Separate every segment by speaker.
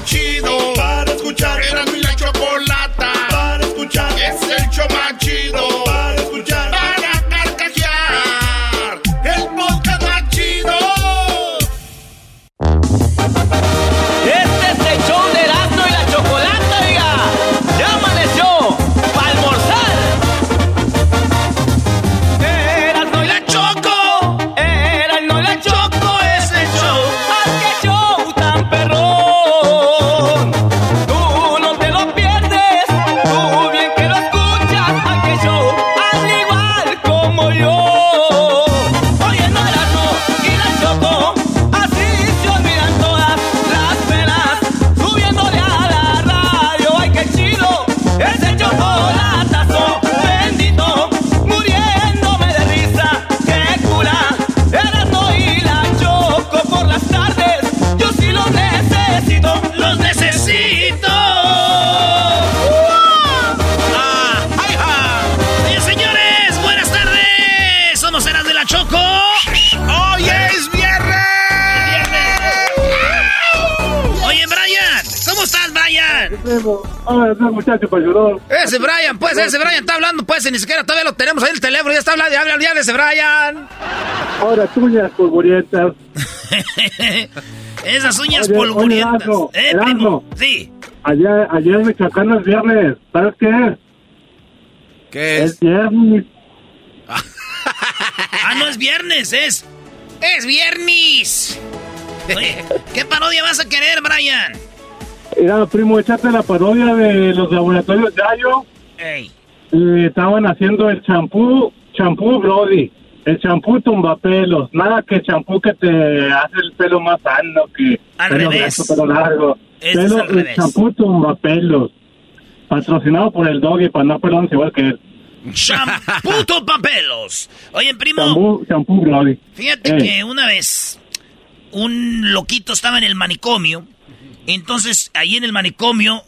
Speaker 1: más
Speaker 2: ni siquiera todavía lo tenemos ahí en el teléfono, ya está hablando, ya habla ese Brian.
Speaker 3: Ahora tuñas polvorientas.
Speaker 2: Esas uñas
Speaker 3: Oye,
Speaker 2: polvorientas.
Speaker 3: oye, Erasmo,
Speaker 2: eh,
Speaker 3: Erasmo.
Speaker 2: Sí.
Speaker 3: Ayer, ayer en Michoacán es viernes. ¿Sabes qué es?
Speaker 4: ¿Qué
Speaker 3: Es viernes.
Speaker 2: Ah, no es viernes, es. Es viernes. Oye, ¿qué parodia vas a querer, Brian?
Speaker 3: Era, primo, échate la parodia de los laboratorios Yayo.
Speaker 2: Ey.
Speaker 3: Y estaban haciendo el champú, champú Brody. El champú tumbapelos. Nada que champú que te hace el pelo más sano que
Speaker 2: Al
Speaker 3: pelo
Speaker 2: revés.
Speaker 3: pelo largo.
Speaker 2: Ese es
Speaker 3: Pelo-
Speaker 2: al
Speaker 3: el champú tumbapelos. Patrocinado por el doggy para no pelarse igual que él.
Speaker 2: Champuto papelos. Oye, primo,
Speaker 3: Champú, champú Brody.
Speaker 2: fíjate
Speaker 3: Eh.
Speaker 2: que una vez un loquito estaba en el manicomio. Entonces, ahí en el manicomio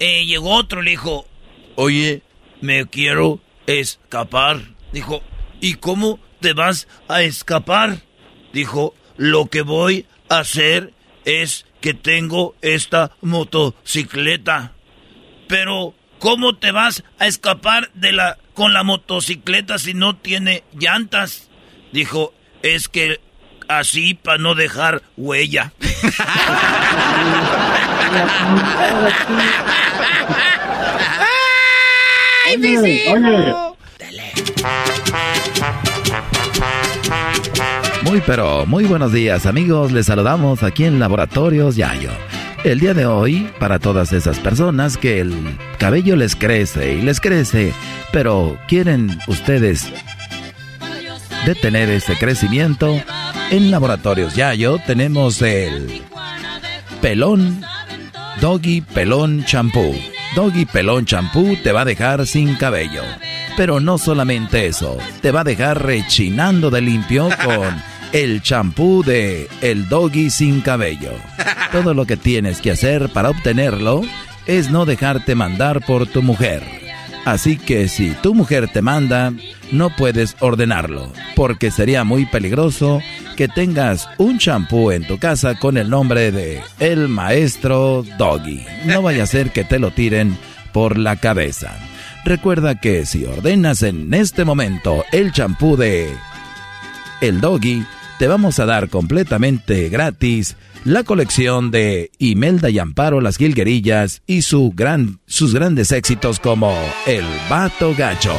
Speaker 2: eh, llegó otro y le dijo, oye, me quiero escapar. Dijo, ¿y cómo te vas a escapar? Dijo, lo que voy a hacer es que tengo esta motocicleta. Pero, ¿cómo te vas a escapar de la con la motocicleta si no tiene llantas? Dijo, es que así para no dejar huella.
Speaker 3: Oye,
Speaker 5: Muy pero muy buenos días amigos, les saludamos aquí en Laboratorios Yayo. El día de hoy, para todas esas personas que el cabello les crece y les crece, pero quieren ustedes detener ese crecimiento, en Laboratorios Yayo tenemos el pelón Doggy Pelón Champú. Doggy Pelón Champú te va a dejar sin cabello. Pero no solamente eso, te va a dejar rechinando de limpio con el champú de El Doggy sin cabello. Todo lo que tienes que hacer para obtenerlo es no dejarte mandar por tu mujer. Así que si tu mujer te manda, no puedes ordenarlo, porque sería muy peligroso que tengas un champú en tu casa con el nombre de El Maestro Doggy. No vaya a ser que te lo tiren por la cabeza. Recuerda que si ordenas en este momento el champú de El Doggy, te vamos a dar completamente gratis la colección de Imelda y Amparo Las Gilguerillas y su gran, sus grandes éxitos como El Vato Gacho.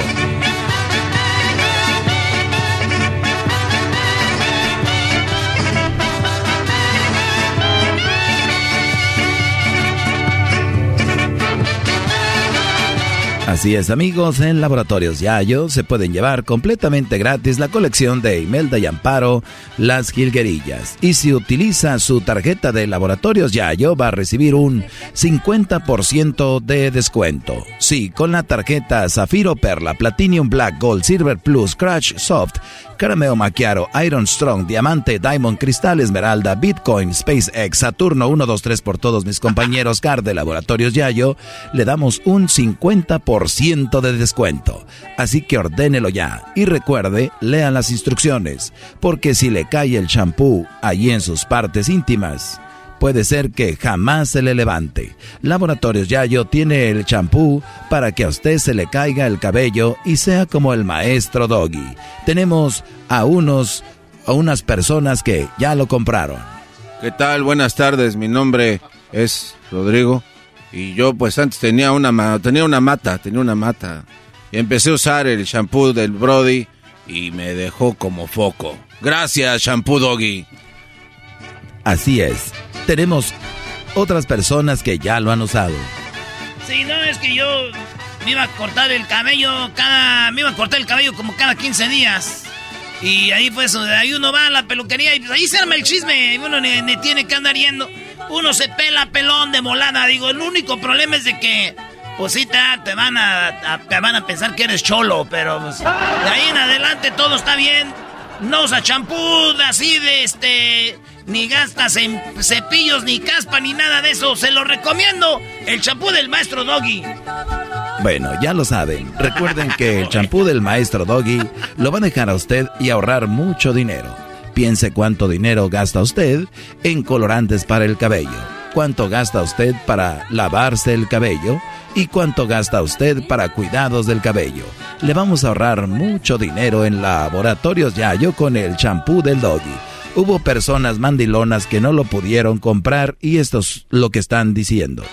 Speaker 5: Así es amigos, en Laboratorios Yayo se pueden llevar completamente gratis la colección de Imelda y Amparo, Las Gilguerillas. Y si utiliza su tarjeta de Laboratorios Yayo va a recibir un 50% de descuento. Sí, con la tarjeta Zafiro Perla, Platinum Black, Gold, Silver Plus, Crash Soft, Carameo Macchiato, Iron Strong, Diamante, Diamond, Cristal, Esmeralda, Bitcoin, SpaceX, Saturno 123 por todos mis compañeros CAR de Laboratorios Yayo, le damos un 50% de descuento. Así que ordénelo ya y recuerde, lean las instrucciones, porque si le cae el champú allí en sus partes íntimas, puede ser que jamás se le levante. Laboratorios Yayo tiene el champú para que a usted se le caiga el cabello y sea como el maestro Doggy. Tenemos a unos a unas personas que ya lo compraron.
Speaker 4: ¿Qué tal? Buenas tardes. Mi nombre es Rodrigo y yo pues antes tenía una tenía una mata, tenía una mata y empecé a usar el shampoo del Brody y me dejó como foco. Gracias, shampoo Doggy.
Speaker 5: Así es. Tenemos otras personas que ya lo han usado.
Speaker 6: Sí, no, es que yo me iba a cortar el cabello cada... Me iba a cortar el cabello como cada 15 días. Y ahí pues, ahí uno va a la peluquería y pues, ahí se arma el chisme. Uno ni, tiene que andar yendo. Uno se pela pelón de molada. Digo, el único problema es de que... Pues sí, te, van a, te van a pensar que eres cholo, pero pues, de ahí en adelante todo está bien. No usa champú así de este ni gastas en cepillos, ni caspa, ni nada de eso. Se lo recomiendo. El champú del maestro Doggy.
Speaker 5: Bueno, ya lo saben. Recuerden que el champú del maestro Doggy lo va a dejar a usted y ahorrar mucho dinero. Piense cuánto dinero gasta usted en colorantes para el cabello, cuánto gasta usted para lavarse el cabello y cuánto gasta usted para cuidados del cabello. Le vamos a ahorrar mucho dinero en laboratorios Yayo con el champú del Doggy. Hubo personas mandilonas que no lo pudieron comprar y esto es lo que están diciendo.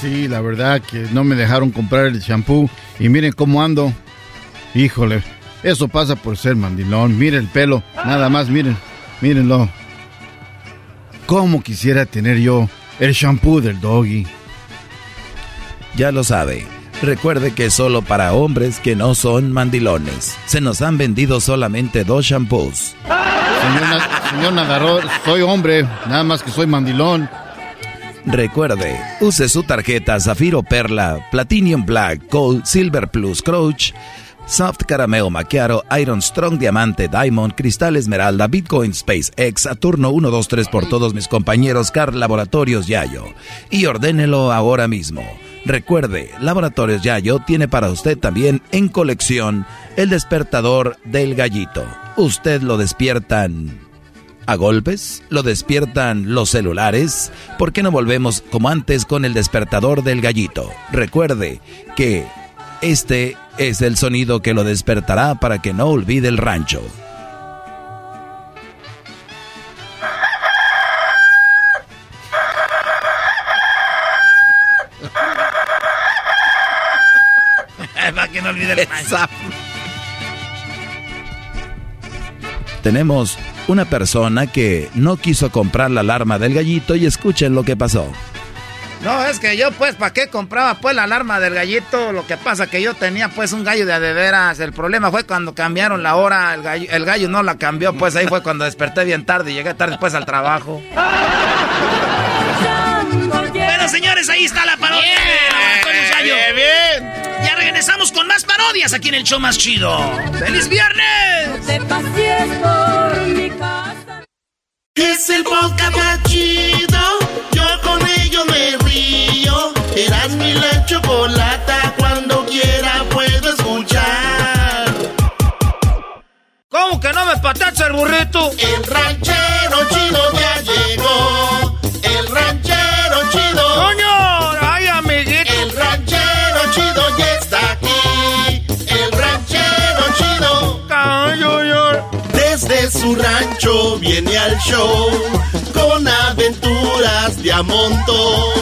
Speaker 7: Sí, la verdad que no me dejaron comprar el champú y miren cómo ando. Híjole, eso pasa por ser mandilón. Miren el pelo, nada más, miren, mírenlo. ¿Cómo quisiera tener yo el champú del doggy?
Speaker 5: Ya lo sabe. Recuerde que solo para hombres que no son mandilones. Se nos han vendido solamente dos shampoos.
Speaker 7: Señor, nadador, soy hombre, nada más que soy mandilón.
Speaker 5: Recuerde, use su tarjeta Zafiro Perla, Platinum Black, Gold, Silver Plus, Crouch, Soft Caramel Macchiato, Iron Strong Diamante, Diamond, Cristal Esmeralda, Bitcoin Space X, Saturno 123 por todos mis compañeros Car Laboratorios Yayo. Y ordénelo ahora mismo. Recuerde, Laboratorios Yayo tiene para usted también en colección el despertador del gallito. Usted lo despiertan a golpes, lo despiertan los celulares. ¿Por qué no volvemos como antes con el despertador del gallito? Recuerde que este es el sonido que lo despertará para que no olvide el rancho. Tenemos una persona que no quiso comprar la alarma del gallito y escuchen lo que pasó.
Speaker 2: No, es que yo pues, ¿para qué compraba pues la alarma del gallito? Lo que pasa que yo tenía pues un gallo de adeveras. El problema fue cuando cambiaron la hora, el gallo, el gallo no la cambió, pues ahí fue cuando desperté bien tarde y llegué tarde pues al trabajo.
Speaker 6: bueno, señores, ahí está la parodia. Bien, bien, regresamos con más parodias aquí en el show más chido. ¡Feliz viernes!
Speaker 1: Es el podcast más chido. Yo con ello me río. Eras mi la chocolata. Cuando quiera puedo escuchar.
Speaker 2: ¿Cómo que no me patacha el burrito?
Speaker 1: El ranchero chido ya llegó. El ranchero chido.
Speaker 2: ¡Coño!
Speaker 1: Desde su rancho viene al show con aventuras de a montón.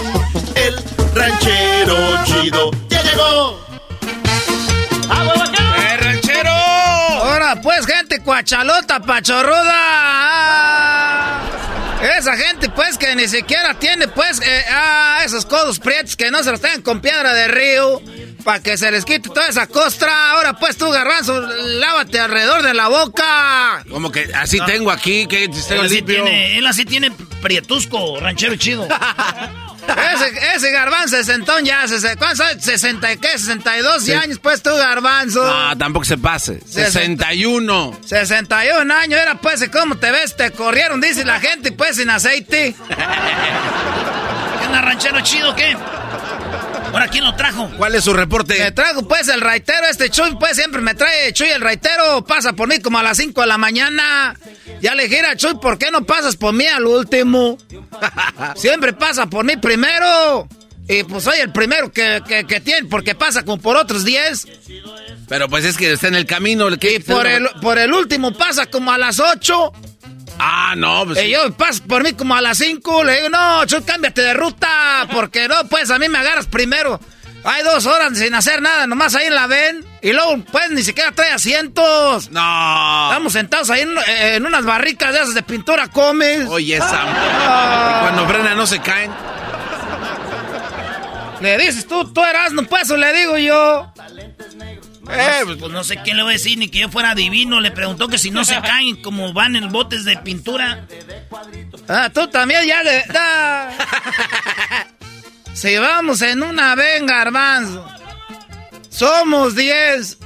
Speaker 1: El ranchero chido ya llegó.
Speaker 2: ¡Eh, ranchero! Ahora pues, gente cuachalota, pachorruda. Esa gente, pues, que ni siquiera tiene, pues, eh, ah, esos codos prietos que no se los tengan con piedra de río. Para que se les quite toda esa costra. Ahora, pues, tú, garbanzo, lávate alrededor de la boca.
Speaker 4: Como que así tengo aquí, que
Speaker 6: él así, tiene, él así tiene prietusco, ranchero chido.
Speaker 2: ese, ese garbanzo de sentón ya, ¿cuántos ¿60 qué? ¿62 años, pues, tú, garbanzo?
Speaker 4: No, tampoco se pase. 61.
Speaker 2: 61 años, era, pues, ¿cómo te ves? Te corrieron, dice la gente, pues, sin aceite.
Speaker 6: ¿Qué ranchero chido, qué? ¿Ahora quién lo trajo?
Speaker 4: ¿Cuál es su reporte?
Speaker 2: Me trajo pues el raitero, este Chuy, pues siempre me trae Chuy el raitero, pasa por mí como a las 5 de la mañana. Ya le dije, Chuy, ¿por qué no pasas por mí al último? Siempre pasa por mí primero. Y pues soy el primero que, que, tiene, porque pasa como por otros 10.
Speaker 4: Pero pues es que está en el camino.
Speaker 2: y por el, por el último pasa como a las 8.
Speaker 4: Ah, no,
Speaker 2: pues. Y yo paso por mí como a las 5. Le digo, no, Chuy, cámbiate de ruta. Porque no, pues a mí me agarras primero. Hay dos horas sin hacer nada, nomás ahí la ven. Y luego, pues, ni siquiera trae asientos.
Speaker 4: No.
Speaker 2: Estamos sentados ahí en, unas barricas de esas de pintura comes.
Speaker 4: Oye, esa. Ah. Cuando frena no se caen.
Speaker 2: Le dices tú, tú eras, no pues, le digo yo.
Speaker 8: Eh, pues, pues, no sé qué le voy a decir, ni que yo fuera divino. Le preguntó que si no se caen, como van en botes de pintura.
Speaker 2: Ah, tú también ya de. Si vamos en una venga, garbanzo. Somos 10.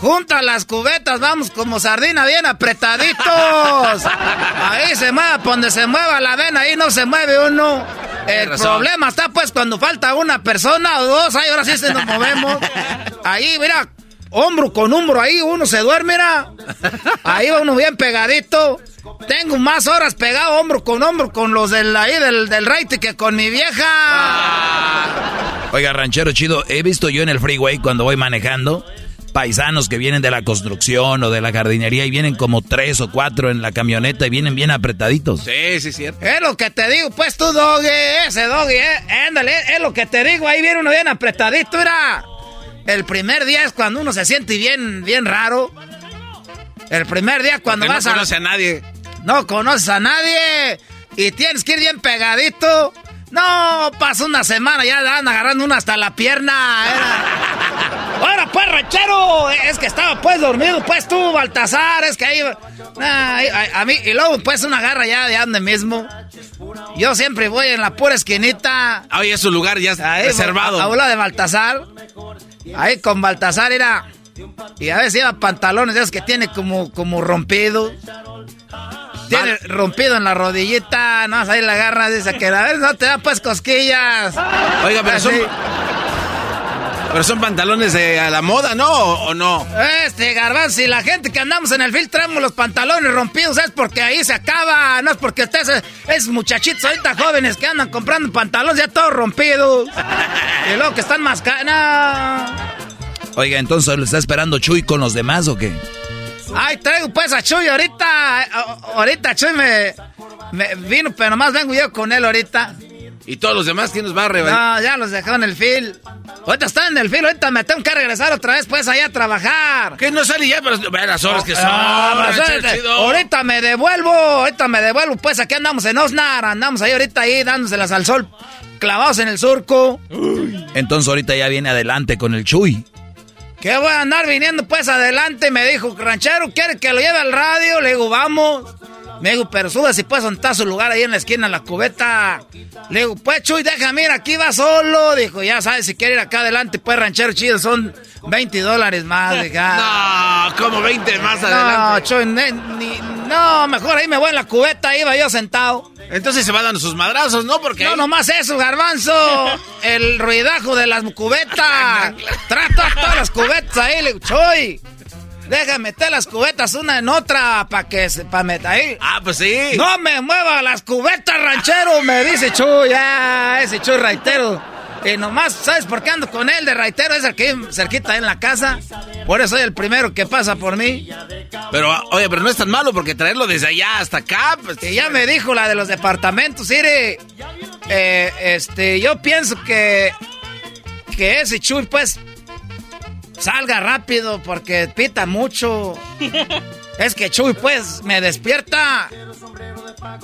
Speaker 2: Junta las cubetas, vamos como sardina bien apretaditos. Ahí se mueve, donde se mueva la vena, ahí no se mueve uno. El problema está pues cuando falta una persona o dos, ahí ahora sí se nos movemos. Ahí, mira, hombro con hombro, ahí uno se duerme, mira. Ahí va uno bien pegadito. Tengo más horas pegado hombro con hombro con los del ahí del, del que con mi vieja.
Speaker 5: Ah. Oiga, ranchero chido, he visto yo en el freeway cuando voy manejando paisanos que vienen de la construcción o de la jardinería y vienen como tres o cuatro en la camioneta y vienen bien apretaditos.
Speaker 4: Sí, sí, cierto.
Speaker 2: Es lo que te digo, pues tú, doggy, ese doggy, eh, ándale, es lo que te digo, ahí viene uno bien apretadito, mira. El primer día es cuando uno se siente bien, bien raro. El primer día cuando vas
Speaker 4: a... No conoce a nadie.
Speaker 2: No conoces a nadie. Y tienes que ir bien pegadito. No, pasó una semana, ya dan agarrando una hasta la pierna. Ahora pues, rechero. Es que estaba pues dormido, pues tú, Baltasar. Es que ahí. a, mí, y luego pues una garra ya de ande mismo. Yo siempre voy en la pura esquinita.
Speaker 4: Ahí es su lugar ya reservado.
Speaker 2: Habla de Baltasar. Ahí con Baltasar era. Y a veces lleva pantalones de esos que tiene como, como rompido. Tiene rompido en la rodillita, no, ahí la agarra, dice que a ver, no te da pues cosquillas.
Speaker 4: Oiga, pero son... Pero son pantalones de a la moda, ¿no? ¿O, no?
Speaker 2: Este, garbanzo, si la gente que andamos en el filtro traemos los pantalones rompidos, es porque ahí se acaba. No es porque ustedes, es muchachitos ahorita jóvenes que andan comprando pantalones ya todos rompidos. y luego que están más...
Speaker 5: Oiga, entonces, ¿lo está esperando Chuy con los demás o qué?
Speaker 2: Ay, traigo pues a Chuy ahorita. Ahorita Chuy me, vino, pero nomás vengo yo con él ahorita.
Speaker 4: ¿Y todos los demás quién nos va a revelar?
Speaker 2: No, ya los dejó en el fil. Ahorita están en el fil, ahorita me tengo que regresar otra vez pues allá a trabajar.
Speaker 4: ¿Qué no sale ya? Pero ve las horas que son.
Speaker 2: Ah, ahorita me devuelvo, ahorita me devuelvo. Pues aquí andamos en Osnar, andamos ahí ahorita ahí dándoselas al sol, clavados en el surco.
Speaker 5: Entonces ahorita ya viene adelante con el Chuy.
Speaker 2: ¿Qué voy a andar viniendo pues adelante? Me dijo, ranchero, ¿quiere que lo lleve al radio? Le digo, vamos. Me dijo, pero sube si puedes montar su lugar ahí en la esquina, en la cubeta. Le digo, pues Chuy, déjame ir, aquí va solo. Dijo, ya sabes, si quiere ir acá adelante, pues ranchero chido, son 20 dólares más.
Speaker 4: no, como 20 más adelante.
Speaker 2: No, Chuy, ni, no, mejor ahí me voy en la cubeta, iba yo sentado.
Speaker 4: Entonces se va dando sus madrazos, ¿no? Porque
Speaker 2: no, nomás eso, garbanzo. El ruidajo de las cubetas. Trata todas las cubetas ahí, le Choy. Deja meter las cubetas una en otra para que se pa meter ahí.
Speaker 4: Ah, pues sí.
Speaker 2: No me mueva las cubetas, ranchero, me dice Chuy. Ya, ese Chuy raitero. Y nomás, ¿sabes por qué ando con él de raitero? Es el que cerquita en la casa. Por eso soy el primero que pasa por mí.
Speaker 4: Pero, oye, pero no es tan malo porque traerlo desde allá hasta acá.
Speaker 2: Pues, que ya me dijo la de los departamentos, Siri. Eh, este, yo pienso que. Que ese Chuy, pues. Salga rápido porque pita mucho. es que Chuy, pues, me despierta.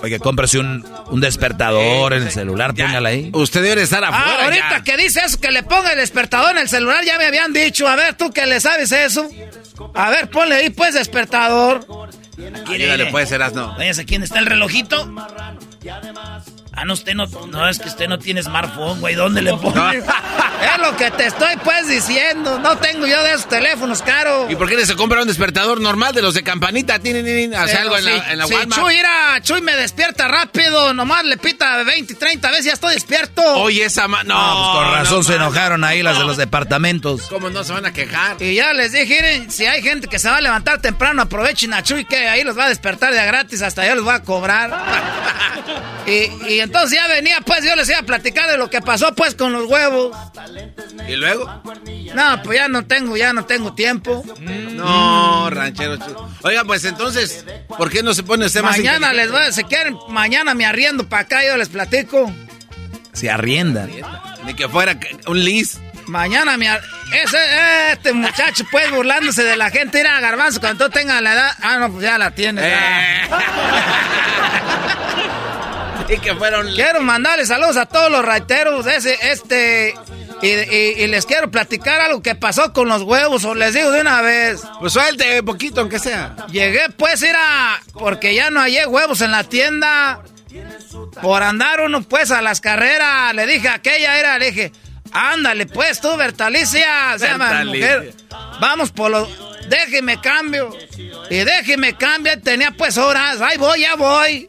Speaker 5: Oye, cómprase un, un despertador en el celular, póngala ahí.
Speaker 4: Usted debe estar ah, afuera.
Speaker 2: Ah, ahorita que dice eso, que le ponga el despertador en el celular, ya me habían dicho. A ver, tú que le sabes eso. A ver, ponle ahí, pues, despertador.
Speaker 4: Aquí le puede ser asno.
Speaker 8: Váyase, ¿quién está el relojito?
Speaker 9: Ah, no, usted no, no, es que usted no tiene smartphone, güey, ¿dónde le pone?
Speaker 2: es lo que te estoy pues diciendo, no tengo yo de esos teléfonos caros.
Speaker 4: ¿Y por qué no se compra un despertador normal de los de campanita? ¿Tienen hace algo en la, en la
Speaker 2: sí, Chuy, mira, Chuy me despierta rápido, nomás le pita 20, 30 veces, ya estoy despierto.
Speaker 4: Oye, esa ma... No,
Speaker 5: pues con razón se enojaron ahí las de los departamentos.
Speaker 4: ¿Cómo no se van a quejar?
Speaker 2: Y ya les dije, miren, si hay gente que se va a levantar temprano, aprovechen a Chuy que ahí los va a despertar de gratis, hasta yo les voy a cobrar. y, y entonces ya venía, pues yo les iba a platicar de lo que pasó, pues, con los huevos.
Speaker 4: ¿Y luego?
Speaker 2: No, pues ya no tengo, ya no tengo tiempo.
Speaker 4: No, ranchero. Oiga, pues entonces, ¿por qué no se pone usted
Speaker 2: más Mañana les voy, si quieren, mañana me arriendo para acá, yo les platico.
Speaker 5: Se arrienda.
Speaker 4: Ni que fuera un lis.
Speaker 2: Mañana me ese este muchacho pues burlándose de la gente ir a garbanzo cuando tú tengas la edad. Ah, no, pues ya la tienes. Eh.
Speaker 4: y que fueron.
Speaker 2: Quiero mandarles saludos a todos los raiteros. Ese, este. Y, les quiero platicar algo que pasó con los huevos, o les digo de una vez.
Speaker 4: Pues suelte poquito, aunque sea.
Speaker 2: Llegué pues, era. Porque ya no hallé huevos en la tienda. Por andar uno pues a las carreras. Le dije, aquella era, le dije, ándale pues tú, Bertalicia. Se llama mujer. Vamos por los. Déjeme cambio. Y déjeme cambio. Tenía pues horas. Ahí voy, ya voy.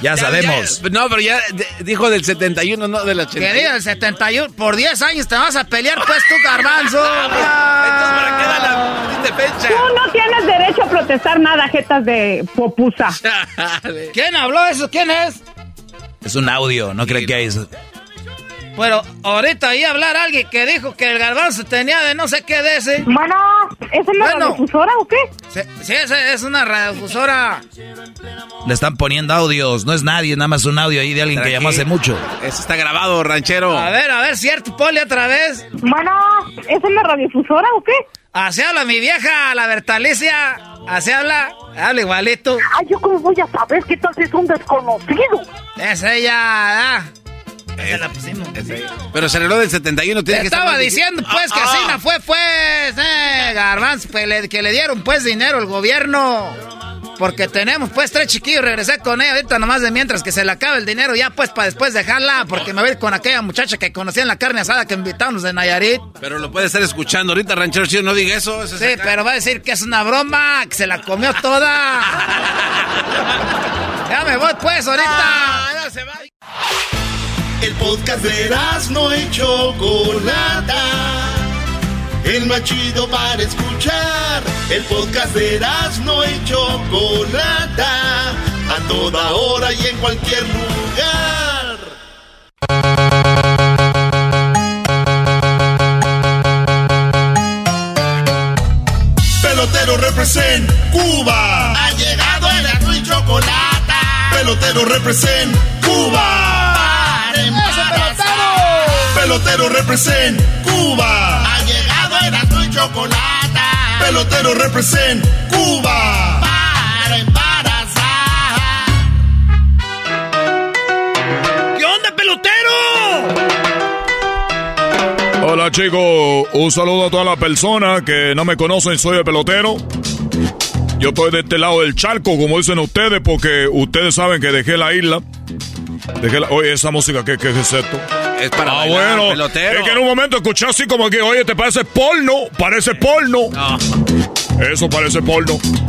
Speaker 5: Ya, sabemos.
Speaker 4: no, pero ya dijo del 71, no del 81.
Speaker 2: Querido, del 71. Por 10 años te vas a pelear, pues tú, garbanzo.
Speaker 4: Entonces, ¿para qué da la fecha?
Speaker 10: Tú no tienes derecho a protestar nada, jetas de popusa.
Speaker 2: ¿Quién habló eso? ¿Quién es?
Speaker 5: Es un audio, no creo que hay eso.
Speaker 2: Pero ahorita ahí hablar alguien que dijo que el garbanzo tenía de no sé qué de ese.
Speaker 10: Bueno, ¿es una radiodifusora o qué?
Speaker 2: Sí, es, una radiodifusora.
Speaker 5: Le están poniendo audios, no es nadie, nada más un audio ahí de alguien que llamó hace mucho.
Speaker 4: Eso está grabado, ranchero.
Speaker 2: A ver, a ver, cierto, poli otra vez.
Speaker 10: Bueno, ¿es una radiodifusora o qué?
Speaker 2: Así habla mi vieja, la Bertalicia. Así habla, habla igualito.
Speaker 10: Ay, ¿yo cómo voy a saber que tal es un desconocido?
Speaker 2: Es ella, la pusimos.
Speaker 4: Pero se arregló del 71, tiene
Speaker 2: que Estaba diciendo, pues, que así no fue, pues, eh, Garbanzo, pues, que le dieron, pues, dinero al gobierno. Porque tenemos, pues, tres chiquillos. Regresé con ella ahorita nomás de mientras que se le acaba el dinero, ya, pues, para después dejarla. Porque me voy a ir con aquella muchacha que conocía en la carne asada que invitamos de Nayarit.
Speaker 4: Pero lo puede estar escuchando ahorita, ranchero chido, no diga eso.
Speaker 2: sí, pero va a decir que es una broma, que se la comió toda. ya me voy, pues, ahorita. Ah, ya se va.
Speaker 1: El podcast de no y Chocolata. El más chido para escuchar. El podcast de no y Chocolata. A toda hora y en cualquier lugar. Pelotero represent Cuba. Ha llegado el y Chocolata. Pelotero represent Cuba Pelotero represent Cuba. Ha llegado Erasmo y Chocolata. Pelotero represent Cuba. Para embarazar.
Speaker 2: ¿Qué onda, pelotero?
Speaker 11: Hola chicos, un saludo a todas las personas que no me conocen, soy el pelotero. Yo estoy de este lado del charco, como dicen ustedes, porque ustedes saben que dejé la isla. Oye, esa música, ¿qué, qué es esto?
Speaker 4: Es para
Speaker 11: Ah,
Speaker 4: bailar,
Speaker 11: bueno.
Speaker 4: pelotero.
Speaker 11: Es que en un momento escuché así como que, oye, ¿te parece porno? Parece porno. Eso parece porno.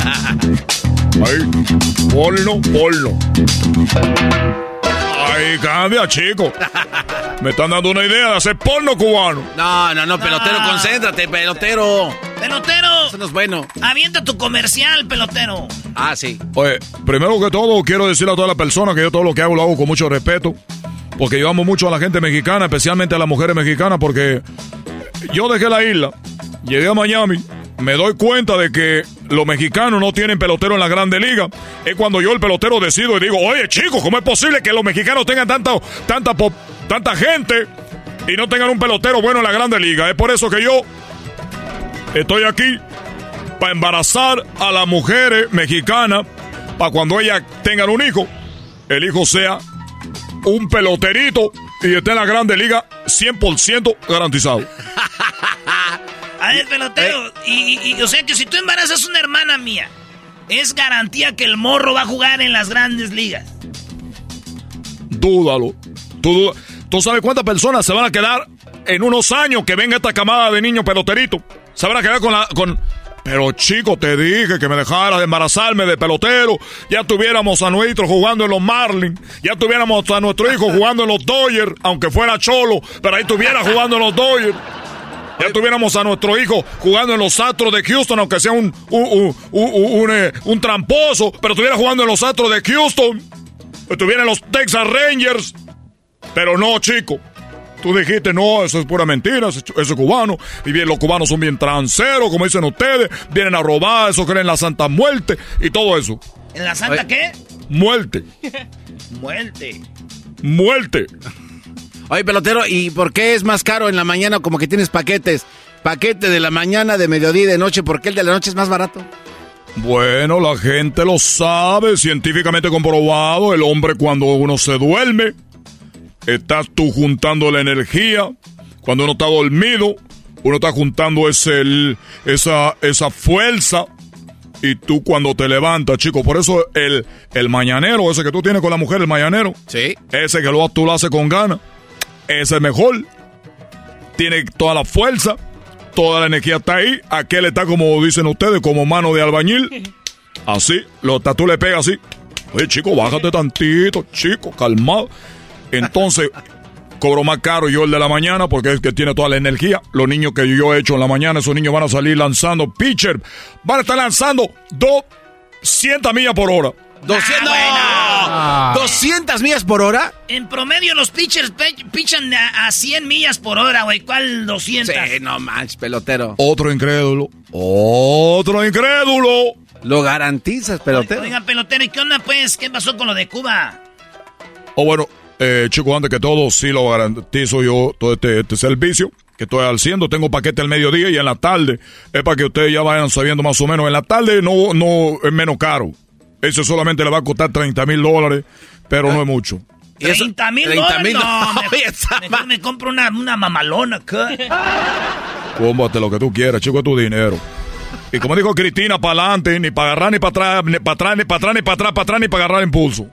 Speaker 11: Ahí. Porno, porno. Ay, cambia, chico. Me están dando una idea de hacer porno cubano.
Speaker 4: No, no, no, pelotero,
Speaker 2: No.
Speaker 4: concéntrate, pelotero.
Speaker 2: Pelotero,
Speaker 4: Eso no es bueno.
Speaker 2: avienta tu comercial, pelotero.
Speaker 4: Ah, sí.
Speaker 11: Oye, primero que todo, quiero decirle a todas las personas que yo todo lo que hago lo hago con mucho respeto. Porque yo amo mucho a la gente mexicana, especialmente a las mujeres mexicanas, porque yo dejé la isla, llegué a Miami, me doy cuenta de que los mexicanos no tienen pelotero en la grande liga. Es cuando yo el pelotero decido y digo, oye chicos, ¿cómo es posible que los mexicanos tengan tanta, tanta, gente y no tengan un pelotero bueno en la grande liga? Es por eso que yo estoy aquí para embarazar a las mujeres mexicanas para cuando ellas tengan un hijo, el hijo sea un peloterito y esté en la grande liga 100% garantizado.
Speaker 2: A ver, pelotero,
Speaker 4: Eh.
Speaker 2: y, y- y, o sea que si tú embarazas una hermana mía, es garantía que el morro va a jugar en las grandes ligas.
Speaker 11: Dúdalo. Tú, ¿Tú sabes cuántas personas se van a quedar en unos años que venga esta camada de niños peloteritos? Se van a quedar con la... Con... Pero chico, te dije que me dejaras de embarazarme de pelotero. Ya tuviéramos a nuestro jugando en los Marlins. Ya tuviéramos a nuestro hijo jugando en los Dodgers, aunque fuera cholo, pero ahí estuviera jugando en los Dodgers. Ya tuviéramos a nuestro hijo jugando en los Astros de Houston, aunque sea un, un, un, un- un, eh, un tramposo, pero estuviera jugando en los Astros de Houston. Estuviera en los Texas Rangers. Pero no, chico. Tú dijiste, no, eso es pura mentira, eso, eso es cubano. Y bien, los cubanos son bien tranceros, como dicen ustedes. Vienen a robar, eso creen en la Santa Muerte y todo eso.
Speaker 2: ¿En la santa
Speaker 4: Oye.
Speaker 2: qué?
Speaker 11: Muerte,
Speaker 2: Muerte.
Speaker 11: muerte.
Speaker 4: Oye, pelotero, ¿y por qué es más caro en la mañana como que tienes paquetes? Paquete de la mañana, de mediodía y de noche, ¿por qué el de la noche es más barato?
Speaker 11: Bueno, la gente lo sabe, científicamente comprobado. El hombre cuando uno se duerme, estás tú juntando la energía. Cuando uno está dormido, uno está juntando ese, el- esa, esa fuerza. Y tú cuando te levantas, chico, por eso el, el mañanero, ese que tú tienes con la mujer, el mañanero,
Speaker 4: Sí.
Speaker 11: ese que lo, tú lo haces con ganas, ese es mejor. Tiene toda la fuerza, toda la energía está ahí. Aquel está como dicen ustedes, como mano de albañil. Así, lo, tú le pegas así. Oye, chico, bájate tantito, chico, calmado. Entonces, cobro más caro yo el de la mañana porque es que tiene toda la energía. Los niños que yo he hecho en la mañana, esos niños van a salir lanzando pitcher. Van a estar lanzando 200 millas por hora.
Speaker 4: 200,
Speaker 2: Ah,
Speaker 4: ¡No! 200 millas por hora.
Speaker 2: En promedio los pitchers pichan a, a 100 millas por hora, güey. ¿Cuál 200?
Speaker 4: Sí, no manches, pelotero.
Speaker 11: Otro incrédulo. Otro incrédulo.
Speaker 4: Lo garantizas, pelotero.
Speaker 2: Oiga, pelotero, ¿y qué onda, pues? ¿Qué pasó con lo de Cuba?
Speaker 11: O bueno, eh, chicos, antes que todo, sí lo garantizo yo todo este, este servicio que estoy haciendo. Tengo paquete al mediodía y en la tarde. Es para que ustedes ya vayan sabiendo más o menos. En la tarde no, no es menos caro. Eso solamente le va a costar 30 mil dólares, pero no es mucho.
Speaker 4: ¿Y eso?
Speaker 2: 30 mil
Speaker 4: 30
Speaker 2: dólares. No,
Speaker 4: dólares.
Speaker 2: mejor, me compro una, una mamalona acá.
Speaker 11: Cómprate lo que tú quieras, chico, es tu dinero. Y como dijo Cristina, para adelante, ni para agarrar, ni para atrás, ni para atrás, ni para atrás, ni para atrás, para atrás, ni para agarrar impulso.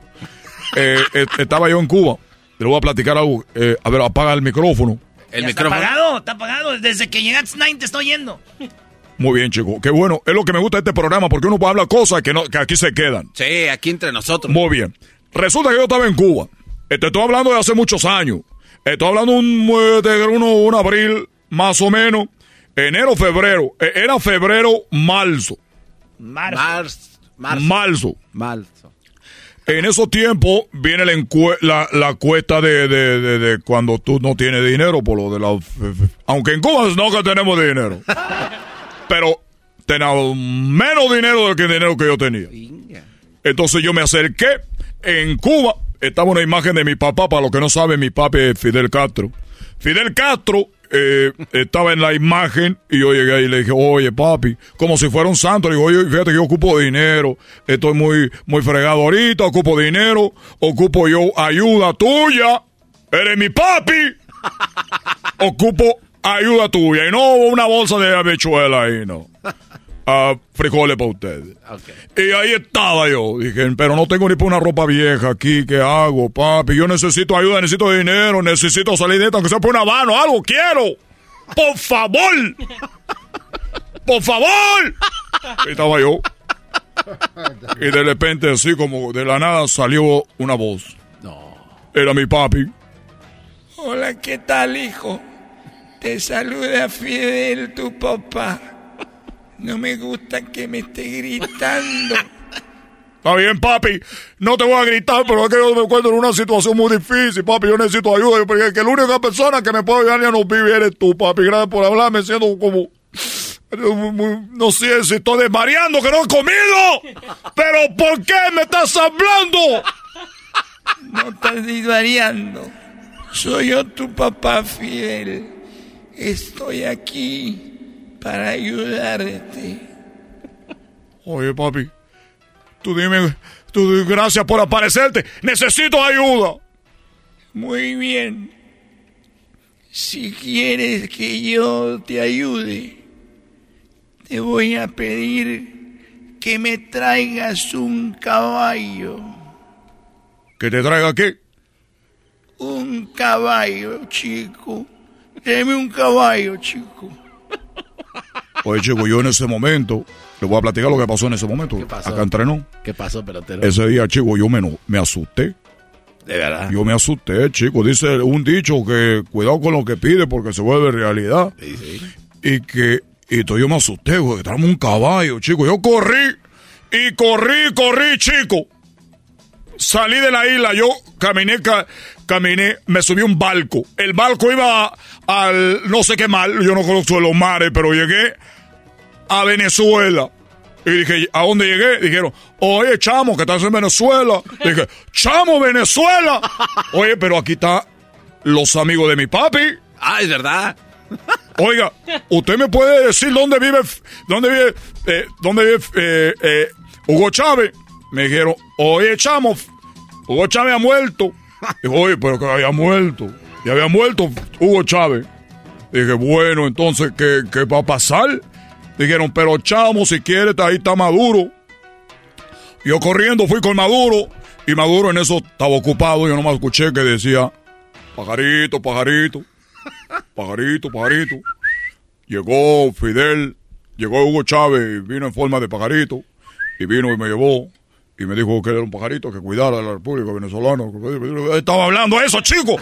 Speaker 11: Eh, eh, estaba yo en Cuba. Le voy a platicar algo. Eh, a ver, apaga el micrófono.
Speaker 4: El micrófono.
Speaker 2: Está apagado, está apagado. Desde que llegaste, Nine, te estoy yendo.
Speaker 11: Muy bien, chico. Qué bueno. Es lo que me gusta de este programa, porque uno habla cosas que, no, que aquí se quedan.
Speaker 4: Sí, aquí entre nosotros.
Speaker 11: Muy bien. Resulta que yo estaba en Cuba. Te estoy hablando de hace muchos años. Estoy hablando un, eh, de uno, un abril, más o menos. Enero, febrero. Eh, Era febrero, marzo.
Speaker 2: Marzo.
Speaker 11: Marzo.
Speaker 4: Marzo.
Speaker 11: En esos tiempos viene la, la cuesta de, de, de- de cuando tú no tienes dinero por lo de la... Aunque en Cuba no que tenemos dinero. Pero tenemos menos dinero del que el dinero que yo tenía. Entonces yo me acerqué. En Cuba estaba una imagen de mi papá. Para los que no saben, mi papá es Fidel Castro. Fidel Castro eh, estaba en la imagen y yo llegué ahí y le dije, oye papi, como si fuera un santo, le digo, oye, fíjate que yo ocupo dinero, estoy muy, muy fregado ahorita, ocupo dinero, ocupo yo ayuda tuya, eres mi papi, ocupo ayuda tuya y no una bolsa de habichuela ahí, no. Ah, frijoles para ustedes. Y ahí estaba yo. Dije, pero no tengo ni para una ropa vieja aquí. ¿Qué hago, papi? Yo necesito ayuda, necesito dinero, necesito salir de esto, aunque sea por una mano, algo quiero. Por favor. Por favor. Ahí estaba yo. Y de repente, así como de la nada, salió una voz. No. Era mi papi.
Speaker 12: Hola, ¿qué tal, hijo? Te saluda Fidel, tu papá. No me gusta que me esté gritando.
Speaker 11: Está bien, papi. No te voy a gritar, pero es que yo me encuentro en una situación muy difícil, papi. Yo necesito ayuda. Porque que la única persona que me puede ayudar ya no vive eres tú, papi. Gracias por hablarme. Siento como... No sé si estoy desvariando, que no he comido. Pero ¿por qué me estás hablando?
Speaker 12: No estás desvariando. Soy yo tu papá fiel. Estoy aquí para ayudarte.
Speaker 11: Oye, papi, tú dime, tú gracias por aparecerte. Necesito ayuda.
Speaker 12: Muy bien. Si quieres que yo te ayude, te voy a pedir que me traigas un caballo.
Speaker 11: ¿Que te traiga qué?
Speaker 12: Un caballo, chico. Deme un caballo, chico.
Speaker 11: Oye, chico, yo en ese momento, le voy a platicar lo que pasó en ese momento. Acá entrenó.
Speaker 4: ¿Qué pasó, pelotero?
Speaker 11: Ese día, chico, yo me, me asusté.
Speaker 4: De verdad.
Speaker 11: Yo me asusté, chico. Dice un dicho que cuidado con lo que pide porque se vuelve realidad.
Speaker 4: Sí, sí.
Speaker 11: Y que, y entonces yo me asusté, güey. Traemos un caballo, chico. Yo corrí, y corrí, corrí, chico. Salí de la isla, yo caminé, caminé, me subí a un barco. El barco iba al no sé qué mal, yo no conozco los mares, pero llegué a Venezuela. Y dije, ¿a dónde llegué? Dijeron, oye, chamo, que estás en Venezuela. dije, chamo, Venezuela. Oye, pero aquí está los amigos de mi papi.
Speaker 4: Ah, es verdad.
Speaker 11: Oiga, ¿usted me puede decir dónde vive, dónde vive, eh, dónde vive eh, eh, Hugo Chávez? Me dijeron, oye, chamo, Hugo Chávez ha muerto. Dijo, oye, pero que había muerto. Y había muerto Hugo Chávez. Dije, bueno, entonces, ¿qué, qué va a pasar? Dijeron, pero chamo, si quieres, ahí está Maduro. Yo corriendo fui con Maduro. Y Maduro en eso estaba ocupado. Yo nomás escuché que decía, pajarito, pajarito. Pajarito, pajarito. Llegó Fidel. Llegó Hugo Chávez. Vino en forma de pajarito. Y vino y me llevó. Y me dijo que era un pajarito que cuidara a la República Venezolana. Estaba hablando eso, chico.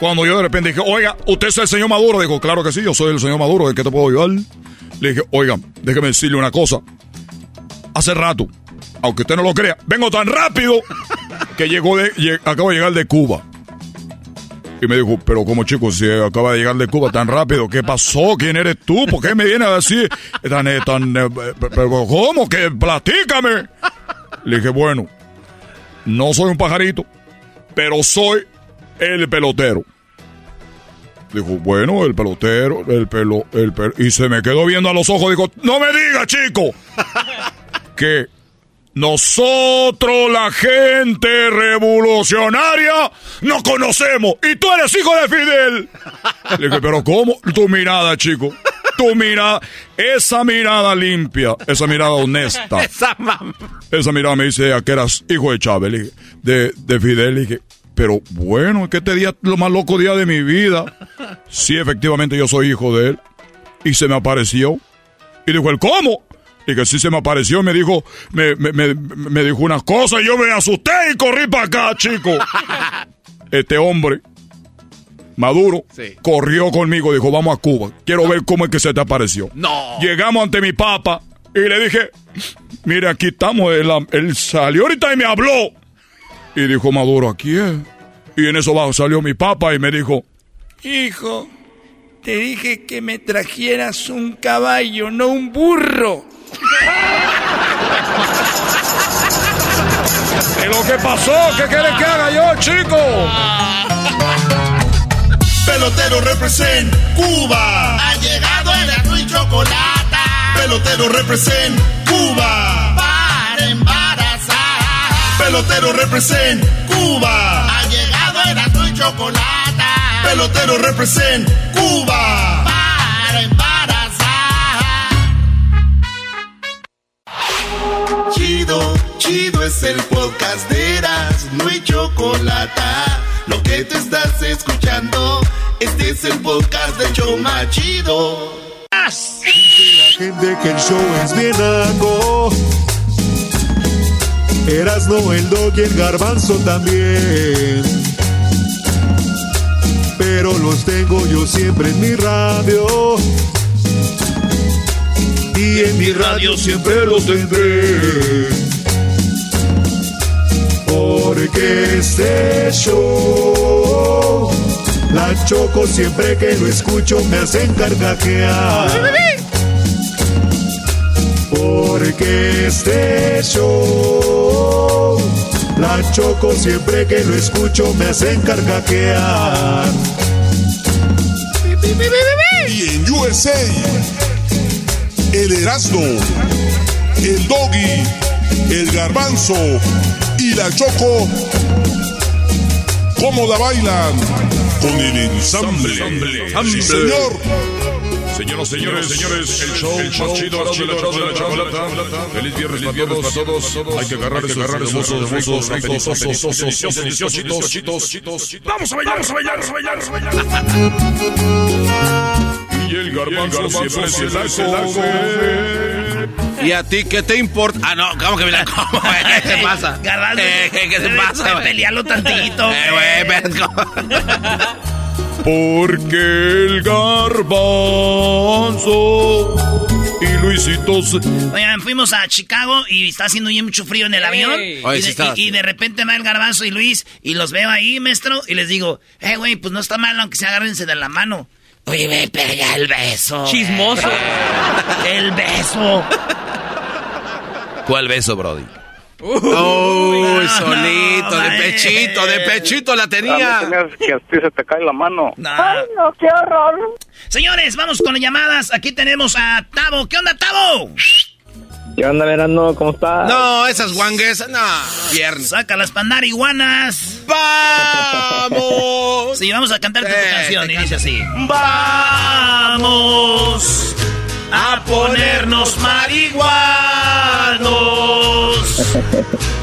Speaker 11: Cuando yo de repente dije, oiga, ¿usted es el señor Maduro? Dijo, claro que sí, yo soy el señor Maduro. ¿De qué te puedo ayudar? Le dije, oiga, déjeme decirle una cosa. Hace rato, aunque usted no lo crea, vengo tan rápido que llegó de, acabo de llegar de Cuba. Y me dijo, pero como chico, si acaba de llegar de Cuba tan rápido, ¿qué pasó? ¿Quién eres tú? ¿Por qué me vienes a decir tan, tan, pero cómo? que platícame? Le dije, bueno, no soy un pajarito, pero soy el pelotero. Dijo, bueno, el pelotero, el pelo, el pelo. Y se me quedó viendo a los ojos. Dijo, no me diga, chico, que nosotros, la gente revolucionaria, nos conocemos. Y tú eres hijo de Fidel. Le dije, pero ¿cómo? Tu mirada, chico. Tu mirada. Esa mirada limpia. Esa mirada honesta.
Speaker 4: Esa,
Speaker 11: esa mirada me dice que eras hijo de Chávez. De, de Fidel. Le dije, pero bueno, es que este día es lo más loco día de mi vida. Sí, efectivamente yo soy hijo de él. Y se me apareció. Y dijo, ¿el cómo? Y que sí se me apareció, me dijo, me, me, me, me dijo unas cosas y yo me asusté y corrí para acá, chico. Este hombre, Maduro,
Speaker 4: Sí.
Speaker 11: corrió conmigo, dijo, vamos a Cuba. Quiero ver cómo es que se te apareció.
Speaker 4: No.
Speaker 11: Llegamos ante mi papa y le dije, mire, aquí estamos. Él, él salió ahorita y me habló. Y dijo Maduro, aquí es. Y en eso va, salió mi papa y me dijo,
Speaker 12: Hijo, te dije que me trajeras un caballo, no un burro.
Speaker 11: ¿qué es lo que pasó? ¿Qué quieres que haga yo, chico?
Speaker 1: Pelotero represent Cuba. Ha llegado el azul y chocolate. Pelotero represent Cuba. Para embarazar. Pelotero represent Cuba. Ha llegado el azul y chocolate. Pelotero represent Cuba. Para embarazar. Chido, chido es el podcast de Eras, no hay chocolate. Lo que te estás escuchando, este es el podcast de Choma Chido.
Speaker 13: La gente que el show es bien naco. Erasno, el dog y el garbanzo también. Pero los tengo yo siempre en mi radio. Y en mi radio siempre los tendré. Porque este show, la choco siempre que lo escucho me hacen carcajear. Porque este show, la choco siempre que lo escucho me hacen carcajear.
Speaker 14: Y en USA, el Erasmo, el Doggy, el Garbanzo y la Choco, ¿cómo la bailan? Con el ensamble. Sí, señor.
Speaker 11: Señoras, señores, señores, el show, el show más chido, más chido, de la chocolata. Feliz viernes para todos, para todos. Hay que agarrar esos hermosos, ricos, ricos, osos, osos, deliciosos, chitos, chitos. Vamos a bailar, vamos a bailar, vamos a bailar, vamos a bailar. Y el garbanzo siempre se la come.
Speaker 4: ¿Y a ti qué te importa? Ah, no, ¿cómo que me la como? ¿Qué te pasa?
Speaker 2: Garbanzo.
Speaker 4: Eh, ¿Qué te pasa, güey?
Speaker 2: Pelealo tantito.
Speaker 4: Eh, güey.
Speaker 11: Porque el garbanzo y Luisito se...
Speaker 2: Oigan, fuimos a Chicago y está haciendo ya mucho frío en el avión.
Speaker 4: Oye,
Speaker 2: y, de, y de repente va el garbanzo y Luis y los veo ahí, maestro, y les digo, eh, güey, pues no está mal aunque se agárrense de la mano. Oye, ve, pega el beso.
Speaker 5: Chismoso.
Speaker 2: El beso.
Speaker 15: ¿Cuál beso, Brody?
Speaker 4: Uy, solito, de pechito, de pechito la tenía.
Speaker 16: que a ti se te cae la mano.
Speaker 2: Ay,
Speaker 10: no, qué horror.
Speaker 2: Señores, vamos con las llamadas. Aquí tenemos a Tavo. ¿Qué onda, Tavo?
Speaker 16: ¿Qué onda, Verano? ¿Cómo estás?
Speaker 4: No, esas guanguesas, no, viernes.
Speaker 2: Saca las pandariguanas.
Speaker 4: ¡Vamos!
Speaker 2: Sí, vamos a cantarte tu
Speaker 4: Eh,
Speaker 2: canción y dice así. Vamos a ponernos marihuanos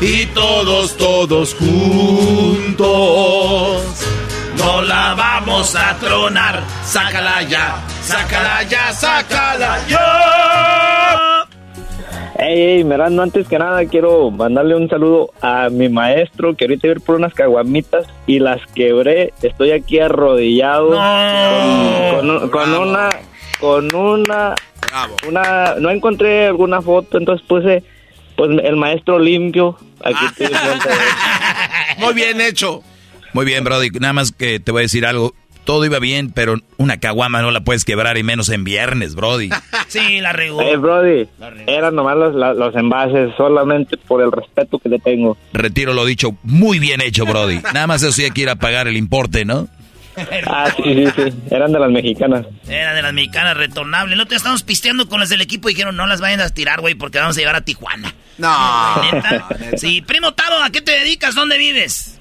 Speaker 2: y todos, todos juntos. No la vamos a tronar. Sácala ya, sácala ya, sácala ya.
Speaker 16: Ey, ey, Verano, antes que nada quiero mandarle un saludo a mi maestro que ahorita iba por unas caguamitas y las quebré. Estoy aquí arrodillado con, con- con una, con una, una, no encontré alguna foto, entonces puse, pues el maestro limpio. Aquí estoy de él.
Speaker 4: Muy bien hecho.
Speaker 15: Muy bien, Brody. Nada más que te voy a decir algo. Todo iba bien, pero una caguama no la puedes quebrar y menos en viernes, Brody.
Speaker 2: Sí, la regó.
Speaker 16: Eh, Brody, eran nomás los, la- los envases, solamente por el respeto que le tengo.
Speaker 15: Retiro lo dicho. Muy bien hecho, Brody. Nada más eso sí hay que ir a pagar el importe, ¿no?
Speaker 16: Ah, sí, sí, sí, eran de las mexicanas.
Speaker 2: Era de las mexicanas retornables. El otro día estábamos pisteando con las del equipo y dijeron, no las vayan a tirar, güey, porque vamos a llevar a Tijuana.
Speaker 4: No.
Speaker 2: ¿Neta? Sí, primo Tavo, ¿a qué te dedicas? ¿Dónde vives?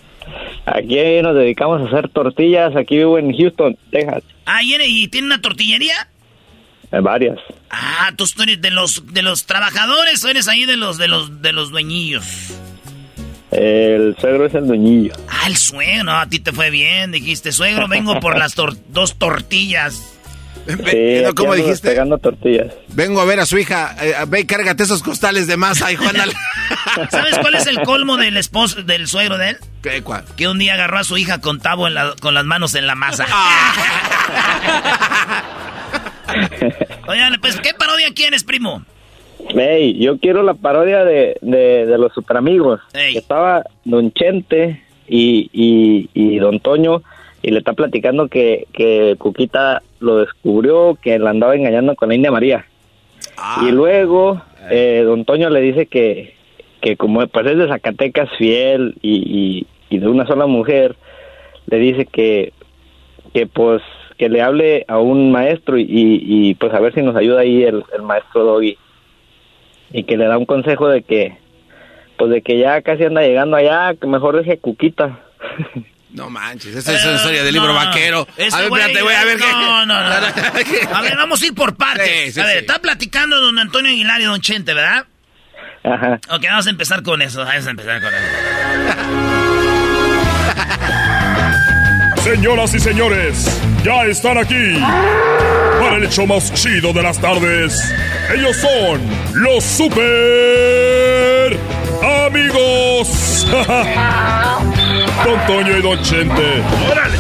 Speaker 16: Aquí nos dedicamos a hacer tortillas, aquí vivo en Houston, Texas,
Speaker 2: Ah, ¿y, tiene una tortillería?
Speaker 16: Eh, varias.
Speaker 2: Ah, tú eres de los de los trabajadores o eres ahí de los de los de los dueñillos.
Speaker 16: El suegro es el dueñillo.
Speaker 2: Ah, el suegro, a ti te fue bien, dijiste, suegro, vengo por las tor- dos tortillas.
Speaker 16: Sí,
Speaker 4: ¿Cómo dijiste?
Speaker 16: Pegando tortillas.
Speaker 4: Vengo a ver a su hija. eh, ve y cárgate esos costales de masa, hijo.
Speaker 2: ¿Sabes cuál es el colmo del esposo, del suegro de él?
Speaker 4: ¿Qué, cuál?
Speaker 2: Que un día agarró a su hija con Tavo en la- con las manos en la masa. Oigan, pues, ¿qué parodia quieres, primo?
Speaker 16: Ey, yo quiero la parodia de, de, de los super amigos. Estaba Don Chente y, y, y Don Toño y le está platicando que, que Cuquita lo descubrió, que la andaba engañando con la India María. Y luego eh, Don Toño le dice que, que como pues es de Zacatecas fiel y, y, y de una sola mujer, le dice que que pues que le hable a un maestro y, y, pues a ver si nos ayuda ahí el, el maestro Doggy. Y que le da un consejo de que pues de que ya casi anda llegando allá que mejor deje cuquita
Speaker 4: No manches, esa es una historia del libro vaquero. A ver, espérate, güey, a ver qué.
Speaker 5: No, no, no. A ver, vamos a ir por partes.
Speaker 4: Sí, sí,
Speaker 5: a ver,
Speaker 4: sí.
Speaker 5: está platicando don Antonio Aguilar y don Chente, ¿verdad?
Speaker 16: Ajá.
Speaker 5: Ok, vamos a empezar con eso. Vamos a empezar con eso.
Speaker 11: Señoras y señores, ya están aquí para el hecho más chido de las tardes. Ellos son los super amigos. Don Toño y Don Chente. ¡Órale!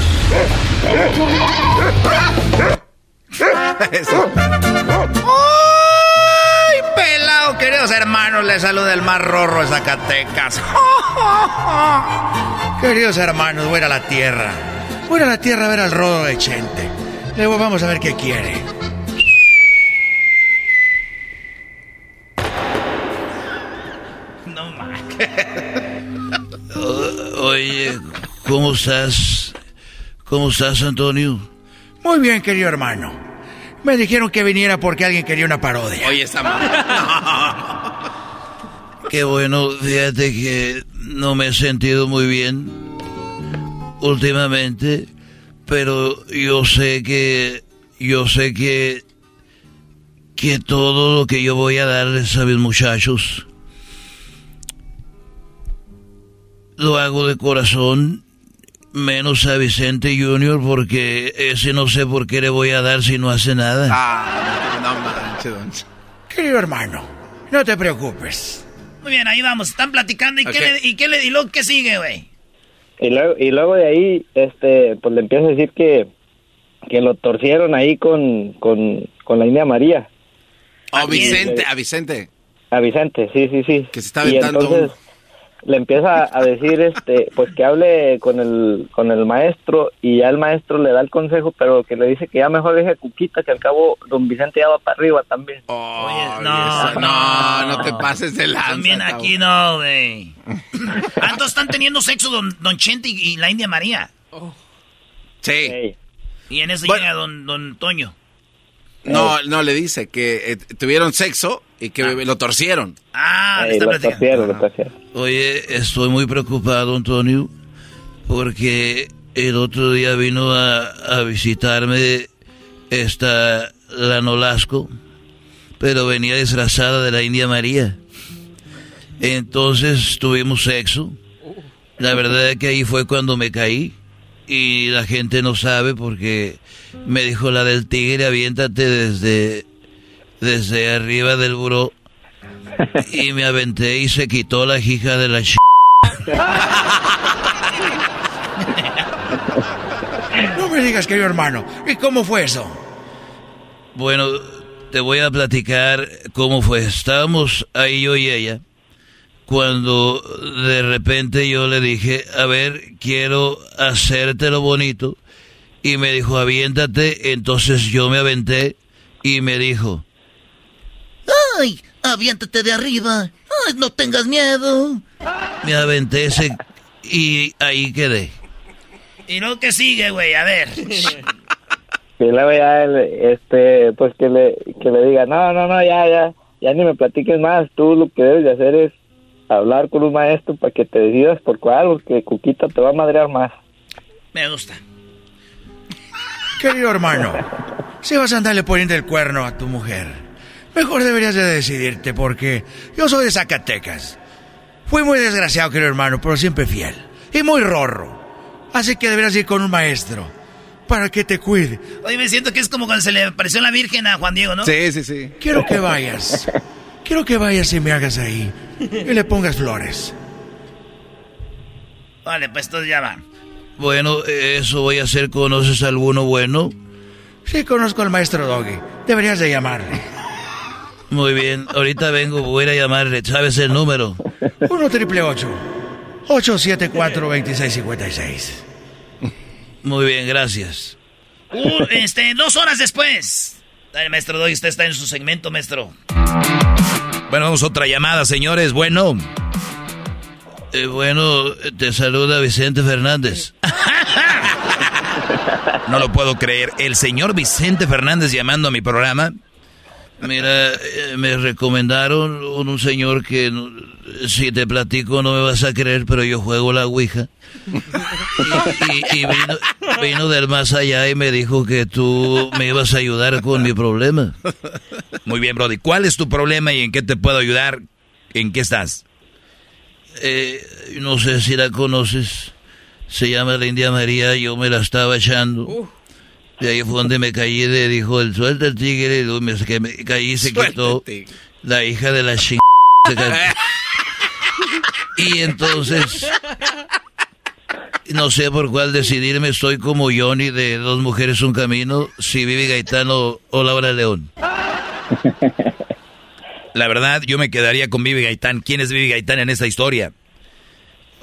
Speaker 17: ¡Ay, pelado, queridos hermanos! Les saluda el más rorro de Zacatecas. queridos hermanos, voy a la tierra. Voy a la tierra a ver al rodo de Chente. Luego vamos a ver qué quiere.
Speaker 5: No Oye, ¿cómo estás? ¿Cómo estás, Antonio?
Speaker 17: Muy bien, querido hermano. Me dijeron que viniera porque alguien quería una parodia.
Speaker 4: Oye, esta
Speaker 5: Qué bueno, fíjate que no me he sentido muy bien últimamente, pero yo sé que, yo sé que, que todo lo que yo voy a darles a mis muchachos, lo hago de corazón, menos a Vicente Junior, porque ese no sé por qué le voy a dar si no hace nada.
Speaker 4: Ah, no manches, don
Speaker 17: Querido hermano, no te preocupes.
Speaker 5: Muy bien, ahí vamos, están platicando. ¿Y
Speaker 16: Ok.
Speaker 5: qué le, y qué le, y luego qué sigue, güey?
Speaker 16: Y luego, y luego de ahí, este, pues le empieza a decir que, que lo torcieron ahí con, con, con la India María.
Speaker 4: A Vicente, a Vicente.
Speaker 16: A Vicente, sí, sí, sí.
Speaker 4: Que se está
Speaker 16: y
Speaker 4: aventando
Speaker 16: entonces le empieza a decir, este, pues que hable con el, con el maestro y ya el maestro le da el consejo, pero que le dice que ya mejor deje a Cuquita, que al cabo don Vicente ya va para arriba también.
Speaker 5: no,
Speaker 4: no, no te pases de lanza.
Speaker 5: También
Speaker 4: cabrón.
Speaker 5: aquí no, güey. Ah, entonces están teniendo sexo don, don Chente y, y la India María.
Speaker 4: Sí.
Speaker 5: Y en eso
Speaker 4: Bueno.
Speaker 5: llega don, don Toño.
Speaker 4: No, no, le dice que eh, tuvieron sexo y que lo torcieron.
Speaker 5: Ah,
Speaker 16: Ey, lo torcieron, lo torcieron.
Speaker 5: Oye, estoy muy preocupado, Antonio, porque el otro día vino a, a visitarme esta la Nolasco, pero venía disfrazada de la India María. Entonces tuvimos sexo. La verdad es que ahí fue cuando me caí y la gente no sabe porque me dijo la del tigre, aviéntate desde desde arriba del buró y me aventé y se quitó la hija de la ch...
Speaker 17: No me digas, querido hermano. ¿Y cómo fue eso?
Speaker 5: Bueno, te voy a platicar cómo fue. Estábamos ahí yo y ella cuando de repente yo le dije, a ver, quiero hacerte lo bonito. Y me dijo, aviéntate. Entonces yo me aventé y me dijo,
Speaker 2: ¡Ay! ¡Aviéntate de arriba! ¡Ay, no tengas miedo!
Speaker 5: me aventé ese y ahí quedé. ¿Y luego qué sigue, güey? A ver.
Speaker 16: Y luego ya, este, pues que le, que le diga, no, no, no, ya, ya, ya ni me platiques más, tú lo que debes de hacer es hablar con un maestro para que te decidas por cuál, porque Cuquita te va a madrear más.
Speaker 5: Me gusta.
Speaker 17: Querido hermano, si vas a andarle poniendo el cuerno a tu mujer, mejor deberías de decidirte porque yo soy de Zacatecas. Fui muy desgraciado, querido hermano, pero siempre fiel. Y muy rorro. Así que deberías ir con un maestro para que te cuide.
Speaker 5: Oye, me siento que es como cuando se le apareció la Virgen a Juan Diego, ¿no?
Speaker 4: Sí, sí, sí.
Speaker 17: Quiero que vayas. Quiero que vayas y me hagas ahí. Y le pongas flores.
Speaker 5: Vale, pues entonces ya va. Bueno, eso voy a hacer. ¿Conoces alguno bueno?
Speaker 17: Sí, conozco al maestro Doggy. Deberías de llamarle.
Speaker 5: Muy bien, ahorita vengo, voy a llamarle. ¿Sabes el número?
Speaker 17: 1 triple 874 2656.
Speaker 5: Muy bien, gracias. este, dos horas después. Dale, maestro Doggy, usted está en su segmento, maestro.
Speaker 18: Bueno, vamos a otra llamada, señores. Bueno.
Speaker 5: Eh, bueno, te saluda Vicente Fernández. No lo puedo creer. El señor Vicente Fernández llamando a mi programa.
Speaker 2: Mira, eh, me recomendaron un señor que si te platico no me vas a creer, pero yo juego la Ouija. Y, y vino, vino, del más allá y me dijo que tú me ibas a ayudar con mi problema.
Speaker 5: Muy bien, Brody. ¿Cuál es tu problema y en qué te puedo ayudar? ¿En qué estás?
Speaker 2: Eh, no sé si la conoces. Se llama la India María, yo me la estaba echando. Y ahí fue donde me caí, le dijo el suelta el tigre, y me, que me caí y se quitó la hija de la ching... y entonces, no sé por cuál decidirme, estoy como Johnny de Dos Mujeres Un Camino, si Vivi Gaetano o Laura León.
Speaker 5: La verdad, yo me quedaría con Vivi Gaitán. ¿Quién es Vivi Gaitán en esta historia?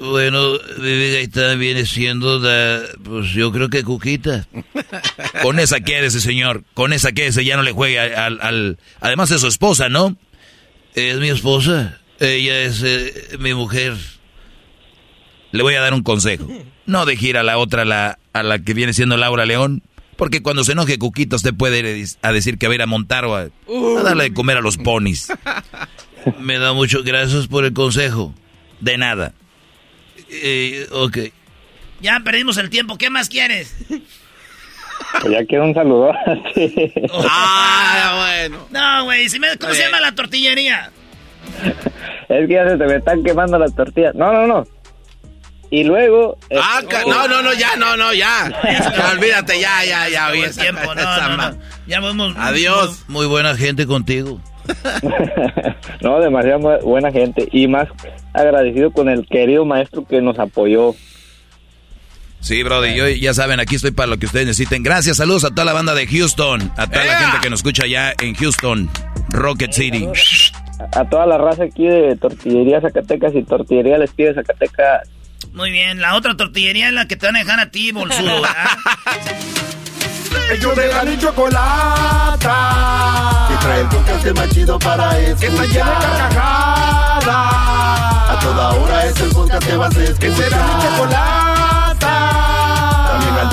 Speaker 2: Bueno, Vivi Gaitán viene siendo la, pues yo creo que Cuquita.
Speaker 5: Con esa quédese, señor. Con esa quédese, ya no le juegue al, al... Además es su esposa, ¿no?
Speaker 2: Es mi esposa. Ella es eh, mi mujer.
Speaker 5: Le voy a dar un consejo. No deje ir a la otra, la, a la que viene siendo Laura León. Porque cuando se enoje Cuquita, usted puede ir a decir que va a ir a montar o a, a darle de comer a los ponis.
Speaker 2: Me da mucho gracias por el consejo.
Speaker 5: De nada.
Speaker 2: Eh, ok. Ya perdimos el tiempo. ¿Qué más quieres?
Speaker 19: Pues ya quiero un saludo.
Speaker 2: ah, bueno. No, güey. ¿Cómo se llama la tortillería?
Speaker 19: Es que ya se te me están quemando las tortillas. No, no, no. Y luego...
Speaker 4: Ah, no, no, no, ya, no, no, ya. olvídate, ya, ya, ya.
Speaker 2: Hoy tiempo, no, no, no. Ya vamos.
Speaker 4: Adiós.
Speaker 2: Muy buena gente contigo.
Speaker 19: no, demasiado buena gente. Y más agradecido con el querido maestro que nos apoyó.
Speaker 5: Sí, Brody, yo ya saben, aquí estoy para lo que ustedes necesiten. Gracias, saludos a toda la banda de Houston, a toda la gente que nos escucha allá en Houston, Rocket City.
Speaker 19: A toda la raza aquí de Tortillería Zacatecas y Tortillería Les Pide Zacatecas.
Speaker 2: Muy bien, la otra tortillería es la que te van a dejar a ti, bolsudo.
Speaker 1: Ellos de la chocolata. Que trae el podcast más chido para escuchar. Que está llena de carcajadas. A toda hora es el podcast que vas a escuchar. Que será mi chocolata.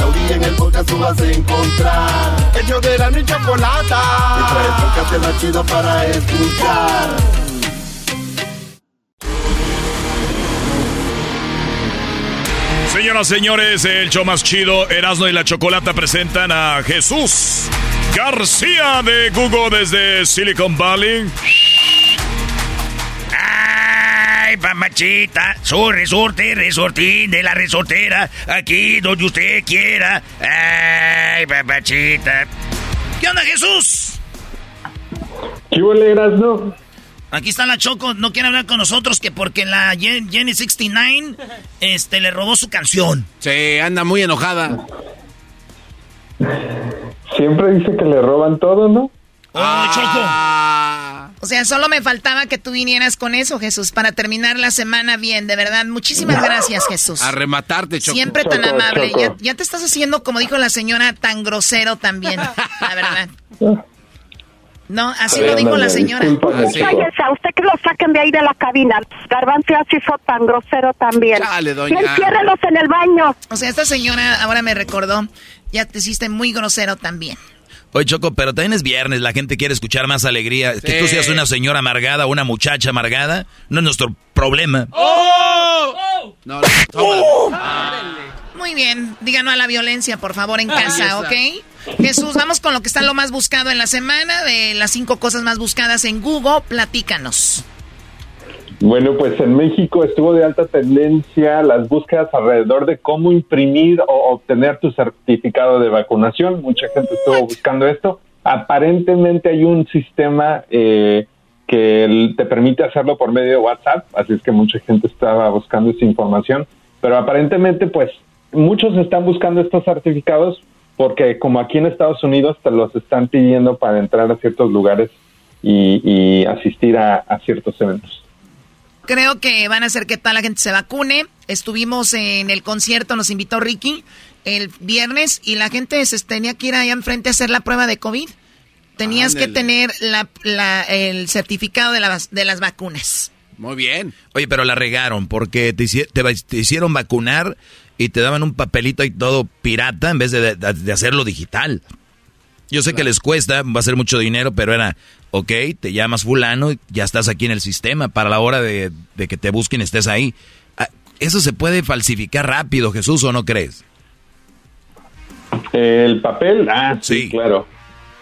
Speaker 1: Taurí en el podcast tú vas a encontrar. Ellos de la chocolata. Que trae el podcast más chido para escuchar.
Speaker 11: Señoras, señores, el show más chido, Erasmo y la Chocolata presentan a Jesús García de Google desde Silicon Valley.
Speaker 2: Ay, mamachita, su resorte, resortín de la resortera, aquí donde usted quiera. Ay, mamachita. ¿Qué onda, Jesús?
Speaker 19: ¿Qué huele, Erasmo?
Speaker 2: Aquí está la Choco, no quiere hablar con nosotros que porque la Jenny 69 este, le robó su canción.
Speaker 4: Sí, anda muy enojada.
Speaker 19: Siempre dice que le roban todo, ¿no?
Speaker 2: ¡Oh, Choco!
Speaker 20: O sea, solo me faltaba que tú vinieras con eso, Jesús, para terminar la semana bien, de verdad. Muchísimas gracias, Jesús.
Speaker 4: A rematarte, Choco.
Speaker 20: Siempre tan amable. Ya, ya, te estás haciendo, como dijo la señora, tan grosero también, la verdad. No, así lo dijo la señora.
Speaker 10: Cállese, a usted que lo saquen de ahí de la cabina. Garbanzo así fue tan grosero también.
Speaker 4: Dale, doña.
Speaker 10: Enciérrelos en el baño.
Speaker 20: O sea, esta señora ahora me recordó, ya te hiciste muy grosero también.
Speaker 5: Oye, Choco, pero también es viernes, la gente quiere escuchar más alegría. Sí. Que tú seas una señora amargada, una muchacha amargada, no es nuestro problema.
Speaker 4: ¡Oh! ¡Oh! No, no,
Speaker 20: ¡Oh! Muy bien, díganos a la violencia, por favor, en casa, ¿ok? Jesús, vamos con lo que está lo más buscado en la semana, de las cinco cosas más buscadas en Google, platícanos.
Speaker 19: Bueno, pues en México estuvo de alta tendencia las búsquedas alrededor de cómo imprimir o obtener tu certificado de vacunación. Mucha gente estuvo buscando esto. Aparentemente hay un sistema eh, que te permite hacerlo por medio de WhatsApp, así es que mucha gente estaba buscando esa información. Pero aparentemente, pues, muchos están buscando estos certificados porque como aquí en Estados Unidos te los están pidiendo para entrar a ciertos lugares y, y asistir a, a ciertos eventos.
Speaker 20: Creo que van a hacer que toda la gente se vacune. Estuvimos en el concierto, nos invitó Ricky el viernes y la gente se tenía que ir allá enfrente a hacer la prueba de COVID. Tenías Ándale. que tener la, la, el certificado de, la, de las vacunas.
Speaker 4: Muy bien.
Speaker 5: Oye, pero la regaron porque te, te, te hicieron vacunar y te daban un papelito y todo pirata en vez de, de hacerlo digital. Yo sé que les cuesta, va a ser mucho dinero, pero era, ok, te llamas fulano, ya estás aquí en el sistema, para la hora de, que te busquen estés ahí. Ah, ¿Eso se puede falsificar rápido, Jesús, o no crees?
Speaker 19: El papel, ah, sí, claro.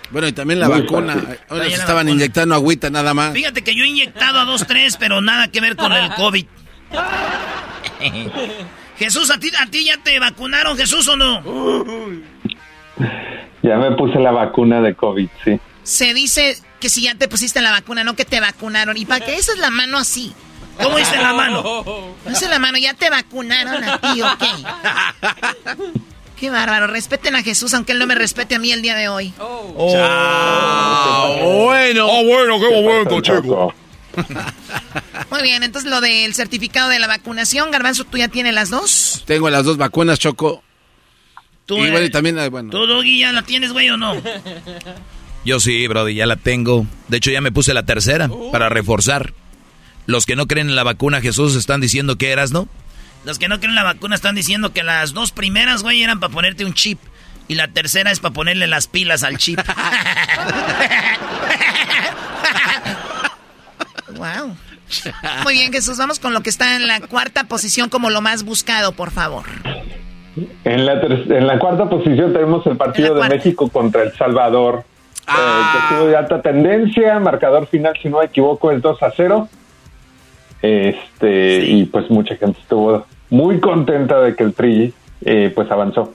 Speaker 4: Bueno, y también la vacuna. Ahora se estaban inyectando agüita nada más.
Speaker 2: Fíjate que yo he inyectado a dos, tres, pero nada que ver con el COVID. Jesús, ¿a ti, ¿a ti ya te vacunaron, Jesús, o no?
Speaker 19: Ya me puse la vacuna de COVID, sí.
Speaker 20: Se dice que si ya te pusiste la vacuna, no que te vacunaron. ¿Y para qué esa es la mano así?
Speaker 2: ¿Cómo dice la mano?
Speaker 20: No es la mano, ya te vacunaron a ti, ¿ok? Qué bárbaro. Respeten a Jesús, aunque él no me respete a mí el día de hoy.
Speaker 11: Oh. bueno. Oh, bueno, qué momento, chico.
Speaker 20: Muy bien, entonces lo del certificado de la vacunación, Garbanzo, ¿tú ya tienes las dos?
Speaker 4: Tengo las dos vacunas, Choco.
Speaker 2: Tú, y, bueno, y también, eh, bueno. ¿Tú, Doggy, ya la tienes, güey, o no?
Speaker 5: Yo sí, Brody, ya la tengo. De hecho, ya me puse la tercera para reforzar. Los que no creen en la vacuna, Jesús, están diciendo que eras, ¿no?
Speaker 2: Los que no creen en la vacuna están diciendo que las dos primeras, güey, eran para ponerte un chip. Y la tercera es para ponerle las pilas al chip.
Speaker 20: wow. Muy bien, Jesús, vamos con lo que está en la cuarta posición como lo más buscado, por favor.
Speaker 19: En la, en la cuarta posición tenemos el partido de México contra El Salvador. Eh, ah. que de alta tendencia, marcador final, si no me equivoco, es 2 a 0. Este, y pues mucha gente estuvo muy contenta de que el Tri eh, pues avanzó.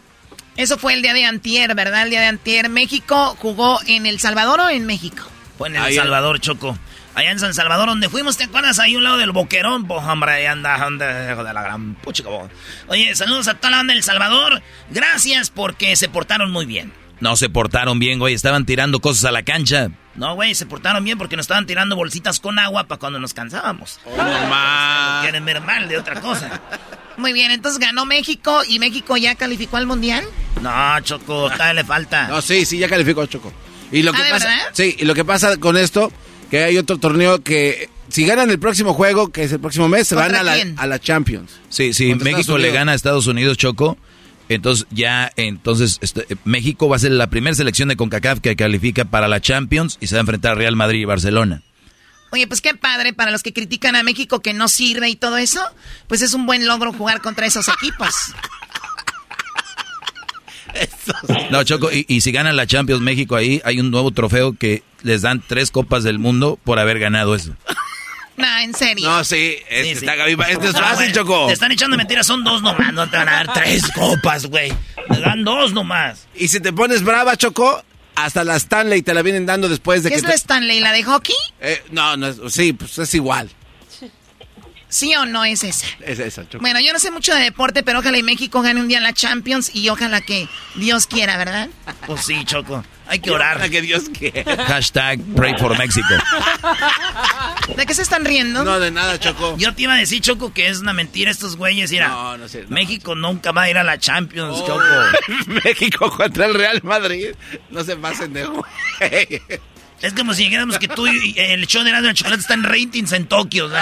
Speaker 20: Eso fue el día de antier, ¿verdad? El día de antier. ¿México jugó en El Salvador o en México?
Speaker 2: Fue en El Salvador, Choco. Allá en San Salvador, donde fuimos, ¿te acuerdas? Ahí un lado del boquerón, pues, hombre, ahí anda, anda, de la gran puchica, Oye, saludos a toda la banda del Salvador. Gracias porque se portaron muy bien.
Speaker 5: No se portaron bien, güey. Estaban tirando cosas a la cancha.
Speaker 2: No, güey, se portaron bien porque nos estaban tirando bolsitas con agua para cuando nos cansábamos.
Speaker 4: Oh, normal.
Speaker 2: Quieren ver mal de otra cosa.
Speaker 20: Muy bien, entonces ganó México y México ya calificó al mundial.
Speaker 2: No, Choco, todavía le falta.
Speaker 4: No, sí, sí, ya calificó Choco. Y lo que ah, pasa, sí, y lo que pasa con esto que hay otro torneo que si ganan el próximo juego, que es el próximo mes, se van a la, a la, Champions.
Speaker 5: Sí, sí, México le gana a Estados Unidos, Choco. Entonces ya, entonces este, México va a ser la primera selección de CONCACAF que califica para la Champions y se va a enfrentar a Real Madrid y Barcelona.
Speaker 20: Oye, pues qué padre para los que critican a México que no sirve y todo eso, pues es un buen logro jugar contra esos equipos.
Speaker 5: No, Choco, y, si ganan la Champions México ahí, hay un nuevo trofeo que les dan tres copas del mundo por haber ganado eso.
Speaker 20: No, en serio.
Speaker 4: No, sí, es, Está, este es fácil, Choco.
Speaker 2: Te están echando mentiras, son dos nomás, no te van a dar tres copas, güey. Te dan dos nomás.
Speaker 4: Y si te pones brava, Choco, hasta la Stanley te la vienen dando después de
Speaker 20: que.
Speaker 4: ¿Qué
Speaker 20: es la Stanley? ¿La de hockey?
Speaker 4: Eh, no, no, sí, pues es igual.
Speaker 20: ¿Sí o no es esa?
Speaker 4: Es esa, Choco.
Speaker 20: Bueno, yo no sé mucho de deporte, pero ojalá y México gane un día la Champions y ojalá que Dios quiera, ¿verdad?
Speaker 2: Pues sí, Choco. Hay que orar.
Speaker 4: Para que Dios quiera.
Speaker 5: Hashtag pray for Mexico.
Speaker 20: ¿De qué se están riendo?
Speaker 4: No, de nada, Choco.
Speaker 2: Yo te iba a decir, Choco, que es una mentira estos güeyes. Mira, no, no sé. México nunca va a ir a la Champions, oh. Choco.
Speaker 4: México contra el Real Madrid. No se pasen de güey.
Speaker 2: Es como si dijéramos que tú y el show de la chocolate está en ratings en Tokio.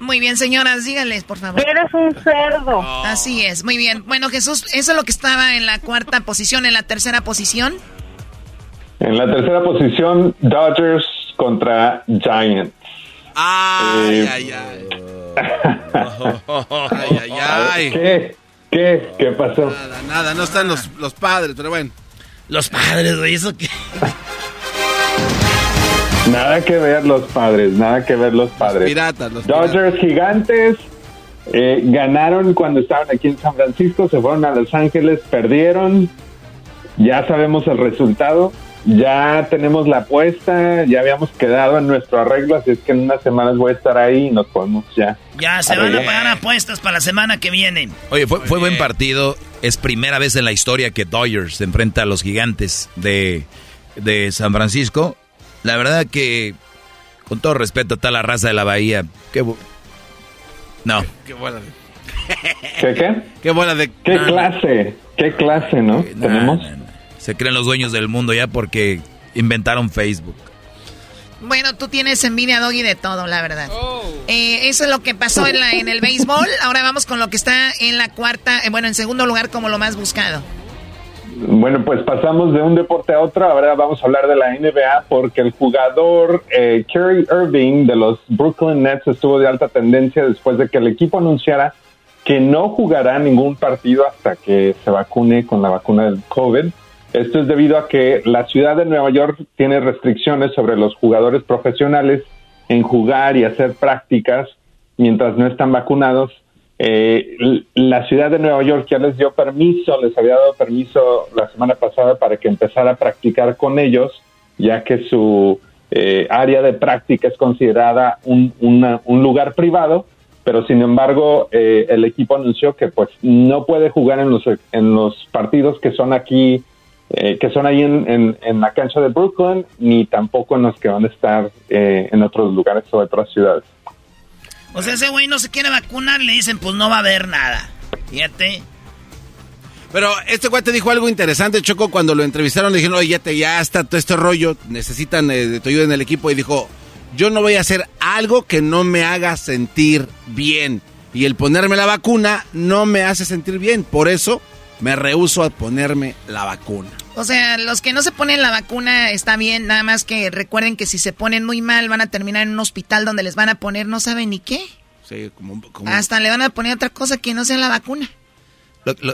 Speaker 20: Muy bien, señoras, díganles, por favor.
Speaker 10: Eres un cerdo.
Speaker 20: Así es, muy bien. Bueno, Jesús, eso es lo que estaba en la cuarta posición, en la tercera posición.
Speaker 19: En la tercera posición, Dodgers contra Giants.
Speaker 4: Ay, eh, ay, ay. ay, ay, ay.
Speaker 19: ¿Qué? ¿Qué? ¿Qué pasó?
Speaker 4: Nada, nada, no están los, los padres, pero bueno.
Speaker 2: Los padres, güey, eso que.
Speaker 19: Nada que ver los padres, nada que ver los padres.
Speaker 4: Piratas, los
Speaker 19: Dodgers gigantes eh, ganaron cuando estaban aquí en San Francisco, se fueron a Los Ángeles, perdieron. Ya sabemos el resultado, ya tenemos la apuesta, ya habíamos quedado en nuestro arreglo, así es que en unas semanas voy a estar ahí y nos podemos ya.
Speaker 2: Ya se van a pagar apuestas para la semana que viene.
Speaker 5: Oye, fue, fue buen partido. Es primera vez en la historia que Dodgers se enfrenta a los gigantes de, de San Francisco. La verdad que, con todo respeto a toda la raza de la Bahía, qué... No.
Speaker 4: Qué, buena de...
Speaker 19: ¿Qué qué?
Speaker 4: Qué buena de...
Speaker 19: ¿Qué clase? ¿Qué clase, no? ¿Tenemos?
Speaker 5: Se creen los dueños del mundo ya porque inventaron Facebook.
Speaker 20: Bueno, tú tienes envidia, Doggy, de todo, la verdad. Eh, eso es lo que pasó en, la, en el béisbol. Ahora vamos con lo que está en la cuarta, eh, bueno, en segundo lugar como lo más buscado.
Speaker 19: Bueno, pues pasamos de un deporte a otro. Ahora vamos a hablar de la NBA porque el jugador eh, Kerry Irving de los Brooklyn Nets estuvo de alta tendencia después de que el equipo anunciara que no jugará ningún partido hasta que se vacune con la vacuna del COVID. Esto es debido a que la ciudad de Nueva York tiene restricciones sobre los jugadores profesionales en jugar y hacer prácticas mientras no están vacunados. Eh, la ciudad de Nueva York ya les dio permiso, les había dado permiso la semana pasada para que empezara a practicar con ellos, ya que su eh, área de práctica es considerada un, un lugar privado, pero sin embargo eh, el equipo anunció que pues no puede jugar en los, en los partidos que son aquí, eh, que son ahí en, en, la cancha de Brooklyn, ni tampoco en los que van a estar en otros lugares o otras ciudades.
Speaker 2: O sea, ese güey no se quiere vacunar, le dicen, pues no va a haber nada. Fíjate.
Speaker 4: Pero este güey te dijo algo interesante, Choco, cuando lo entrevistaron, le dijeron, oye, ya, te, ya está todo este rollo, necesitan eh, de tu ayuda en el equipo, y dijo, yo no voy a hacer algo que no me haga sentir bien. Y el ponerme la vacuna no me hace sentir bien, por eso me rehuso a ponerme la vacuna.
Speaker 20: O sea, los que no se ponen la vacuna está bien, nada más que recuerden que si se ponen muy mal van a terminar en un hospital donde les van a poner no saben ni qué.
Speaker 4: Sí, como,
Speaker 20: Hasta le van a poner otra cosa que no sea la vacuna.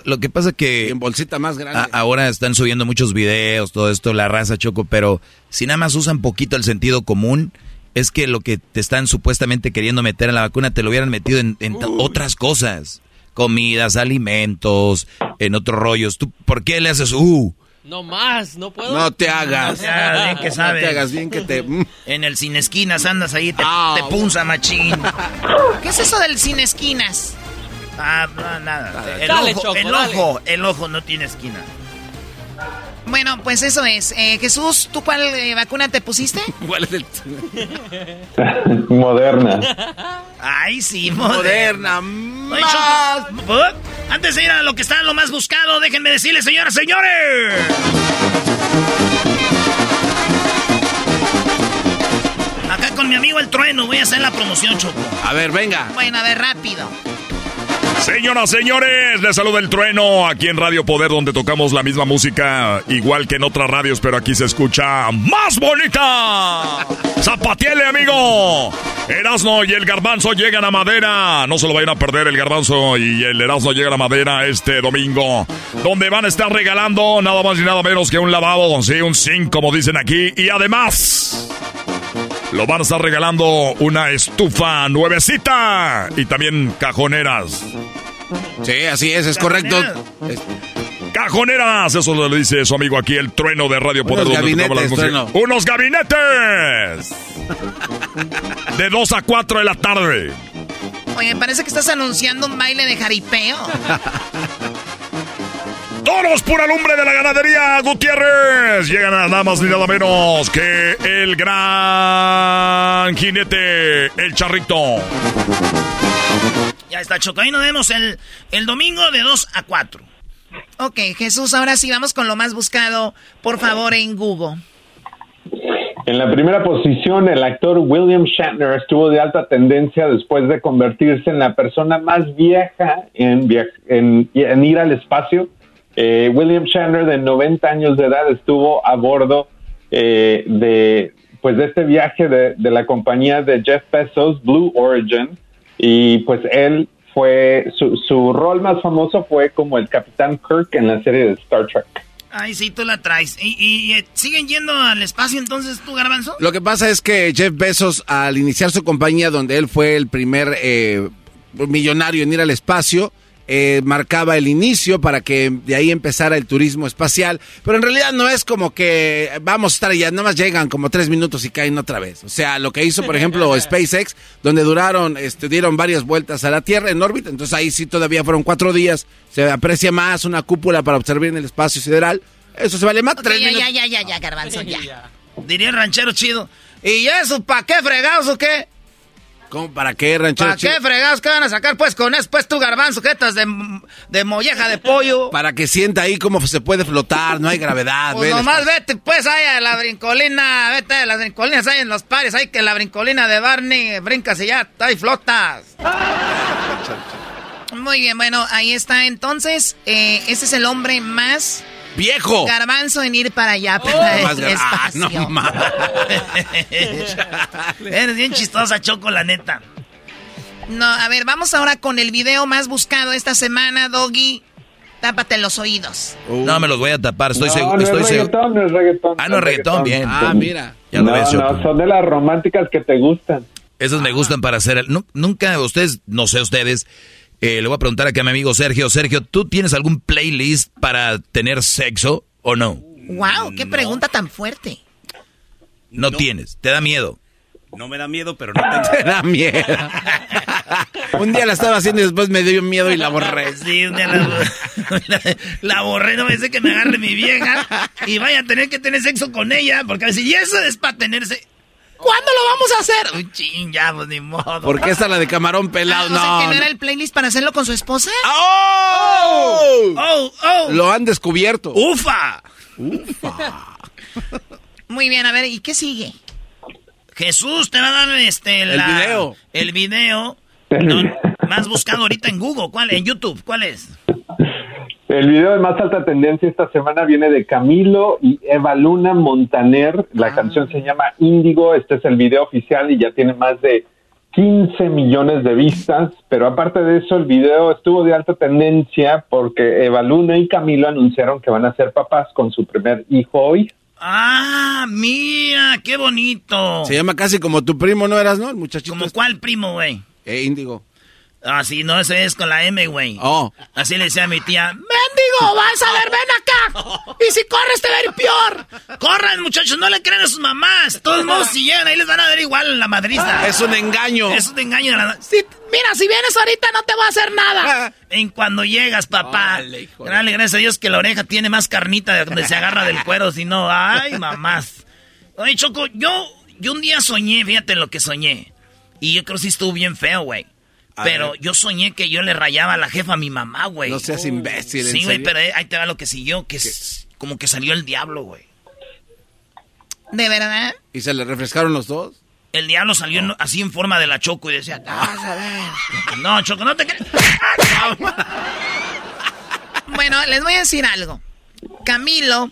Speaker 5: Lo, que pasa que...
Speaker 4: En bolsita más grande.
Speaker 5: ahora están subiendo muchos videos, todo esto, la raza choco, pero si nada más usan poquito el sentido común, es que lo que te están supuestamente queriendo meter en la vacuna te lo hubieran metido en, otras cosas. Comidas, alimentos, en otros rollos. ¿Tú por qué le haces uh?
Speaker 21: No más, no puedo.
Speaker 4: No te hagas.
Speaker 2: bien que sabes.
Speaker 4: No te hagas, bien que te...
Speaker 2: En el sin esquinas andas ahí, te, te punza machín.
Speaker 20: ¿Qué es eso del sin esquinas?
Speaker 2: Ah, no, nada. El, ojo, el ojo, el ojo no tiene esquina.
Speaker 20: Bueno, pues eso es. Eh, Jesús, ¿tú cuál eh, vacuna te pusiste?
Speaker 4: ¿Cuál es el...?
Speaker 19: moderna.
Speaker 2: Ay, sí, moderna. moderna. Más. Antes de ir a lo que está lo más buscado, déjenme decirles, señoras, señores. Acá con mi amigo el trueno voy a hacer la promoción, Choco.
Speaker 4: A ver, venga.
Speaker 20: Bueno, a ver, rápido.
Speaker 11: Señoras, señores, les saluda el trueno aquí en Radio Poder, donde tocamos la misma música, igual que en otras radios, pero aquí se escucha más bonita. ¡Zapatiele, amigo! Erasno y el Garbanzo llegan a Madera. No se lo vayan a perder el Garbanzo y el Erasno llegan a Madera este domingo, donde van a estar regalando nada más y nada menos que un lavabo, sí, un zinc, como dicen aquí, y además lo van a estar regalando una estufa nuevecita y también cajoneras.
Speaker 4: Sí, así es, es correcto.
Speaker 11: Cajoneras, eso lo dice su amigo aquí, el trueno de Radio Poder.
Speaker 4: Unos gabinetes,
Speaker 11: ¡Unos gabinetes! de 2 a 4 de la tarde.
Speaker 20: Oye, parece que estás anunciando un baile de jaripeo.
Speaker 11: Toros por alumbre de la ganadería Gutiérrez. Llegan a nada más ni nada menos que el gran jinete, el charrito.
Speaker 2: Ya está, Choco. Ahí nos vemos el, el domingo de 2 a 4.
Speaker 20: Ok, Jesús, ahora sí vamos con lo más buscado, por favor, en Google.
Speaker 19: En la primera posición, el actor William Shatner estuvo de alta tendencia después de convertirse en la persona más vieja en, en, en ir al espacio eh, William Shatner, de 90 años de edad, estuvo a bordo eh, de, pues, de este viaje de, la compañía de Jeff Bezos, Blue Origin, y pues él fue, su, su rol más famoso fue como el Capitán Kirk en la serie de Star Trek.
Speaker 2: Ay, sí, tú la traes. ¿Y, eh, siguen yendo al espacio entonces tú, Garbanzo?
Speaker 4: Lo que pasa es que Jeff Bezos, al iniciar su compañía, donde él fue el primer millonario en ir al espacio, eh, marcaba el inicio para que de ahí empezara el turismo espacial, pero en realidad no es como que vamos a estar allá, nada más llegan como tres minutos y caen otra vez. O sea, lo que hizo, por ejemplo, SpaceX, donde duraron, este, dieron varias vueltas a la Tierra en órbita, entonces ahí sí todavía fueron cuatro días, se aprecia más una cúpula para observar en el espacio sideral, eso se vale más
Speaker 20: tres ya, ya, ya, ya, ya, garbanzo, ya.
Speaker 2: Diría el ranchero chido. ¿Y eso para qué fregados o qué?
Speaker 4: ¿Cómo para qué, ranchero?
Speaker 17: ¿Para qué fregados? ¿Qué van a sacar pues con eso? Pues tú garbanzo, jetas de, de molleja de pollo.
Speaker 4: Para que sienta ahí cómo se puede flotar, no hay gravedad.
Speaker 17: Pues nomás vete pues ahí a la brincolina, vete a las brincolinas ahí en los pares, ahí que la brincolina de Barney brincas y ya, ahí flotas. Muy bien, bueno, ahí está entonces, eh, ese es el hombre más...
Speaker 4: ¡Viejo!
Speaker 17: Garbanzo en ir para allá,
Speaker 2: Oh.
Speaker 17: el
Speaker 2: Más gar- ah, no mames. Eres bien chistosa, Choco, la neta.
Speaker 20: No, a ver, vamos ahora con el video más buscado esta semana, Doggy. Tápate los oídos.
Speaker 5: No me los voy a tapar, estoy
Speaker 19: no,
Speaker 5: seguro.
Speaker 19: no
Speaker 5: estoy
Speaker 19: es
Speaker 5: seguro.
Speaker 19: reggaetón, no es reggaetón.
Speaker 5: Ah, no es reggaetón, bien.
Speaker 4: Ah, mira.
Speaker 5: Ya lo
Speaker 19: no,
Speaker 5: ves, Choco.
Speaker 19: no, son de las románticas que te gustan.
Speaker 5: Esos me gustan para hacer. nu- Nunca ustedes, no sé ustedes, eh, le voy a preguntar aquí a mi amigo Sergio. Sergio, ¿tú tienes algún playlist para tener sexo o no?
Speaker 20: Wow, qué pregunta tan fuerte.
Speaker 5: No, tienes, te da miedo.
Speaker 21: No me da miedo, pero no tengo.
Speaker 4: Te da miedo. Un día la estaba haciendo y después me dio miedo y la borré.
Speaker 2: Sí, un día la, la, la borré, no me dice que me agarre mi vieja y vaya a tener que tener sexo con ella, porque a veces, y eso es para tenerse. ¿Cuándo lo vamos a hacer? Uy, ching, ya, pues ni modo.
Speaker 4: ¿Por qué esta la de camarón pelado?
Speaker 20: O sea,
Speaker 4: No.
Speaker 20: que no era el playlist para hacerlo con su esposa.
Speaker 4: ¡Oh!
Speaker 2: ¡Oh! ¡Oh!
Speaker 4: Lo han descubierto.
Speaker 2: ¡Ufa!
Speaker 20: Muy bien, a ver, ¿y qué sigue?
Speaker 2: Jesús te va a dar este
Speaker 4: El
Speaker 2: la-
Speaker 4: video.
Speaker 2: El video no, más buscado ahorita en Google. ¿Cuál? En YouTube. ¿Cuál es?
Speaker 19: El video de más alta tendencia esta semana viene de Camilo y Eva Luna Montaner. La canción se llama Índigo. Este es el video oficial y ya tiene más de 15 millones de vistas. Pero aparte de eso, el video estuvo de alta tendencia porque Eva Luna y Camilo anunciaron que van a ser papás con su primer hijo hoy.
Speaker 2: Ah, mira, qué bonito.
Speaker 4: Se llama casi como tu primo, ¿no eras, no? El muchachito.
Speaker 2: ¿Como
Speaker 4: este.
Speaker 2: cuál primo, güey?
Speaker 4: Eh, índigo.
Speaker 2: Ah, sí, no, ese es con la M, güey.
Speaker 4: Oh.
Speaker 2: Así le decía a mi tía, ¡Mendigo, vas a ver, ven acá! Y si corres te va a ir peor. Corran, muchachos, no le crean a sus mamás. De todos modos, si llegan ahí les van a dar igual la madriza.
Speaker 4: Es un engaño.
Speaker 2: Es un engaño. de la- Sí, mira, si vienes ahorita no te va a hacer nada. En cuando llegas, papá. Dale, gracias a Dios que la oreja tiene más carnita de donde se agarra del cuero, si no, ay, mamás. Oye, Choco, yo, yo un día soñé, fíjate lo que soñé. Y yo creo que sí estuvo bien feo, güey. Pero
Speaker 4: ver.
Speaker 2: yo soñé que yo le rayaba a la jefa a mi mamá, güey.
Speaker 4: No seas imbécil, ¿en
Speaker 2: Sí, güey, pero eh, ahí te va lo que siguió, que es como que salió el diablo, güey.
Speaker 20: ¿De verdad?
Speaker 4: ¿Y se le refrescaron los dos?
Speaker 2: El diablo salió en- así en forma de la Choco y decía, "Ah, vas a ver. No, Choco, no te crees.
Speaker 20: Bueno, les voy a decir algo. Camilo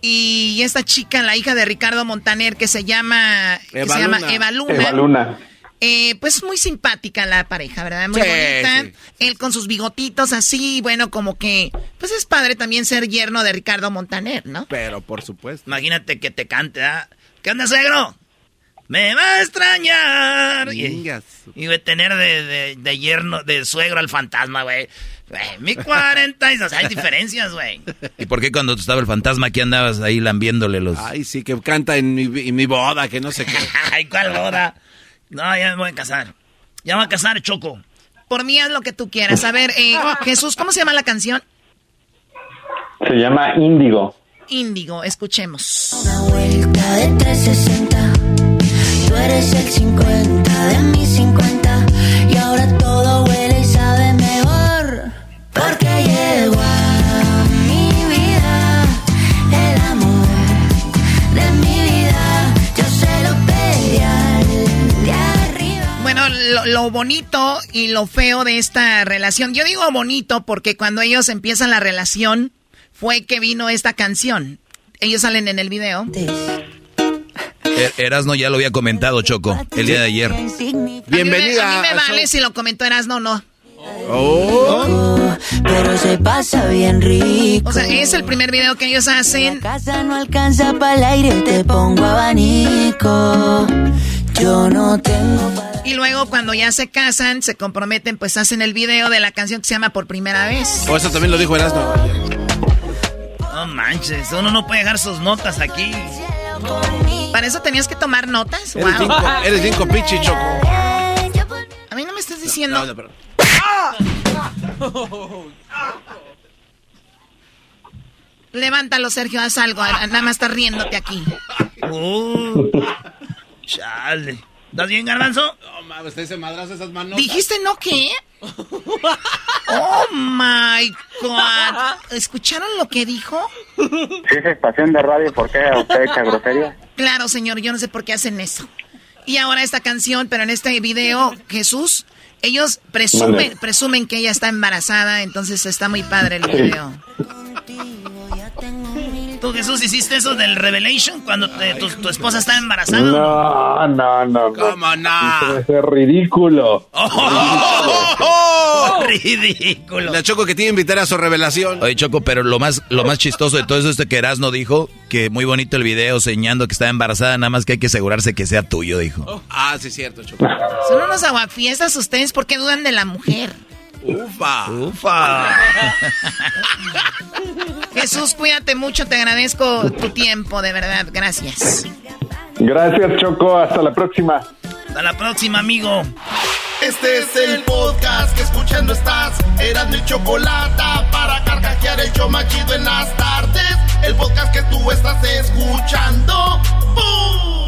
Speaker 20: y esta chica, la hija de Ricardo Montaner, que se llama, que
Speaker 4: Eva
Speaker 20: se llama
Speaker 4: Luna.
Speaker 20: Eva Luna.
Speaker 19: Eva Luna.
Speaker 20: Eh, pues muy simpática la pareja, ¿verdad? Muy
Speaker 4: Sí,
Speaker 20: bonita.
Speaker 4: sí.
Speaker 20: Él con sus bigotitos así, bueno, como que, pues es padre también ser yerno de Ricardo Montaner, ¿no?
Speaker 4: Pero por supuesto.
Speaker 2: Imagínate que te cante, ¿ah? ¿Qué onda, suegro? Me va a extrañar. Y, voy a tener de, de, de yerno, de suegro al fantasma, güey. Mi 40 y... O sea, hay diferencias, güey.
Speaker 5: ¿Y por qué cuando estaba el fantasma aquí andabas ahí lambiéndole los...
Speaker 4: Ay, sí, que canta en mi, en mi boda, que no sé qué.
Speaker 2: Ay, ¿cuál boda? No, ya me voy a casar. Ya me voy a casar, Choco.
Speaker 20: Por mí haz lo que tú quieras. A ver, eh, Jesús, ¿cómo se llama la canción?
Speaker 19: Se llama Índigo.
Speaker 20: Índigo, escuchemos.
Speaker 22: vuelta de 360. Tú eres el 50 de mis 50. Y ahora todo huele y sabe mejor. Porque lo,
Speaker 20: lo bonito y lo feo de esta relación. Yo digo bonito porque cuando ellos empiezan la relación fue que vino esta canción. Ellos salen en el video.
Speaker 5: Er- Erasno ya lo había comentado, Choco, el día de ayer.
Speaker 20: A mí me-
Speaker 4: Bienvenida.
Speaker 20: A mí me
Speaker 4: al
Speaker 20: vale si lo comentó Erasno o no.
Speaker 4: Oh.
Speaker 22: Pero se pasa bien rico.
Speaker 20: O sea, es el primer video que ellos hacen.
Speaker 22: casa no alcanza para el aire, te pongo abanico. Yo no tengo
Speaker 20: Y luego cuando ya se casan, se comprometen, pues hacen el video de la canción que se llama Por Primera Vez.
Speaker 4: O eso también lo dijo Erasmo.
Speaker 2: No manches, uno no puede dejar sus notas aquí.
Speaker 20: ¿Para eso tenías que tomar notas?
Speaker 4: Eres
Speaker 20: Wow.
Speaker 4: co- eres bien copichi, Choco.
Speaker 20: A mí no me estás diciendo...
Speaker 4: No, no, pero-
Speaker 20: Levántalo, Sergio, haz algo. Nada más estás riéndote aquí.
Speaker 2: Uh, chale. ¿Estás bien, garbanzo?
Speaker 4: No mames, usted se madrazo esas manos.
Speaker 20: ¿Dijiste no qué? Oh my God. ¿Escucharon lo que dijo?
Speaker 23: Si es estación de radio, ¿por qué usted echa grosería?
Speaker 20: Claro, señor, yo no sé por qué hacen eso. Y ahora esta canción, pero en este video, Jesús, ellos presumen,
Speaker 23: Vale.
Speaker 20: presumen que ella está embarazada, entonces está muy padre el video.
Speaker 2: ¿Tú, Jesús, hiciste eso del Revelation cuando te- tu, tu esposa está embarazada?
Speaker 19: No, no, no.
Speaker 2: ¿Cómo no?
Speaker 19: Es ridículo.
Speaker 2: ¡Oh! ¡Ridículo!
Speaker 4: La Choco que tiene que invitar a su revelación.
Speaker 5: Oye, Choco, pero lo más, lo más chistoso de todo eso es de que Erasmo dijo que muy bonito el video señando que está embarazada, nada más que hay que asegurarse que sea tuyo, dijo.
Speaker 4: Ah, sí, es cierto, Choco.
Speaker 20: Son unos aguafiestas ustedes porque dudan de la mujer.
Speaker 4: Ufa.
Speaker 5: Ufa.
Speaker 20: Jesús, cuídate mucho, te agradezco tu tiempo, de verdad, gracias.
Speaker 19: Gracias, Choco. Hasta la próxima.
Speaker 2: Hasta la próxima, amigo.
Speaker 1: Este es el podcast que escuchando estás. Eran mi chocolate para carcajear el show más chido en las tardes. El podcast que tú estás escuchando. ¡Bum!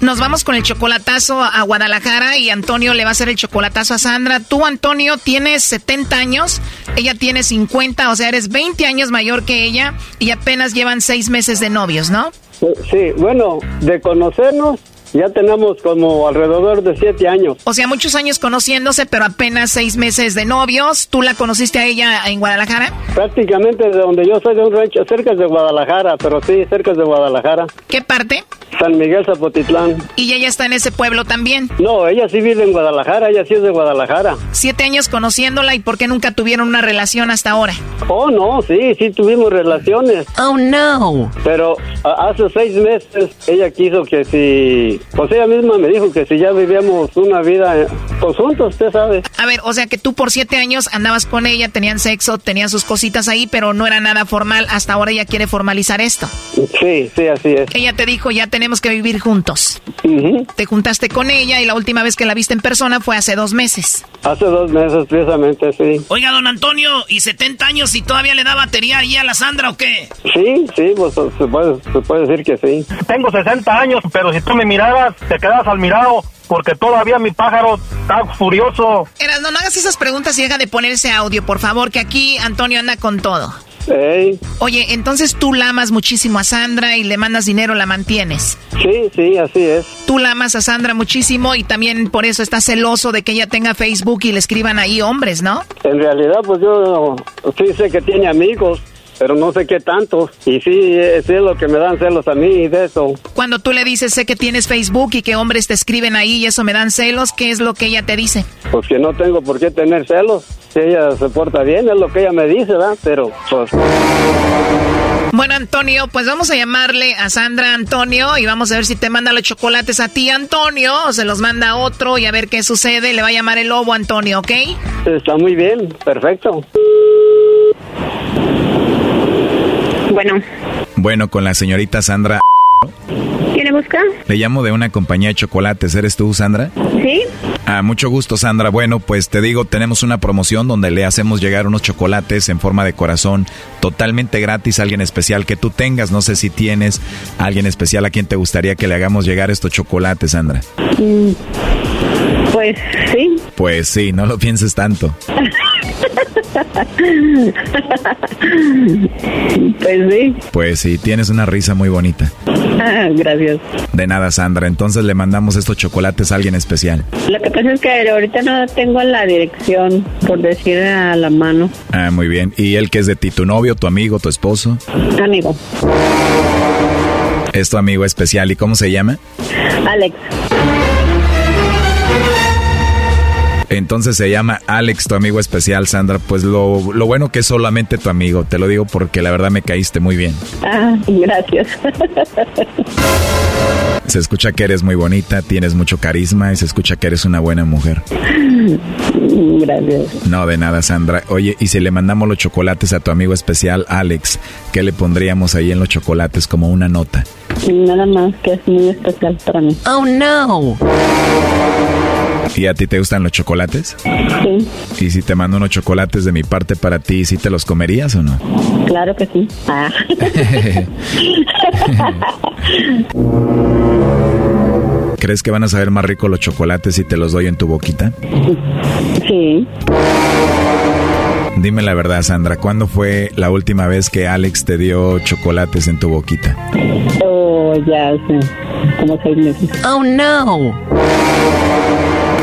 Speaker 20: Nos vamos con el chocolatazo a Guadalajara y Antonio le va a hacer el chocolatazo a Sandra. Tú, Antonio, tienes 70 años, ella tiene 50, o sea, eres 20 años mayor que ella y apenas llevan 6 meses de novios, ¿no?
Speaker 24: Sí, bueno, de conocernos ya tenemos como alrededor de siete años.
Speaker 20: O sea, muchos años conociéndose, pero apenas 6 meses de novios. ¿Tú la conociste a ella en Guadalajara?
Speaker 24: Prácticamente de donde yo soy de un rancho, cerca de Guadalajara, pero sí, cerca de Guadalajara.
Speaker 20: ¿Qué parte?
Speaker 24: San Miguel Zapotitlán.
Speaker 20: Y ella está en ese pueblo también.
Speaker 24: No, ella sí vive en Guadalajara, ella sí es de Guadalajara.
Speaker 20: Siete años conociéndola y ¿por qué nunca tuvieron una relación hasta ahora?
Speaker 24: Oh, no, sí, sí tuvimos relaciones.
Speaker 20: Oh, no.
Speaker 24: Pero a- hace seis meses ella quiso que si, pues ella misma me dijo que si ya vivíamos una vida eh, pues juntos, usted sabe.
Speaker 20: A ver, o sea que tú por siete años andabas con ella, tenían sexo, tenían sus cositas ahí, pero no era nada formal. Hasta ahora ella quiere formalizar esto.
Speaker 24: Sí, sí, así es.
Speaker 20: Ella te dijo, ya tenemos que vivir juntos. Te juntaste con ella y la última vez que la viste en persona fue hace dos meses.
Speaker 24: Hace dos meses precisamente, sí.
Speaker 2: Oiga, don Antonio, ¿y 70 años y todavía le da batería ahí a la Sandra o qué?
Speaker 24: Sí, sí, pues se puede, se puede decir que sí.
Speaker 25: Tengo 60 años, pero si tú me te quedas al mirado, porque todavía mi pájaro está furioso.
Speaker 20: Eras, no, no hagas esas preguntas y deja de poner ese audio, por favor, que aquí Antonio anda con todo. Oye, entonces tú la amas muchísimo a Sandra y le mandas dinero, la mantienes.
Speaker 24: Sí, sí, así es.
Speaker 20: Tú la amas a Sandra muchísimo y también por eso estás celoso de que ella tenga Facebook y le escriban ahí hombres, ¿no?
Speaker 24: En realidad, pues yo sí sé que tiene amigos, pero no sé qué tanto. Y sí, sí es lo que me dan celos a mí de eso.
Speaker 20: Cuando tú le dices, sé que tienes Facebook y que hombres te escriben ahí y eso me dan celos, ¿qué es lo que ella te dice?
Speaker 24: Pues que no tengo por qué tener celos. Si ella se porta bien, es lo que ella me dice, ¿verdad? Pero, pues...
Speaker 20: Bueno, Antonio, pues vamos a llamarle a Sandra Antonio y vamos a ver si te manda los chocolates a ti, Antonio, o se los manda a otro y a ver qué sucede. Le va a llamar el lobo, Antonio, ¿ok?
Speaker 24: Está muy bien, perfecto.
Speaker 26: Bueno,
Speaker 27: Bueno, con la señorita Sandra.
Speaker 26: ¿quién le busca?
Speaker 27: Le llamo de una compañía de chocolates. ¿Eres tú, Sandra?
Speaker 26: ¿Sí?
Speaker 27: Ah, mucho gusto, Sandra. Bueno, pues te digo, tenemos una promoción donde le hacemos llegar unos chocolates en forma de corazón totalmente gratis a alguien especial que tú tengas. No sé si tienes a alguien especial a quien te gustaría que le hagamos llegar estos chocolates, Sandra.
Speaker 26: Mm, Pues sí.
Speaker 27: Pues sí, no lo pienses tanto.
Speaker 26: pues sí.
Speaker 27: Pues sí, tienes una risa muy bonita.
Speaker 26: Gracias.
Speaker 27: De nada, Sandra. Entonces le mandamos estos chocolates a alguien especial.
Speaker 26: Lo que pasa es que ahorita no tengo la dirección, por decir a la mano.
Speaker 27: Ah, muy bien. ¿Y él que es de ti? ¿Tu novio, tu amigo, tu esposo?
Speaker 26: Amigo,
Speaker 27: Es tu amigo especial. ¿Y cómo se llama?
Speaker 26: Alex.
Speaker 27: Entonces se llama Alex, tu amigo especial, Sandra. Pues lo, lo bueno que es solamente tu amigo. Te lo digo porque la verdad me caíste muy bien.
Speaker 26: Ah, gracias.
Speaker 27: Se escucha que eres muy bonita, tienes mucho carisma y se escucha que eres una buena mujer.
Speaker 26: Gracias.
Speaker 27: No, de nada, Sandra. Oye, y si le mandamos los chocolates a tu amigo especial, Alex, ¿qué le pondríamos ahí en los chocolates como una nota?
Speaker 26: Nada más que es muy especial para mí.
Speaker 20: Oh, no.
Speaker 27: ¿Y a ti te gustan los chocolates?
Speaker 26: Sí.
Speaker 27: ¿Y si te mando unos chocolates de mi parte para ti, ¿sí te los comerías o no?
Speaker 26: Claro que sí. Ah.
Speaker 27: ¿Crees que van a saber más rico los chocolates si te los doy en tu boquita?
Speaker 26: Sí.
Speaker 27: Dime la verdad, Sandra, ¿cuándo fue la última vez que Alex te dio chocolates en tu boquita?
Speaker 26: Oh, ya sé. Como seis meses.
Speaker 22: Oh no.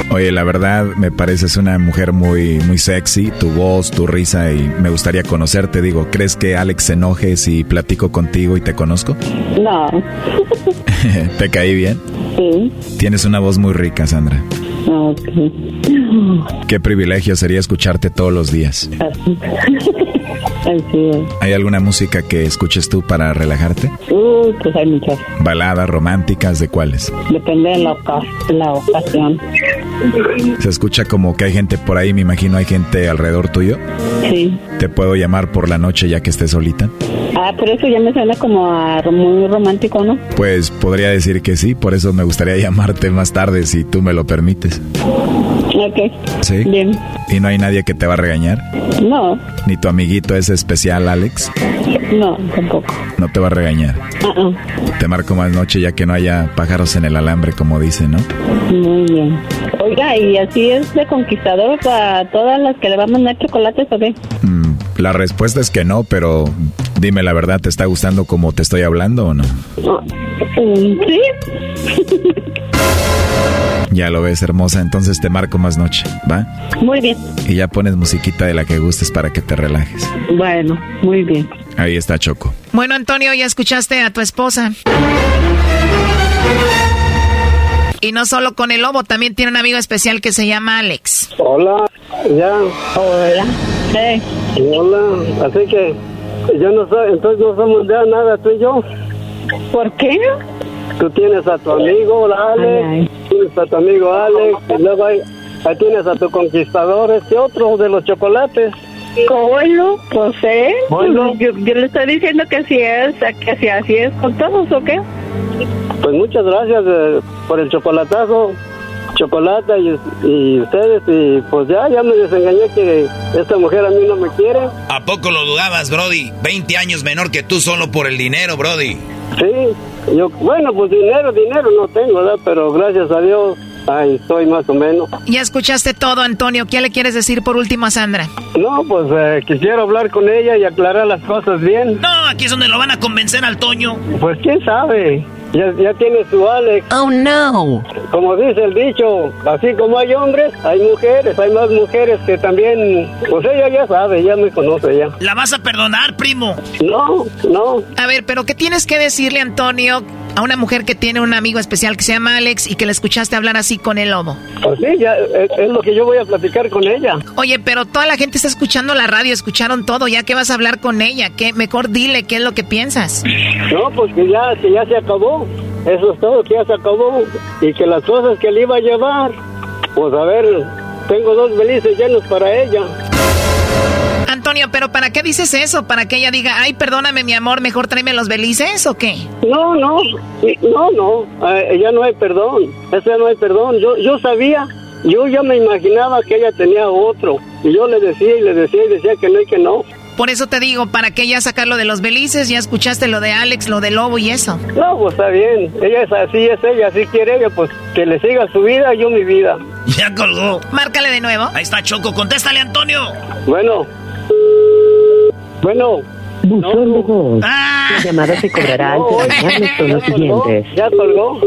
Speaker 27: Oye, la verdad me pareces una mujer muy muy sexy, tu voz, tu risa y me gustaría conocerte. Digo, ¿crees que Alex se enoje si platico contigo y te conozco?
Speaker 26: No.
Speaker 27: ¿Te caí bien?
Speaker 26: Sí.
Speaker 27: Tienes una voz muy rica, Sandra.
Speaker 26: Ok.
Speaker 27: Qué privilegio sería escucharte todos los días.
Speaker 26: Así. Así es.
Speaker 27: ¿Hay alguna música que escuches tú para relajarte?
Speaker 26: Uh, pues hay muchas.
Speaker 27: ¿Baladas románticas de cuáles?
Speaker 26: Depende de la, oca- la ocasión.
Speaker 27: Se escucha como que hay gente por ahí, me imagino hay gente alrededor tuyo.
Speaker 26: Sí.
Speaker 27: ¿Te puedo llamar por la noche ya que estés solita?
Speaker 26: Ah, pero eso ya me suena como a muy romántico, ¿no?
Speaker 27: Pues podría decir que sí, por eso me gustaría llamarte más tarde si tú me lo permites.
Speaker 26: Ok.
Speaker 27: ¿Sí?
Speaker 26: Bien.
Speaker 27: ¿Y no hay nadie que te va a regañar?
Speaker 26: No,
Speaker 27: ¿Ni tu amiguito ese especial, Alex?
Speaker 26: no, tampoco.
Speaker 27: No te va a regañar.
Speaker 26: Ah, ah.
Speaker 27: Te marco más noche ya que no haya pájaros en el alambre, como dicen, ¿no?
Speaker 26: Muy bien. Oiga, ¿y así es de conquistador para todas las que le va a mandar chocolates o qué?
Speaker 27: Mm, la respuesta es que no, pero dime la verdad, ¿te está gustando como te estoy hablando o no?
Speaker 26: Sí.
Speaker 27: Ya lo ves, hermosa, entonces te marco más noche, ¿va?
Speaker 26: Muy bien.
Speaker 27: Y ya pones musiquita de la que gustes para que te relajes.
Speaker 26: Bueno, muy bien.
Speaker 27: Ahí está Choco.
Speaker 20: Bueno, Antonio, ya escuchaste a tu esposa. Y no solo con el lobo, también tiene un amigo especial que se llama Alex.
Speaker 24: Hola, ya.
Speaker 26: Hola. Sí.
Speaker 24: Hola, así que yo no soy, entonces no somos de nada tú y yo.
Speaker 26: ¿Por qué?
Speaker 24: Tú tienes a tu amigo Alex, tienes a tu amigo Alex, y luego ahí, ahí tienes a tu conquistador, este otro de los chocolates.
Speaker 26: Bueno, pues eh,
Speaker 24: Bueno.
Speaker 26: yo, yo le estoy diciendo que así es, que así, así es con todos, ¿o qué?
Speaker 24: Pues muchas gracias eh, por el chocolatazo, chocolate y, y ustedes, y pues ya, ya me desengañé que esta mujer a mí no me quiere.
Speaker 5: ¿A poco lo dudabas, Brody? 20 años menor que tú solo por el dinero, Brody.
Speaker 24: Sí, yo, bueno, pues dinero, dinero no tengo, ¿verdad? Pero gracias a Dios, ahí estoy más o menos.
Speaker 20: Ya escuchaste todo, Antonio. ¿Qué le quieres decir por último a Sandra?
Speaker 24: No, pues eh, quisiera hablar con ella y aclarar las cosas bien.
Speaker 2: No, aquí es donde lo van a convencer al Toño.
Speaker 24: Pues quién sabe, ya, ya tiene su Alex.
Speaker 22: Oh no.
Speaker 24: Como dice el dicho, así como hay hombres, hay mujeres, hay más mujeres que también, pues ella ya sabe, ya me conoce ya.
Speaker 2: ¿La vas a perdonar, primo?
Speaker 24: No, no.
Speaker 20: A ver, pero ¿qué tienes que decirle, Antonio, a una mujer que tiene un amigo especial que se llama Alex y que le escuchaste hablar así con el lobo?
Speaker 24: Pues sí, ya es, es lo que yo voy a platicar con ella.
Speaker 20: Oye, pero toda la gente está escuchando la radio, escucharon todo, ya que vas a hablar con ella, ¿qué? Mejor dile qué es lo que piensas.
Speaker 24: No, pues que ya, que ya se acabó. Eso es todo, que ya se acabó. Y que las cosas que le iba a llevar, pues a ver, tengo dos belices llenos para ella.
Speaker 20: Antonio, pero ¿para qué dices eso? ¿Para que ella diga, ay, perdóname mi amor, mejor tráeme los belices o qué?
Speaker 24: No, no, no, no, eh, ya no hay perdón, eso ya no hay perdón. Yo, yo sabía, yo ya me imaginaba que ella tenía otro. Y yo le decía y le decía y decía que no y que no.
Speaker 20: Por eso te digo, ¿para qué ya sacar lo de los belices? Ya escuchaste lo de Alex, lo del lobo y eso.
Speaker 24: No, pues está bien, ella es así, es ella, así quiere ella, pues que le siga su vida, yo mi vida.
Speaker 2: Ya colgó.
Speaker 20: Márcale de nuevo.
Speaker 2: Ahí está Choco, contéstale, Antonio.
Speaker 24: Bueno, bueno.
Speaker 28: Buzón de voz.
Speaker 2: Ah.
Speaker 28: La llamada se cobrará al
Speaker 24: No,
Speaker 28: los tonos
Speaker 24: ya colgó,
Speaker 28: siguientes.
Speaker 24: ya colgó.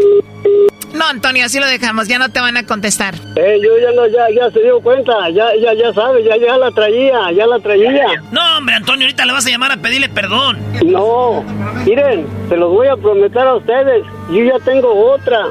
Speaker 20: No, Antonio, así lo dejamos, ya no te van a contestar.
Speaker 24: Eh, yo ya no, ya, ya se dio cuenta, ya, ya, ya sabe, ya, ya la traía, ya la traía.
Speaker 2: No, hombre, Antonio, ahorita le vas a llamar a pedirle perdón.
Speaker 24: No, miren, se los voy a prometer a ustedes, yo ya tengo otra.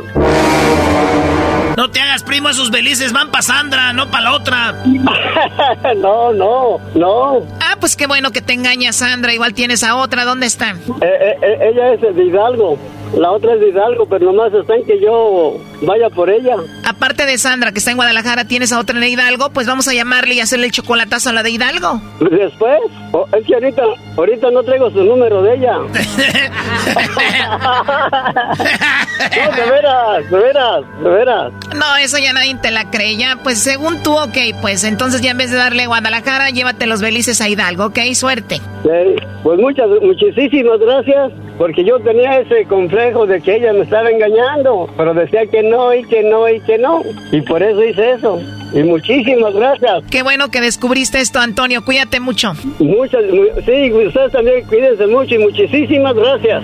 Speaker 2: No te hagas primo, esos belices van para Sandra, no para la otra.
Speaker 24: no, no, no.
Speaker 20: Ah, pues qué bueno que te engañas, Sandra. Igual tienes a otra. ¿Dónde está?
Speaker 24: Eh, eh, eh, ella es de Hidalgo, la otra es de Hidalgo, pero nomás está en que yo vaya por ella.
Speaker 20: Aparte de Sandra, que está en Guadalajara, tienes a otra en Hidalgo, pues vamos a llamarle y hacerle el chocolatazo a la de Hidalgo.
Speaker 24: Después, oh, es que ahorita, ahorita no traigo su número de ella. No, de veras, de veras, de veras.
Speaker 20: No, eso ya nadie te la cree. Ya, pues según tú, ok, pues entonces ya en vez de darle Guadalajara, llévate los belices a Hidalgo, ok, suerte.
Speaker 24: Sí, pues muchas, muchísimas gracias, porque yo tenía ese complejo de que ella me estaba engañando, pero decía que no y que no y que no, y por eso hice eso. Y muchísimas gracias.
Speaker 20: Qué bueno que descubriste esto, Antonio. Cuídate mucho.
Speaker 24: Muchas, mu- sí, ustedes también cuídense mucho y muchísimas gracias.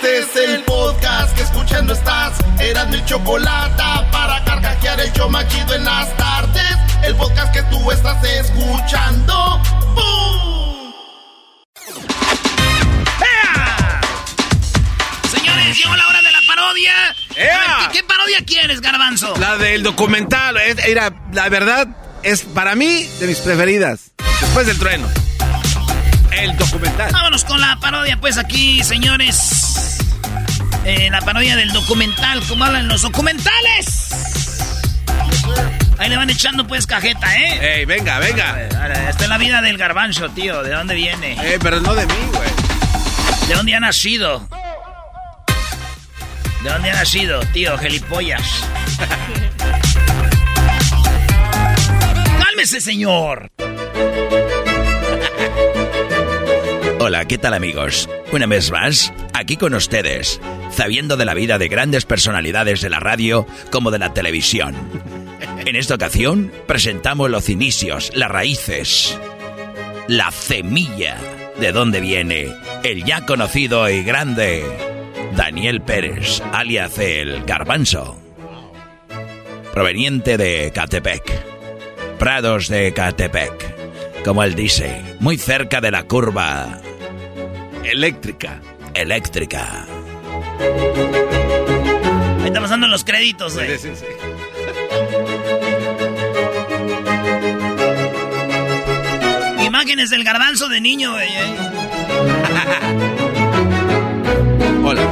Speaker 1: Este es el podcast que escuchando estás. Eran mi chocolate para carcajear el show machido en las tardes. El podcast que tú estás escuchando. ¡Bum!
Speaker 2: Señores, llegó la hora de la parodia. A ver, ¿qué, qué parodia quieres, Garbanzo?
Speaker 4: La del documental. Era, la verdad, es para mí de mis preferidas. Después del trueno. El documental.
Speaker 2: Vámonos con la parodia, pues aquí, señores. Eh, la parodia del documental, como hablan los documentales. Ahí le van echando pues cajeta, ¿eh?
Speaker 4: Ey, venga, venga.
Speaker 2: Esta es la vida del garbanzo, tío. ¿De dónde viene?
Speaker 4: Eh, pero no de mí, güey.
Speaker 2: ¿De dónde ha nacido? ¿De dónde ha nacido, tío? Gelipollas. ¡Cálmese, señor!
Speaker 5: Hola, ¿qué tal amigos? Una vez más, aquí con ustedes, sabiendo de la vida de grandes personalidades de la radio como de la televisión. En esta ocasión presentamos los inicios, las raíces, la semilla de dónde viene el ya conocido y grande Daniel Pérez, alias el Garbanzo, proveniente de Catepec, Prados de Catepec, como él dice, muy cerca de la curva
Speaker 4: eléctrica.
Speaker 5: Eléctrica.
Speaker 2: Ahí estamos dando los créditos, güey. Imágenes del garbanzo de niño, güey. eh.
Speaker 4: Hola.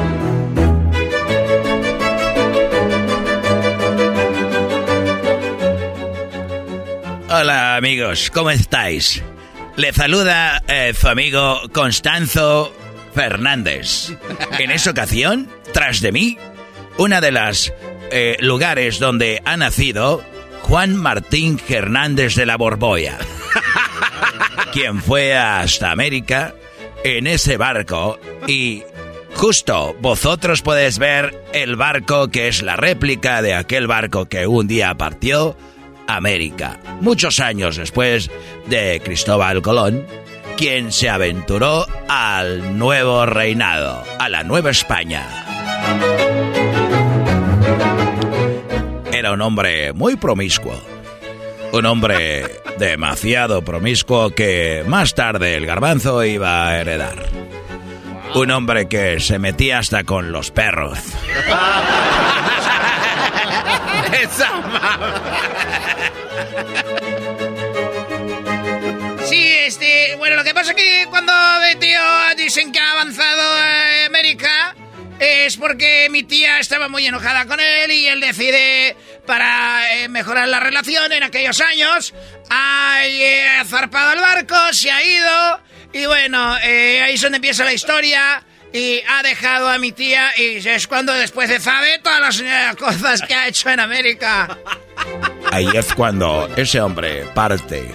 Speaker 5: Hola amigos, ¿cómo estáis? Le saluda eh, su amigo Constanzo Fernández. En esa ocasión, tras de mí, una de las eh, lugares donde ha nacido Juan Martín Hernández de la Borboya, quien fue hasta América en ese barco y justo vosotros podéis ver el barco que es la réplica de aquel barco que un día partió América, muchos años después de Cristóbal Colón, quien se aventuró al nuevo reinado, a la Nueva España. Era un hombre muy promiscuo, un hombre demasiado promiscuo que más tarde el garbanzo iba a heredar. Un hombre que se metía hasta con los perros.
Speaker 4: Esa
Speaker 17: Sí, este, bueno, lo que pasa es que cuando tío dicen que ha avanzado a América es porque mi tía estaba muy enojada con él y él decide, para eh, mejorar la relación en aquellos años, ha eh, zarpado el barco, se ha ido y bueno, eh, ahí es donde empieza la historia. Y ha dejado a mi tía y es cuando después se sabe todas las eh, cosas que ha hecho en América.
Speaker 5: Ahí es cuando ese hombre parte.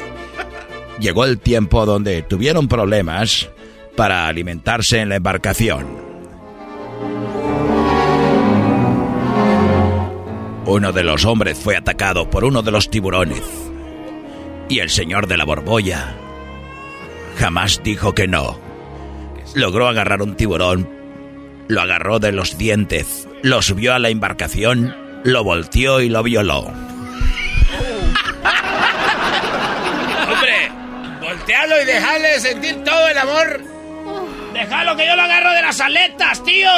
Speaker 5: Llegó el tiempo donde tuvieron problemas para alimentarse en la embarcación. Uno de los hombres fue atacado por uno de los tiburones. Y el señor de la borbolla jamás dijo que no. Logró agarrar un tiburón, lo agarró de los dientes, lo subió a la embarcación, lo volteó y lo violó.
Speaker 17: Hombre, voltealo y dejarle sentir todo el amor. Déjalo que yo lo agarro de las aletas, tío.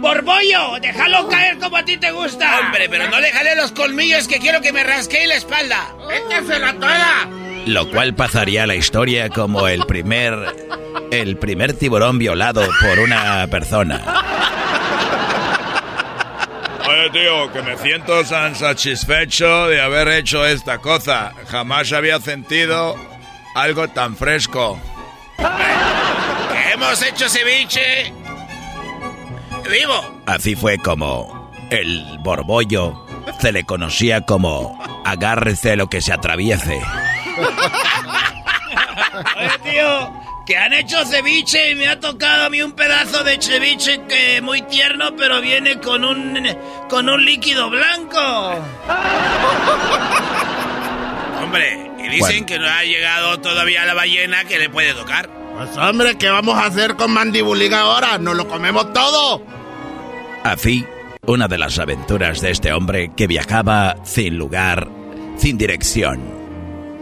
Speaker 2: ¡Borbollo! ¡Déjalo caer como a ti te gusta!
Speaker 29: Hombre, pero no le jale los colmillos que quiero que me rasquee la espalda.
Speaker 1: ¡Échasela toda!
Speaker 5: Lo cual pasaría a la historia como el primer. el primer tiburón violado por una persona.
Speaker 11: Oye, tío, que me siento tan satisfecho de haber hecho esta cosa. Jamás había sentido algo tan fresco.
Speaker 29: Hemos hecho ceviche. Vivo.
Speaker 5: Así fue como el borbollo se le conocía como agárrese lo que se atraviese.
Speaker 2: Oye, tío, que han hecho ceviche y me ha tocado a mí un pedazo de ceviche que muy tierno, pero viene con un con un líquido blanco.
Speaker 29: Hombre, y dicen que no ha llegado todavía la ballena que le puede tocar.
Speaker 1: Pues hombre, ¿qué vamos a hacer con Mandibuliga ahora? ¿Nos lo comemos todo?
Speaker 5: Así, una de las aventuras de este hombre que viajaba sin lugar, sin dirección.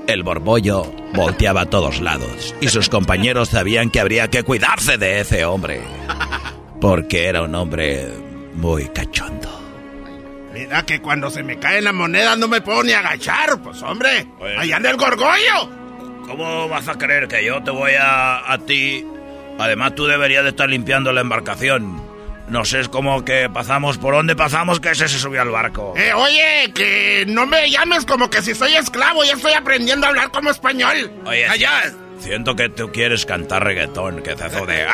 Speaker 5: El borbollo volteaba a todos lados y sus compañeros sabían que habría que cuidarse de ese hombre. Porque era un hombre muy cachondo.
Speaker 1: Mira que cuando se me cae la moneda no me puedo ni agachar, pues hombre. Allá anda el gorgollo.
Speaker 2: ¿Cómo vas a creer que yo te voy a, a ti? Además, tú deberías de estar limpiando la embarcación. No sé, es como que pasamos por donde pasamos que ese se subió al barco.
Speaker 1: Eh, oye, que no me llames como que si soy esclavo, ya estoy aprendiendo a hablar como español.
Speaker 2: Oye, allá. Siento que tú quieres cantar reggaetón, que hace de...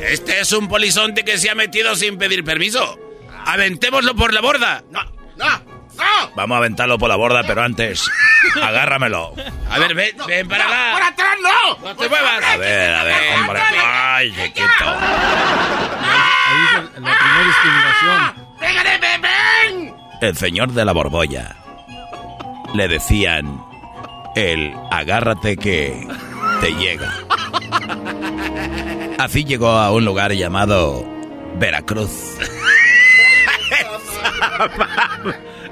Speaker 29: Este es un polizonte que se ha metido sin pedir permiso. Aventémoslo por la borda.
Speaker 1: No, no, no.
Speaker 2: Vamos a aventarlo por la borda, pero antes, agárramelo.
Speaker 29: A ver, ven, ven para acá.
Speaker 1: ¡Por atrás no!
Speaker 29: ¡No te muevas!
Speaker 2: A ver, a ver, hombre. Ay, chiquito.
Speaker 30: Ahí es la primera discriminación.
Speaker 1: ¡Pégale, ven!
Speaker 5: El señor de la borbolla. Le decían el agárrate que te llega. Así llegó a un lugar llamado Veracruz.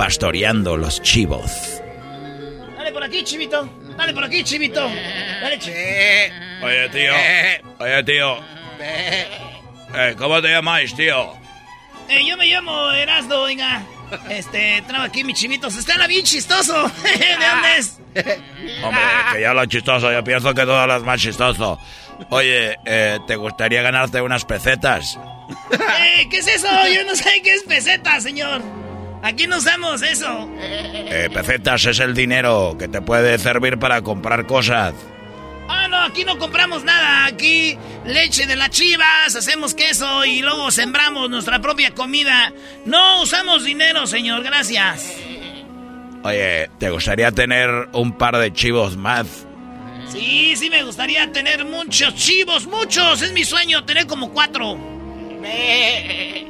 Speaker 5: pastoreando los chivos.
Speaker 2: Dale por aquí, chivito. Dale por aquí, chivito. Dale,
Speaker 11: Oye, tío. Oye, tío. Eh, ¿Cómo te llamáis, tío?
Speaker 2: Eh, yo me llamo Erasdo, oiga. Este, traigo aquí mis chivitos. Está bien chistoso. ¿De dónde es?
Speaker 11: Hombre, que ya lo chistoso, yo pienso que todo lo es más chistoso. Oye, eh, ¿te gustaría ganarte unas pesetas?
Speaker 2: Eh, ¿Qué es eso? Yo no sé qué es peseta, señor. Aquí no usamos eso.
Speaker 11: Eh, pesetas es el dinero que te puede servir para comprar cosas.
Speaker 2: Ah, no, aquí no compramos nada. Aquí leche de las chivas, hacemos queso y luego sembramos nuestra propia comida. No usamos dinero, señor, gracias.
Speaker 11: Oye, ¿te gustaría tener un par de chivos más?
Speaker 2: Sí, sí me gustaría tener muchos chivos, muchos. Es mi sueño tener como cuatro.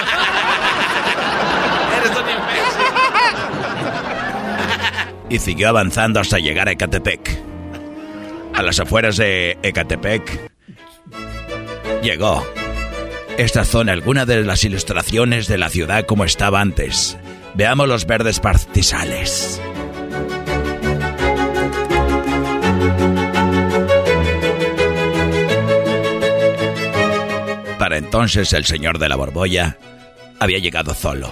Speaker 5: Y siguió avanzando hasta llegar a Ecatepec. A las afueras de Ecatepec llegó. Estas son algunas de las ilustraciones de la ciudad como estaba antes. Veamos los verdes pastizales. Para entonces el señor de la borbolla había llegado solo,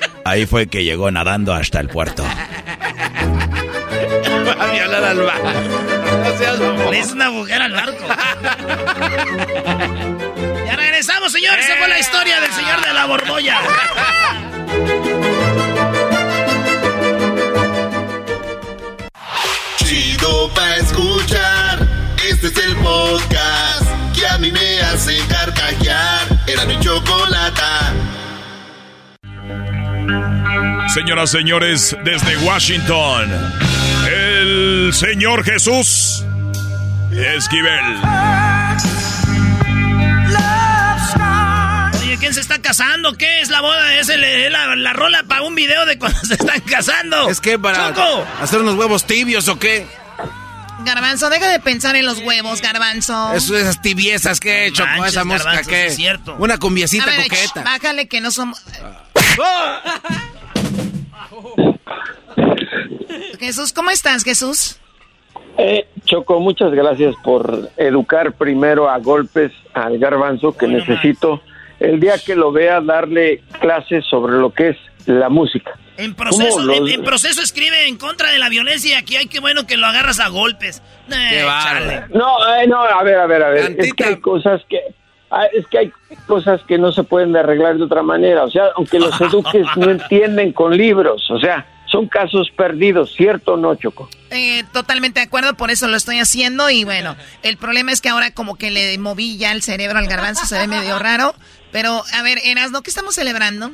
Speaker 5: Ahí fue que llegó nadando hasta el puerto.
Speaker 2: Va a violar al barco. No. Es una mujer al barco. ya regresamos, señores. Esa fue la historia del señor de la borbolla.
Speaker 1: Chido pa' escuchar. Este es el podcast que a mí me hace carcajear. Era mi chocolata.
Speaker 11: Señoras, señores, desde Washington, el señor Jesús Esquivel.
Speaker 2: Oye, ¿quién se está casando? ¿Qué es la boda? ¿Es el- la, la rola para un video de cuando se están casando?
Speaker 4: ¿Es que para
Speaker 2: ¡Choco!
Speaker 4: hacer unos huevos tibios o qué?
Speaker 20: Garbanzo, deja de pensar en los huevos, Garbanzo.
Speaker 4: Eso, esas tibiezas que he hecho con esa música
Speaker 2: Garbanzo,
Speaker 4: que.
Speaker 2: es cierto.
Speaker 4: Una cumbiecita
Speaker 20: ver,
Speaker 4: coqueta.
Speaker 20: ch, bájale que no somos... Jesús, ¿cómo estás, Jesús?
Speaker 31: Eh, Choco, muchas gracias por educar primero a golpes al garbanzo que necesito el día que lo vea darle clases sobre lo que es la música.
Speaker 2: En proceso,
Speaker 31: ¿Cómo
Speaker 2: en, proceso escribe en contra de la violencia y aquí hay que bueno que lo agarras a golpes. Eh.
Speaker 31: No, eh, no, a ver, a ver, a ver. Es que hay cosas que ah, es que hay cosas que no se pueden arreglar de otra manera. O sea, aunque los eduques no entienden con libros. O sea, son casos perdidos, ¿cierto o no, Choco?
Speaker 20: Eh, totalmente de acuerdo, por eso lo estoy haciendo y bueno, el problema es que ahora como que le moví ya el cerebro al garbanzo, se ve medio raro, pero a ver, Erasno, ¿qué estamos celebrando?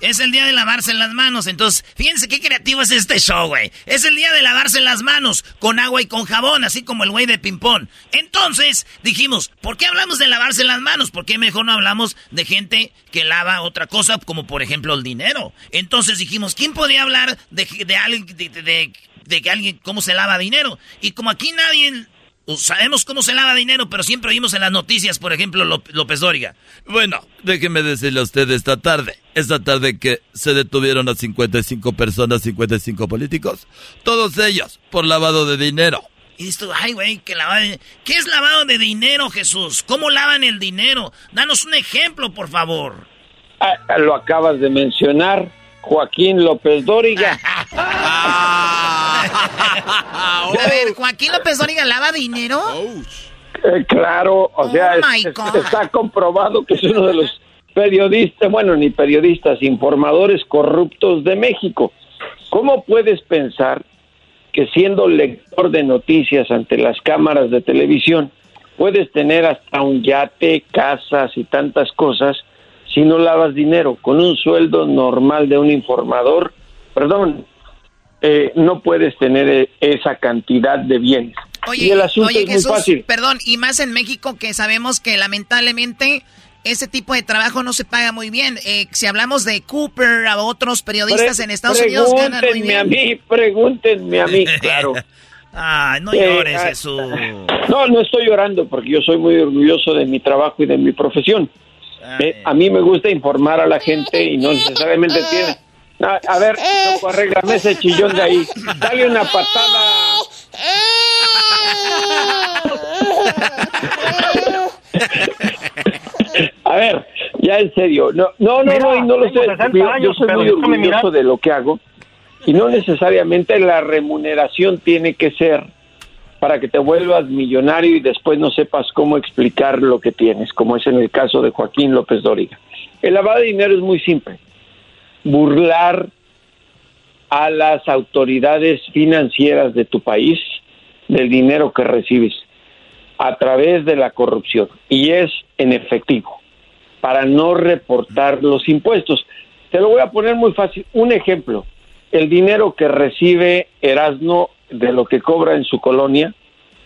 Speaker 2: Es el día de lavarse las manos, entonces, fíjense qué creativo es este show, güey. Es el día de lavarse las manos con agua y con jabón, así como el güey de ping-pong. Entonces, dijimos, ¿por qué hablamos de lavarse las manos? ¿Por qué mejor no hablamos de gente que lava otra cosa, como por ejemplo el dinero? Entonces dijimos, ¿quién podría hablar de, de alguien, de, de- que alguien, cómo se lava dinero? Y como aquí nadie sabemos cómo se lava dinero, pero siempre oímos en las noticias, por ejemplo, López Dóriga.
Speaker 32: Bueno, déjeme decirle a usted esta tarde, esta tarde que se detuvieron a 55 personas, 55 políticos, todos ellos por lavado de dinero.
Speaker 2: Y dices tú, ay, güey, que lavado de... ¿Qué es lavado de dinero, Jesús? ¿Cómo lavan el dinero? Danos un ejemplo, por favor.
Speaker 31: Ah, lo acabas de mencionar, Joaquín López Dóriga.
Speaker 20: A ver, Joaquín López Dóriga lava dinero.
Speaker 31: Eh, claro, o sea,
Speaker 20: Oh,
Speaker 31: es-
Speaker 20: God.
Speaker 31: está comprobado que es uno de los periodistas, bueno, ni periodistas, informadores corruptos de México. ¿Cómo puedes pensar que siendo lector de noticias ante las cámaras de televisión, puedes tener hasta un yate, casas y tantas cosas si no lavas dinero? Con un sueldo normal de un informador, perdón, eh, no puedes tener eh, esa cantidad de bienes.
Speaker 20: Oye,
Speaker 31: y el asunto
Speaker 20: oye
Speaker 31: es muy
Speaker 20: Jesús,
Speaker 31: fácil.
Speaker 20: perdón, y más en México que sabemos que lamentablemente ese tipo de trabajo no se paga muy bien. Eh, si hablamos de Cooper, a otros periodistas
Speaker 31: Pre-
Speaker 20: en Estados Unidos ganan muy
Speaker 31: Pregúntenme a
Speaker 20: bien.
Speaker 31: mí, pregúntenme a mí, claro.
Speaker 2: Ay, no
Speaker 31: Eh,
Speaker 2: llores,
Speaker 31: ah,
Speaker 2: Jesús.
Speaker 31: No, no estoy llorando porque yo soy muy orgulloso de mi trabajo y de mi profesión. Eh, a mí me gusta informar a la gente y no necesariamente tiene... A, a ver, Choco, arréglame ese chillón de ahí. Dale una patada. A ver, ya en serio, no, no, no,
Speaker 25: Mira,
Speaker 31: no, y no lo sé.
Speaker 25: 60
Speaker 31: Yo- yo soy muy orgulloso de lo que hago y no necesariamente la remuneración tiene que ser para que te vuelvas millonario y después no sepas cómo explicar lo que tienes, como es en el caso de Joaquín López Dóriga. El lavado de dinero es muy simple. Burlar a las autoridades financieras de tu país del dinero que recibes a través de la corrupción y es en efectivo para no reportar los impuestos. Te lo voy a poner muy fácil. Un ejemplo, el dinero que recibe Erasno de lo que cobra en su colonia,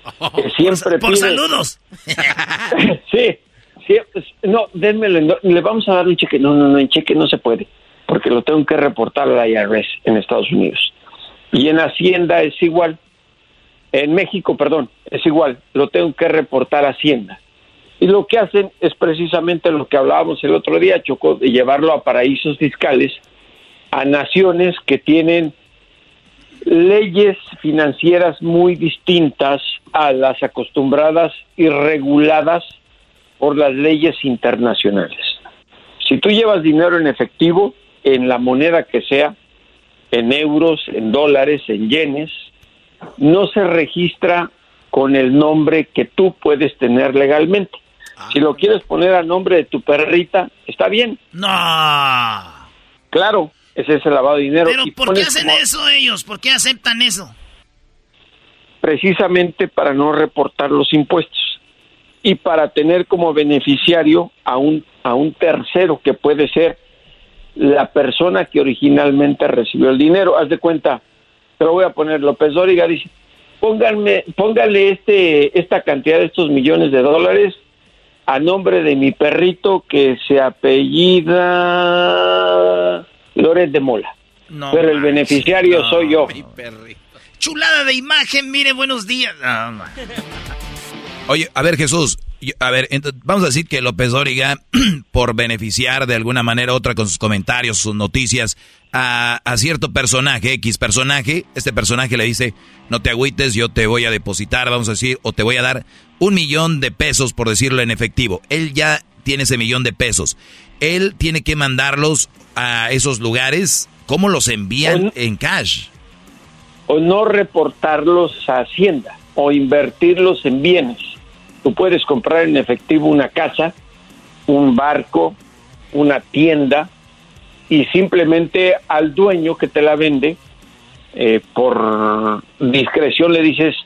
Speaker 31: que siempre
Speaker 2: por
Speaker 31: pide-
Speaker 2: saludos.
Speaker 31: sí, sí, pues, no, dénmelo, no, le vamos a dar un cheque. No, no, no, en cheque no se puede, porque lo tengo que reportar a la IRS en Estados Unidos. Y en Hacienda es igual. En México, perdón, es igual, lo tengo que reportar a Hacienda. Y lo que hacen es precisamente lo que hablábamos el otro día, Chocó, de llevarlo a paraísos fiscales, a naciones que tienen leyes financieras muy distintas a las acostumbradas y reguladas por las leyes internacionales. Si tú llevas dinero en efectivo, en la moneda que sea, en euros, en dólares, en yenes, no se registra con el nombre que tú puedes tener legalmente. Si lo quieres poner a nombre de tu perrita, está bien.
Speaker 2: No.
Speaker 31: Claro, ese es el lavado de dinero.
Speaker 2: Pero ¿por qué hacen
Speaker 31: como-
Speaker 2: eso ellos? ¿Por qué aceptan eso?
Speaker 31: precisamente para no reportar los impuestos y para tener como beneficiario a un a un tercero que puede ser la persona que originalmente recibió el dinero. Haz de cuenta, te lo voy a poner, López Dóriga dice, pónganme, póngale este, esta cantidad de estos millones de dólares a nombre de mi perrito que se apellida Loret de Mola.
Speaker 2: No
Speaker 31: Pero el beneficiario
Speaker 2: no,
Speaker 31: soy yo.
Speaker 2: Chulada de imagen, mire, buenos días. No.
Speaker 5: Oye, a ver Jesús, a ver, ent- vamos a decir que López Dóriga, por beneficiar de alguna manera u otra con sus comentarios, sus noticias, a, a cierto personaje, X personaje, este personaje le dice, no te agüites, yo te voy a depositar, vamos a decir, o te voy a dar un millón de pesos, por decirlo en efectivo. Él ya tiene ese millón de pesos. Él tiene que mandarlos a esos lugares. ¿Cómo los envían en cash?
Speaker 31: o no reportarlos a Hacienda o invertirlos en bienes. Tú puedes comprar en efectivo una casa, un barco, una tienda y simplemente al dueño que te la vende, eh, por discreción le dices,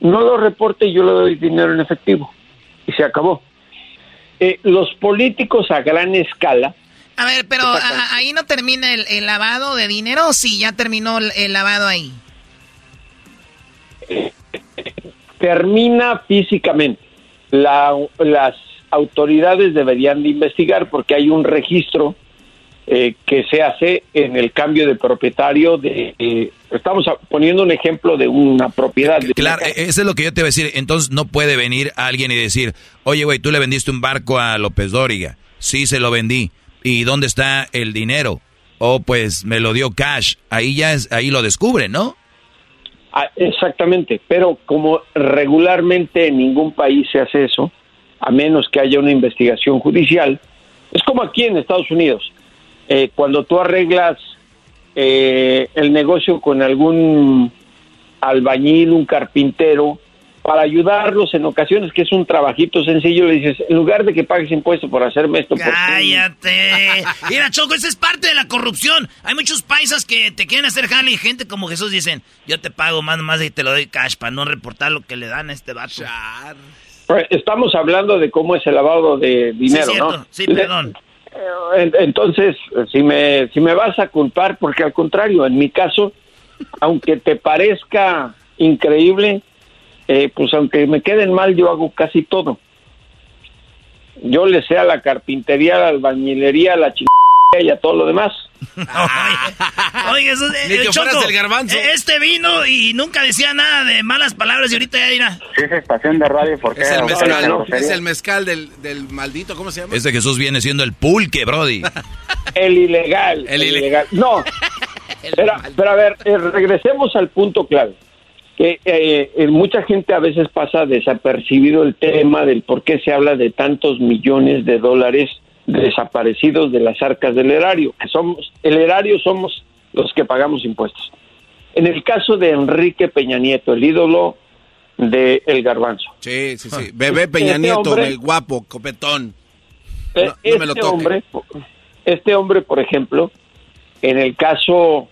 Speaker 31: no lo reporte y yo le doy dinero en efectivo. Y se acabó. Eh, los políticos a gran escala,
Speaker 20: A ver, pero a- ahí no termina el, el lavado de dinero o sí, ya terminó el, el lavado ahí.
Speaker 31: termina físicamente. La- las autoridades deberían de investigar porque hay un registro eh, que se hace en el cambio de propietario de... eh, estamos poniendo un ejemplo de una propiedad. de
Speaker 5: Claro,
Speaker 31: una
Speaker 5: e- eso es lo que yo te iba a decir. Entonces no puede venir alguien y decir, oye, güey, tú le vendiste un barco a López Dóriga. Sí, se lo vendí. ¿Y dónde está el dinero? Oh, pues me lo dio cash. Ahí ya es, ahí lo descubre, ¿no?
Speaker 31: Ah, exactamente, pero como regularmente en ningún país se hace eso, a menos que haya una investigación judicial, es como aquí en Estados Unidos. Eh, cuando tú arreglas eh, el negocio con algún albañil, un carpintero, para ayudarlos en ocasiones, que es un trabajito sencillo, le dices, en lugar de que pagues impuestos por hacerme esto, por
Speaker 2: Cállate. Mira, Choco, esa es parte de la corrupción. Hay muchos paisas que te quieren hacer jale y gente como Jesús dicen, yo te pago más más y te lo doy cash para no reportar lo que le dan a este vato.
Speaker 31: Pues, Estamos hablando de cómo es el lavado de dinero,
Speaker 2: cierto.
Speaker 31: ¿no?
Speaker 2: Sí, perdón.
Speaker 31: Entonces, si me, si me vas a culpar, porque al contrario, en mi caso, aunque te parezca increíble, eh, pues aunque me queden mal, yo hago casi todo. Yo le sé a la carpintería, a la albañilería, a la chingada y a todo lo demás.
Speaker 2: Oye, Jesús, eh, Choco,
Speaker 31: el garbanzo.
Speaker 2: eh, este vino y nunca decía nada de malas palabras y ahorita ya dirá.
Speaker 23: Si es estación de radio, ¿por qué?
Speaker 4: Es el mezcal. Es el mezcal del, del maldito, ¿cómo se llama?
Speaker 5: Este Jesús viene siendo el pulque, Brody.
Speaker 31: El ilegal. El, ilegal. No. pero, pero a ver, eh, regresemos al punto clave. que eh, eh, mucha gente a veces pasa desapercibido el tema del por qué se habla de tantos millones de dólares desaparecidos de las arcas del erario, que somos, el erario somos los que pagamos impuestos. En el caso de Enrique Peña Nieto, el ídolo de El Garbanzo.
Speaker 4: Sí, sí, sí. Bebé Peña
Speaker 31: Este
Speaker 4: Nieto,
Speaker 31: hombre-
Speaker 4: el guapo, copetón.
Speaker 31: Eh,
Speaker 4: No, no
Speaker 31: este
Speaker 4: me lo toque.
Speaker 31: hombre, este hombre, por ejemplo, en el caso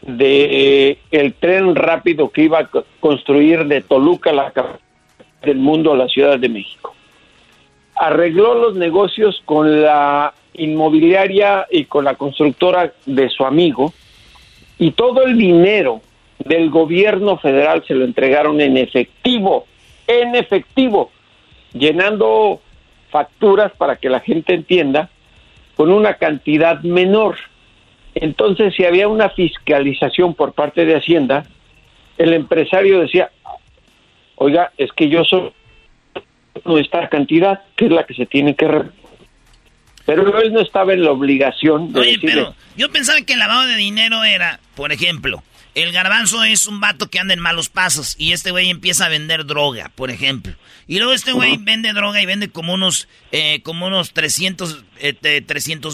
Speaker 31: de el tren rápido que iba a co- construir de Toluca, la capital del mundo, a la Ciudad de México, arregló los negocios con la inmobiliaria y con la constructora de su amigo y todo el dinero del gobierno federal se lo entregaron en efectivo, en efectivo, llenando facturas para que la gente entienda con una cantidad menor. Entonces, si había una fiscalización por parte de Hacienda, el empresario decía, oiga, es que yo soy nuestra cantidad, que es la que se tiene que... re-". Pero él no estaba en la obligación de
Speaker 2: Oye,
Speaker 31: decirle,
Speaker 2: pero yo pensaba que el lavado de dinero era, por ejemplo, el garbanzo es un vato que anda en malos pasos y este güey empieza a vender droga, por ejemplo. Y luego este güey vende droga y vende como unos, eh, como unos 300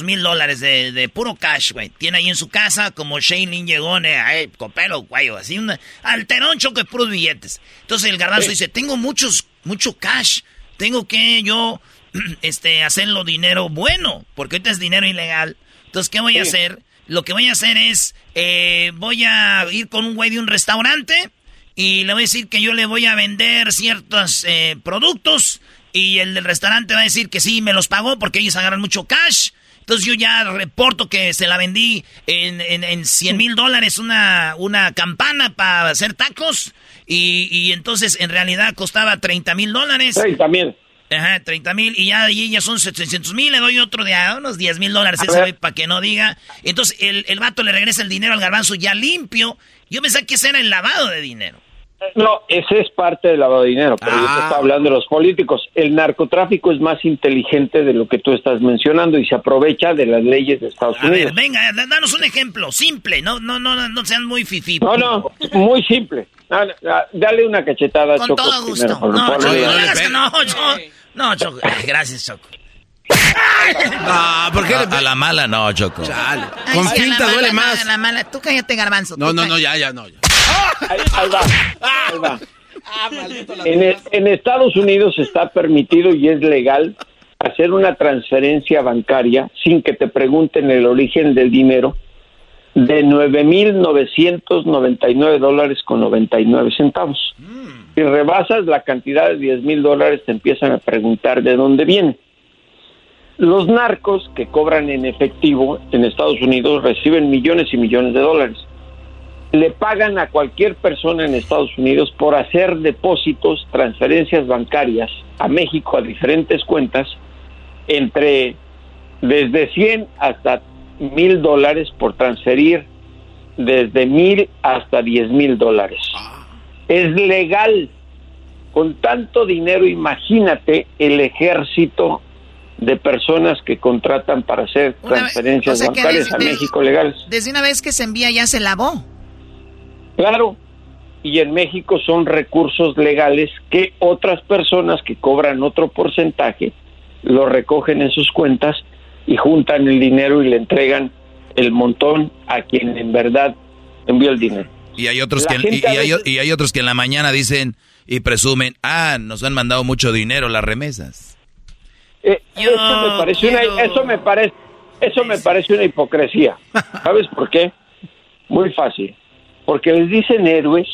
Speaker 2: mil dólares de, de puro cash, güey. Tiene ahí en su casa como Shane llegó, eh, copelo, güey, así un alterón choque de puros billetes. Entonces el garbanzo dice, tengo muchos, mucho cash, tengo que yo este, hacerlo dinero bueno, porque ahorita es dinero ilegal. Entonces, ¿qué voy a hacer? Lo que voy a hacer es, eh, voy a ir con un güey de un restaurante y le voy a decir que yo le voy a vender ciertos eh, productos y el del restaurante va a decir que sí, me los pagó porque ellos agarran mucho cash. Entonces yo ya reporto que se la vendí en, en, en 100 mil dólares una, una campana para hacer tacos y, y entonces en realidad costaba 30 mil dólares.
Speaker 31: 30 mil.
Speaker 2: Ajá, 30 mil y ya ahí ya son 700 mil, le doy otro de a unos 10 mil dólares para que no diga. Entonces el, el vato le regresa el dinero al garbanzo ya limpio. Yo pensé que ese era el lavado de dinero.
Speaker 31: No, ese es parte del lavado de dinero, pero yo
Speaker 2: Ah.
Speaker 31: te estaba hablando de los políticos. El narcotráfico es más inteligente de lo que tú estás mencionando y se aprovecha de las leyes de Estados
Speaker 2: A
Speaker 31: Unidos.
Speaker 2: ver, venga, da- danos un ejemplo, simple, no, no, no, no sean muy fifí.
Speaker 31: No, no, muy simple. Ah, ah, Dale una cachetada a
Speaker 2: Con
Speaker 31: Choco
Speaker 2: todo gusto.
Speaker 31: primero,
Speaker 2: No. Choco, no,
Speaker 31: no
Speaker 2: Choco. No, Choco. Ay, Gracias, Choco.
Speaker 5: No, ¿por qué a, a la mala no, Choco.
Speaker 2: Ay, sí, a la mala, a la mala. Tú cállate, garbanzo.
Speaker 4: No, no, no, ya, ya, no. ya.
Speaker 31: Ahí, ahí va, ahí va. En, el- en Estados Unidos está permitido y es legal hacer una transferencia bancaria sin que te pregunten el origen del dinero de 9.999 dólares con 99 centavos. Si rebasas la cantidad de 10 mil dólares te empiezan a preguntar de dónde viene. Los narcos que cobran en efectivo en Estados Unidos reciben millones y millones de dólares le pagan a cualquier persona en Estados Unidos por hacer depósitos, transferencias bancarias a México a diferentes cuentas entre desde 100 hasta mil dólares por transferir desde mil hasta 10 mil dólares. Es legal. Con tanto dinero, imagínate el ejército de personas que contratan para hacer
Speaker 20: Una vez-
Speaker 31: transferencias
Speaker 20: o sea que
Speaker 31: bancarias
Speaker 20: desde-
Speaker 31: a México legales.
Speaker 20: Desde una vez que se envía ya se lavó.
Speaker 31: Claro, y en México son recursos legales que otras personas que cobran otro porcentaje lo recogen en sus cuentas y juntan el dinero y le entregan el montón a quien en verdad envió el dinero.
Speaker 5: Y hay otros
Speaker 31: La
Speaker 5: que
Speaker 31: gente
Speaker 5: y, y
Speaker 31: a
Speaker 5: hay,
Speaker 31: veces-
Speaker 5: y hay otros que en la mañana dicen y presumen, ah, nos han mandado mucho dinero las remesas.
Speaker 31: Eh, eso me parece una, eso me parece, eso me parece una hipocresía. ¿Sabes por qué? Muy fácil. Porque les dicen héroes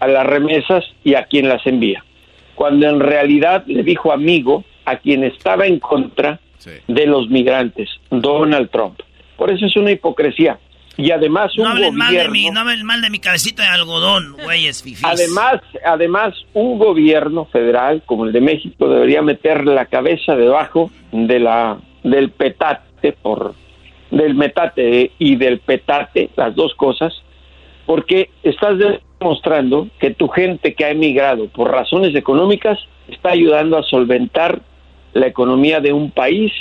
Speaker 31: a las remesas y a quien las envía. Cuando en realidad le dijo amigo a quien estaba en contra de los migrantes, Donald Trump. Por eso es una hipocresía. Y además un
Speaker 2: No hablen mal de
Speaker 31: gobierno...
Speaker 2: mi, no hablen mal de mi cabecita de algodón, güeyes, fifís.
Speaker 31: Además, además, un gobierno federal como el de México debería meter la cabeza debajo de la del petate por del metate y del petate, las dos cosas, porque estás demostrando que tu gente que ha emigrado por razones económicas está ayudando a solventar la economía de un país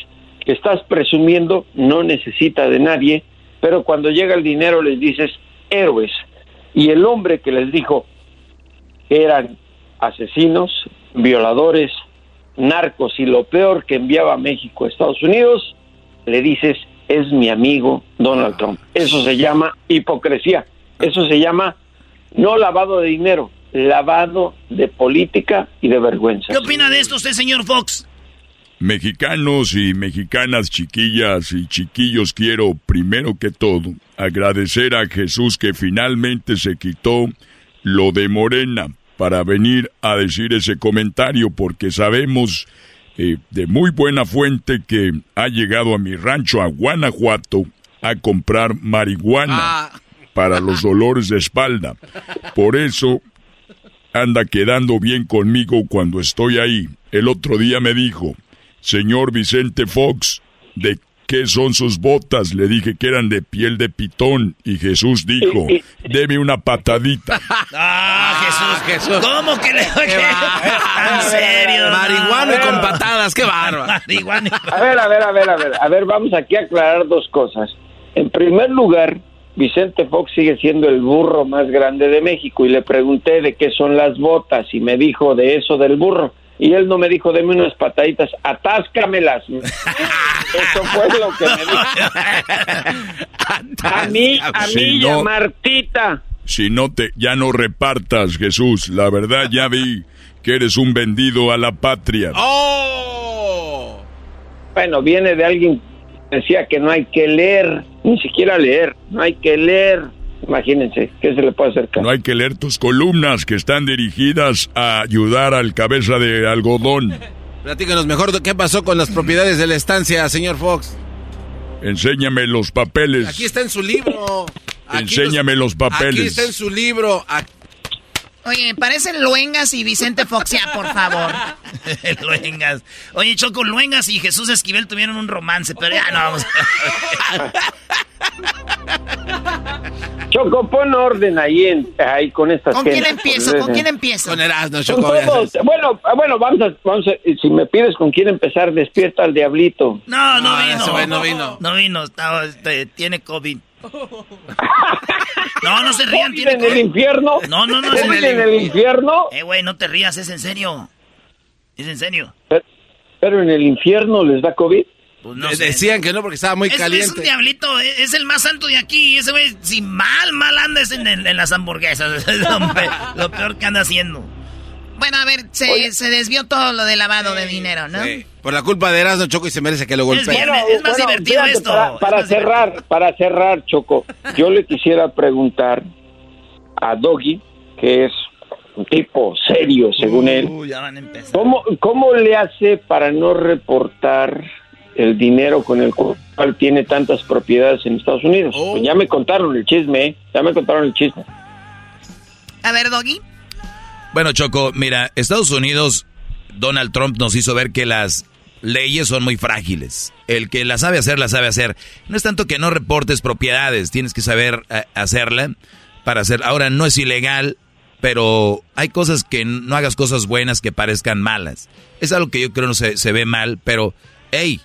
Speaker 31: que estás presumiendo no necesita de nadie, pero cuando llega el dinero les dices héroes. Y el hombre que les dijo, que eran asesinos, violadores, narcos y lo peor que enviaba a México a Estados Unidos, le dices, es mi amigo Donald Trump. Eso se llama hipocresía. Eso se llama no lavado de dinero, lavado de política y de vergüenza.
Speaker 2: ¿Qué opina de esto usted, señor Fox?
Speaker 11: Mexicanos y mexicanas, chiquillas y chiquillos, quiero primero que todo agradecer a Jesús que finalmente se quitó lo de Morena para venir a decir ese comentario porque sabemos eh, de muy buena fuente que ha llegado a mi rancho a Guanajuato a comprar marihuana
Speaker 2: Ah.
Speaker 11: Para los dolores de espalda. Por eso anda quedando bien conmigo cuando estoy ahí. El otro día me dijo, señor Vicente Fox, ¿de qué son sus botas? Le dije que eran de piel de pitón y Jesús dijo, deme una patadita.
Speaker 2: Ah, Jesús, Jesús. ¿Cómo que le En serio.
Speaker 4: Marihuana y con patadas, qué bárbaro.
Speaker 2: Marihuana.
Speaker 31: A ver, a ver, a ver, a ver, a ver, vamos aquí a aclarar dos cosas. En primer lugar, Vicente Fox sigue siendo el burro más grande de México y le pregunté de qué son las botas y me dijo de eso del burro. Y él no me dijo, deme unas pataditas, atáscamelas. Eso fue lo que me dijo. A mí, a
Speaker 11: Si
Speaker 31: mí y a Martita.
Speaker 11: Si no te, ya no repartas, Jesús. La verdad ya vi que eres un vendido a la patria.
Speaker 31: Bueno, viene de alguien decía que no hay que leer, ni siquiera leer, no hay que leer. Imagínense, ¿qué se le puede hacer?
Speaker 11: No hay que leer tus columnas que están dirigidas a ayudar al cabeza de algodón.
Speaker 4: Platícanos mejor de qué pasó con las propiedades de la estancia, señor Fox.
Speaker 11: Enséñame los papeles.
Speaker 4: Aquí está en su libro. Aquí
Speaker 11: Enséñame los papeles.
Speaker 4: Aquí está en su libro. Aquí-
Speaker 20: Oye, parecen Luengas y Vicente Fox, ya, por favor.
Speaker 2: Luengas. Oye, Choco, Luengas y Jesús Esquivel tuvieron un romance, pero ya no vamos.
Speaker 31: Choco, pon orden ahí, en, ahí con estas
Speaker 20: ¿Con quién empiezo? ¿Con quién empiezo?
Speaker 4: Con Erasmo, Choco.
Speaker 31: Bueno, ah, bueno, vamos a, vamos a, si me pides con quién empezar, despierta al diablito.
Speaker 2: No, no,
Speaker 4: No,
Speaker 2: vino.
Speaker 4: no vino.
Speaker 2: No vino, este, tiene COVID. No, no se rían,
Speaker 31: ¿COVID
Speaker 2: tiene
Speaker 31: en el infierno?
Speaker 2: No, no, no, es
Speaker 31: ¿COVID en el infierno?
Speaker 2: Eh, güey, no te rías, es en serio. Es en serio.
Speaker 31: Pero, pero en el infierno les da COVID.
Speaker 2: Pues no sé.
Speaker 4: Decían que no porque estaba muy
Speaker 2: Es, es
Speaker 4: caliente.
Speaker 2: un diablito, es, es el más santo de aquí. Ese güey, si mal, mal anda es en, en- en las hamburguesas. Es lo, lo peor que anda haciendo.
Speaker 20: Bueno, a ver, se, se desvió todo lo de lavado de dinero, ¿no?
Speaker 4: Sí. Por la culpa de Erasmo, Choco, y se merece que lo golpeen.
Speaker 2: viernes. es más divertido
Speaker 31: fíjate,
Speaker 2: esto,
Speaker 31: Para,
Speaker 2: es
Speaker 31: para
Speaker 2: más
Speaker 31: cerrar, para cerrar, Choco, yo le quisiera preguntar a Doggy, que es un tipo serio, según él,
Speaker 2: Uh, ya van a empezar.
Speaker 31: ¿cómo, ¿cómo le hace para no reportar el dinero con el cual tiene tantas propiedades en Estados Unidos?
Speaker 2: Oh.
Speaker 31: Pues ya me contaron el chisme, ¿eh? ya me contaron el chisme.
Speaker 20: A ver, Doggy.
Speaker 5: Bueno, Choco, mira, Estados Unidos, Donald Trump nos hizo ver que las leyes son muy frágiles. El que la sabe hacer, la sabe hacer. No es tanto que no reportes propiedades, tienes que saber eh, hacerla para hacer. Ahora, no es ilegal, pero hay cosas que no hagas cosas buenas que parezcan malas. Es algo que yo creo no se, se ve mal, pero, hey,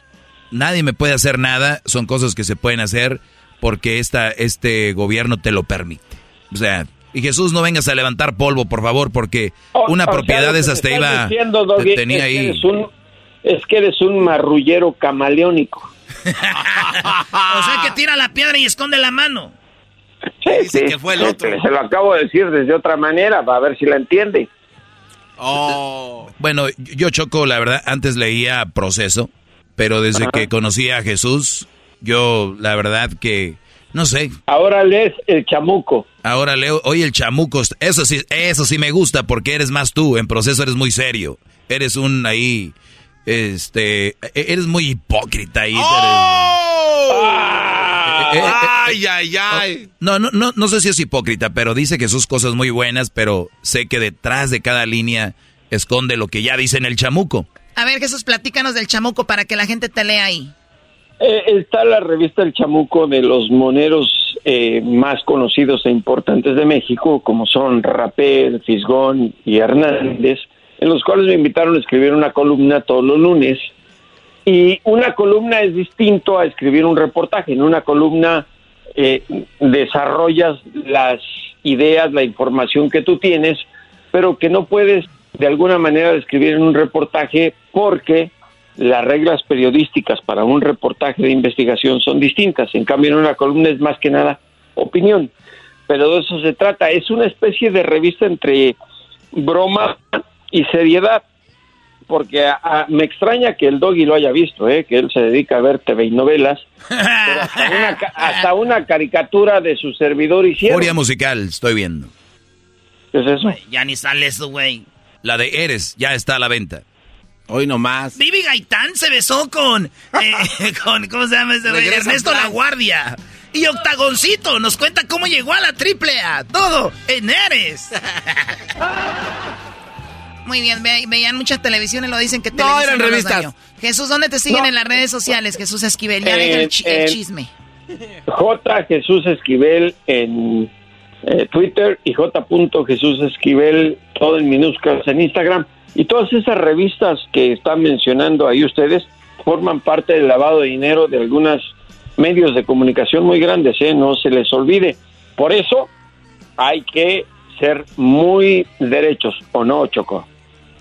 Speaker 5: nadie me puede hacer nada. Son cosas que se pueden hacer porque esta, este gobierno te lo permite. O sea, y Jesús, no vengas a levantar polvo, por favor, porque una
Speaker 31: O sea,
Speaker 5: propiedad de
Speaker 31: que
Speaker 5: esas te iba.
Speaker 31: diciendo,
Speaker 5: te
Speaker 31: Doggy,
Speaker 5: tenía
Speaker 31: es que
Speaker 5: ahí.
Speaker 31: eres un- es que eres un marrullero camaleónico.
Speaker 2: O sea que tira la piedra y esconde la mano.
Speaker 31: Sí,
Speaker 4: Dice
Speaker 31: sí,
Speaker 4: que fue el otro.
Speaker 31: Se lo acabo de decir desde otra manera, va a ver si la entiende.
Speaker 4: Oh.
Speaker 5: Bueno, yo Choco, la verdad, antes leía Proceso, pero desde que conocí a Jesús, yo, la verdad que, no sé,
Speaker 31: Ahora lees el chamuco.
Speaker 5: ahora leo, oye, el chamuco, eso sí, eso sí me gusta, porque eres más tú, en Proceso eres muy serio, eres un ahí, este, e- eres muy hipócrita ahí.
Speaker 4: ¡Oh!
Speaker 5: Eh, eh, eh,
Speaker 4: ¡Ay, ay, ay!
Speaker 5: No, no, no, no sé si es hipócrita, pero dice que sus cosas muy buenas, pero sé que detrás de cada línea esconde lo que ya dice en el chamuco.
Speaker 20: A ver, Jesús, platícanos del chamuco para que la gente te lea ahí.
Speaker 31: Eh, está la revista El Chamuco de los moneros eh, más conocidos e importantes de México, como son Rapel, Fisgón y Hernández, en los cuales me invitaron a escribir una columna todos los lunes. Y una columna es distinto a escribir un reportaje. En una columna eh, desarrollas las ideas, la información que tú tienes, pero que no puedes de alguna manera describir en un reportaje porque las reglas periodísticas para un reportaje de investigación son distintas. En cambio, en una columna es más que nada opinión. Pero de eso se trata. Es una especie de revista entre broma y seriedad. Porque a- a- me extraña que el doggy lo haya visto, ¿eh? que él se dedica a ver TV y novelas. Pero hasta una, ca- hasta una caricatura de su servidor hicieron.
Speaker 5: Furia musical, estoy viendo.
Speaker 31: ¿Qué es eso?
Speaker 2: Ya ni sale eso, güey.
Speaker 5: La de Eres ya está a la venta.
Speaker 4: Hoy nomás.
Speaker 2: Vivi Gaitán se besó con, eh, con ¿cómo se llama ese Ernesto. La Guardia. Y Octagoncito nos cuenta cómo llegó a la triple A. Todo en Eres.
Speaker 20: Muy bien, ve- veían muchas televisiones, lo dicen que
Speaker 4: No, eran revistas.
Speaker 20: Jesús, ¿dónde te siguen
Speaker 31: No.
Speaker 20: en las redes sociales? Jesús Esquivel, ya deja el, el
Speaker 31: Eh, eh,
Speaker 20: chisme.
Speaker 31: J. Jesús Esquivel en eh, Twitter y J. Jesús Esquivel, todo en minúsculas en Instagram. Y todas esas revistas que están mencionando ahí ustedes forman parte del lavado de dinero de algunos medios de comunicación muy grandes, ¿eh? no se les olvide. Por eso hay que ser muy derechos, ¿o no, Choco?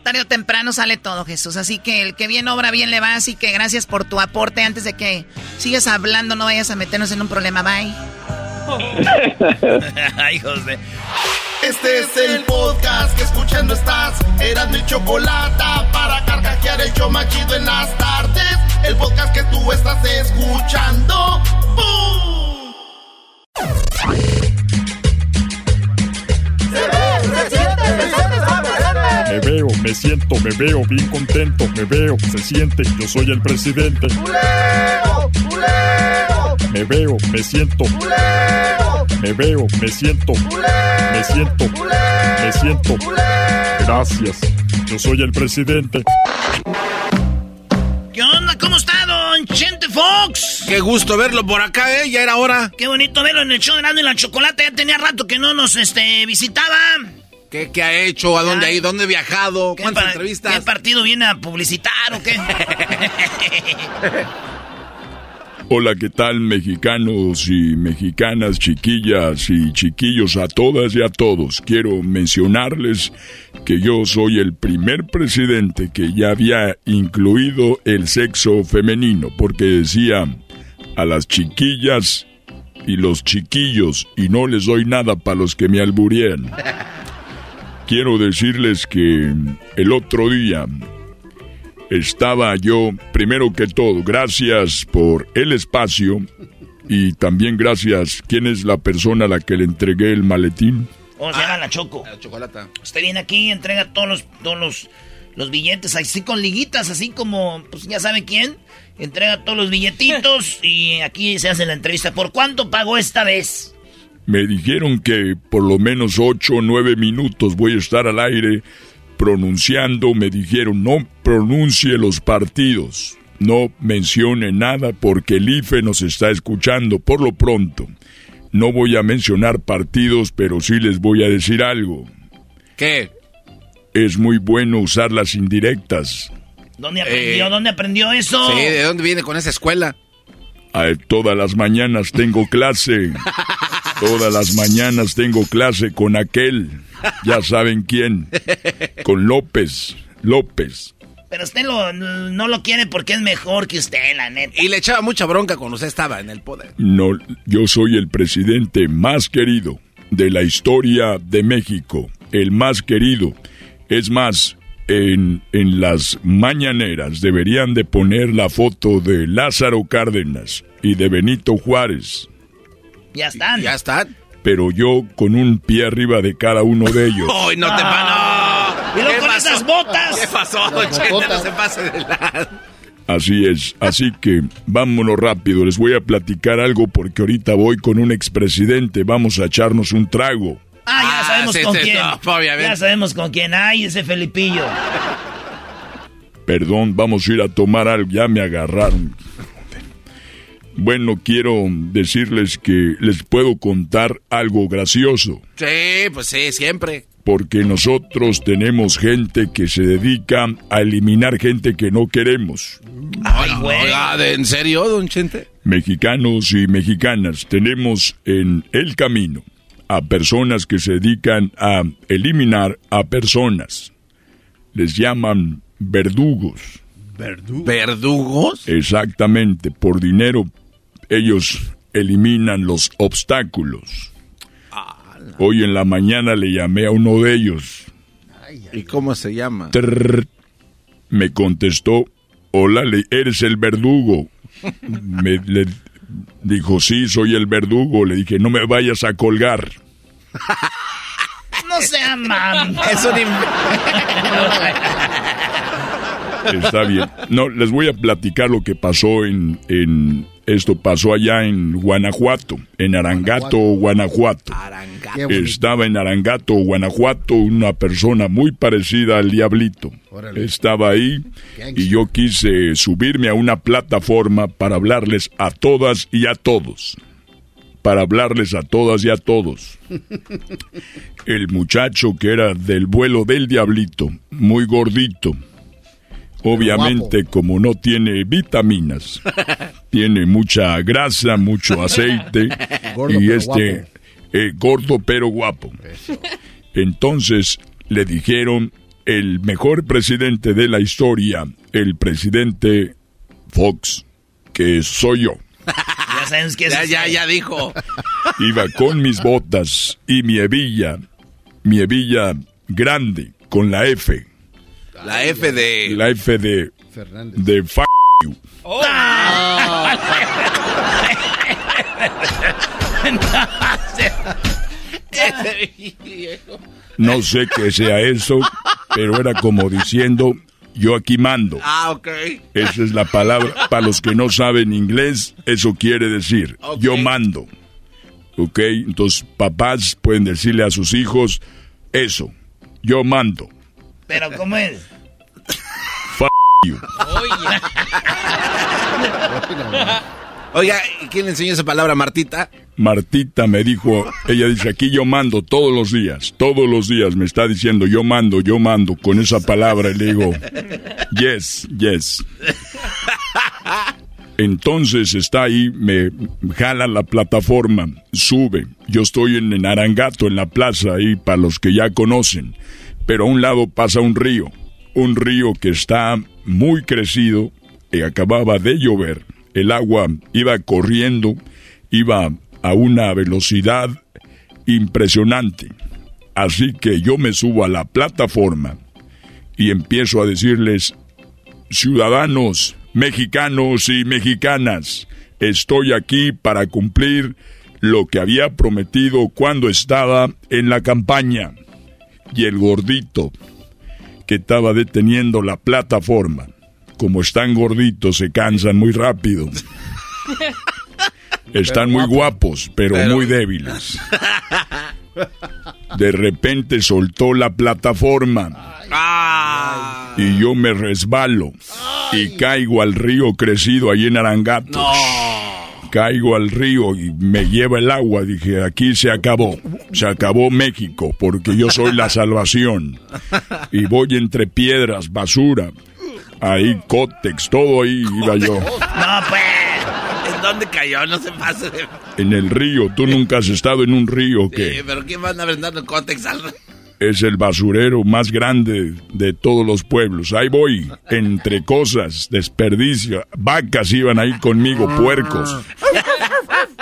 Speaker 20: Tarde o temprano sale todo, Jesús. Así que el que bien obra, bien le va. Así que gracias por tu aporte. Antes de que sigas hablando, no vayas a meternos en un problema. Bye.
Speaker 2: Ay, José.
Speaker 1: Este es el podcast que escuchando estás. Eran mi chocolate para carcajear el show más chido en las tardes. El podcast que tú estás escuchando. ¡Bum!
Speaker 11: Me veo, me siento, me veo bien contento, me veo, se siente, yo soy el presidente. Me veo, me siento, me veo, me siento, me siento, me siento. Gracias, yo soy el presidente.
Speaker 2: ¿Qué onda? ¿Cómo está, don Chente Fox?
Speaker 4: Qué gusto verlo por acá, ¿eh? Ya era hora.
Speaker 2: Qué bonito verlo en el show de Erasmo y la Chocolate. Ya tenía rato que no nos este, visitaba.
Speaker 4: ¿Qué, qué ha hecho? ¿A dónde ha ido? ¿Dónde ha viajado?
Speaker 2: ¿Qué
Speaker 4: ¿Cuántas entrevistas?
Speaker 2: ¿Qué partido viene a publicitar o qué?
Speaker 11: Hola, ¿qué tal mexicanos y mexicanas, chiquillas y chiquillos a todas y a todos? Quiero mencionarles que yo soy el primer presidente que ya había incluido el sexo femenino, porque decía a las chiquillas y los chiquillos y no les doy nada para los que me alburían. Quiero decirles que el otro día estaba yo, primero que todo, gracias por el espacio y también gracias, ¿quién es la persona a la que le entregué el maletín?
Speaker 2: ¿Cómo se llama la Choco?
Speaker 4: La chocolata.
Speaker 2: Usted viene aquí y entrega todos los, todos los, los billetes, así con liguitas, así como, pues ya sabe quién. Entrega todos los billetitos y aquí se hace la entrevista. ¿Por cuánto pagó esta vez?
Speaker 11: Me dijeron que por lo menos ocho o nueve minutos voy a estar al aire pronunciando. Me dijeron no pronuncie los partidos, no mencione nada porque el IFE nos está escuchando por lo pronto. No voy a mencionar partidos, pero sí les voy a decir algo.
Speaker 4: ¿Qué?
Speaker 11: Es muy bueno usar las indirectas.
Speaker 2: ¿Dónde aprendió?
Speaker 4: Eh,
Speaker 2: ¿Dónde aprendió eso?
Speaker 4: Sí, ¿de dónde viene con esa escuela?
Speaker 11: A todas las mañanas tengo clase. Todas las mañanas tengo clase con aquel. Ya saben quién. Con López. López.
Speaker 2: Pero usted lo- no lo quiere porque es mejor que usted, la neta.
Speaker 4: Y le echaba mucha bronca cuando usted estaba en el poder.
Speaker 11: No, yo soy el presidente más querido de la historia de México. El más querido. Es más, en, en las mañaneras deberían de poner la foto de Lázaro Cárdenas y de Benito Juárez.
Speaker 2: Ya están.
Speaker 4: Ya están.
Speaker 11: Pero yo con un pie arriba de cada uno de ellos.
Speaker 4: ¡Ay, no te pa- no!
Speaker 2: Y luego
Speaker 4: ¿Qué
Speaker 2: con
Speaker 4: pasó?
Speaker 2: esas botas.
Speaker 4: ¿Qué pasó, Chente? No se pase de la...
Speaker 11: Así es, así que vámonos rápido, les voy a platicar algo porque ahorita voy con un expresidente, vamos a echarnos un trago.
Speaker 2: Ah, ya
Speaker 4: Ah,
Speaker 2: sabemos
Speaker 4: sí,
Speaker 2: con
Speaker 4: sí,
Speaker 2: quién.
Speaker 4: no, obviamente.
Speaker 2: Ya sabemos con quién. Ay, ese Felipillo.
Speaker 11: Perdón, vamos a ir a tomar algo, ya me agarraron. Bueno, quiero decirles que les puedo contar algo gracioso,
Speaker 4: Sí, pues sí, siempre.
Speaker 11: porque nosotros tenemos gente que se dedica a eliminar gente que no queremos.
Speaker 2: Ay, güey.
Speaker 4: ¿de- ¿en serio, don Chente?
Speaker 11: Mexicanos y mexicanas, tenemos en el camino a personas que se dedican a eliminar a personas. Les llaman verdugos.
Speaker 4: ¿Verdugos?
Speaker 11: Exactamente, por dinero ellos eliminan los obstáculos. Hoy en la mañana le llamé a uno de ellos.
Speaker 4: ¿Y cómo se llama?
Speaker 11: Trrr. me contestó, hola, le- eres el verdugo. Me le dijo, sí, soy el verdugo. Le dije, no me vayas a colgar.
Speaker 33: No se aman.
Speaker 4: Es un
Speaker 11: Está bien. No, les voy a platicar lo que pasó en, en esto pasó allá en Guanajuato, en Arangato, Guanajuato. Estaba en Arangato, Guanajuato, una persona muy parecida al diablito.
Speaker 4: Órale.
Speaker 11: Estaba ahí y yo quise subirme a una plataforma para hablarles a todas y a todos. Para hablarles a todas y a todos. El muchacho que era del vuelo del diablito, muy gordito. Obviamente, como no tiene vitaminas, tiene mucha grasa, mucho aceite
Speaker 7: Gordo,
Speaker 11: y este eh, gordo pero guapo. Entonces le dijeron el mejor presidente de la historia, el presidente Fox, que soy yo.
Speaker 2: Ya sabes que es
Speaker 4: Ya, ya, ya dijo.
Speaker 11: Iba con mis botas y mi hebilla, mi hebilla grande, con la F,
Speaker 4: La F de...
Speaker 11: la F de,
Speaker 7: Fernández.
Speaker 11: de f you. No sé qué sea eso, pero era como diciendo, yo aquí mando.
Speaker 4: Ah, ok.
Speaker 11: Esa es la palabra. Para los que no saben inglés, eso quiere decir, yo mando. ¿Ok? Entonces, papás pueden decirle a sus hijos, eso, yo mando.
Speaker 2: Pero ¿cómo es?
Speaker 11: F you.
Speaker 4: Oiga, ¿y ¿quién le enseñó esa palabra a Martita?
Speaker 11: Martita me dijo, ella dice, aquí yo mando todos los días, todos los días me está diciendo, yo mando, yo mando, con esa palabra, y le digo, yes, yes. Entonces está ahí, me jala la plataforma, sube. Yo estoy en, en Arangato, en la plaza, ahí para los que ya conocen. Pero a un lado pasa un río, un río que está muy crecido y acababa de llover. El agua iba corriendo, iba a una velocidad impresionante. Así que yo me subo a la plataforma y empiezo a decirles, ciudadanos mexicanos y mexicanas, estoy aquí para cumplir lo que había prometido cuando estaba en la campaña. Y el gordito que estaba deteniendo la plataforma, como están gorditos, se cansan muy rápido. Están muy guapos, pero,
Speaker 4: Pero-
Speaker 11: muy débiles. De repente soltó la plataforma y yo me resbalo y caigo al río crecido ahí en Arangato. Caigo al río y me lleva el agua. Dije, aquí se acabó. Se acabó México porque yo soy la salvación. Y voy entre piedras, basura. Ahí, cótex, todo ahí iba yo.
Speaker 2: No, pues.
Speaker 4: ¿En dónde cayó? No se pase de...
Speaker 11: En el río. ¿Tú nunca has estado en un río
Speaker 4: Sí,
Speaker 11: que
Speaker 4: pero ¿quién van a vender el cótex al...
Speaker 11: es el basurero más grande de todos los pueblos? Ahí voy, entre cosas, desperdicio. Vacas iban ahí conmigo, puercos.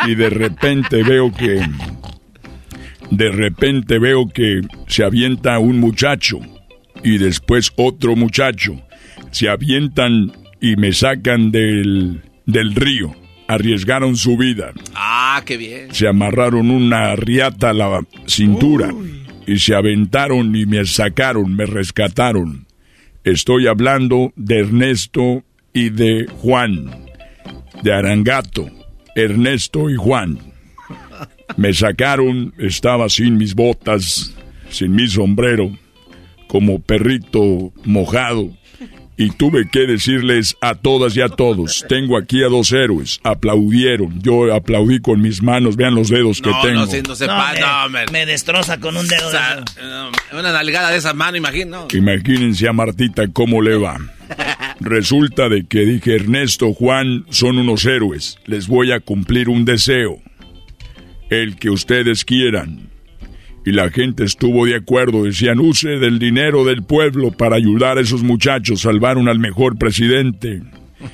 Speaker 11: Y de repente veo que... De repente veo que se avienta un muchacho y después otro muchacho. Se avientan y me sacan del, del río. Arriesgaron su vida.
Speaker 4: Ah, qué bien.
Speaker 11: Se amarraron una riata a la cintura y se aventaron y me sacaron, me rescataron. Estoy hablando de Ernesto y de Juan, de Arangato, Ernesto y Juan. Me sacaron, estaba sin mis botas, sin mi sombrero, como perrito mojado. Y tuve que decirles a todas y a todos, tengo aquí a dos héroes, aplaudieron, yo aplaudí con mis manos, vean los dedos que tengo.
Speaker 4: no, sí, no se
Speaker 2: No,
Speaker 4: pasa.
Speaker 2: me,
Speaker 4: No, hombre.
Speaker 2: me destroza con un dedo.
Speaker 4: O
Speaker 2: de
Speaker 4: sea, una nalgada de esa mano, imagino.
Speaker 11: Imagínense a Martita cómo le va. Resulta de que dije, Ernesto, Juan son unos héroes, les voy a cumplir un deseo, el que ustedes quieran.
Speaker 34: Y la gente estuvo de acuerdo, decían, use del dinero del pueblo para ayudar a esos muchachos, salvaron al mejor presidente.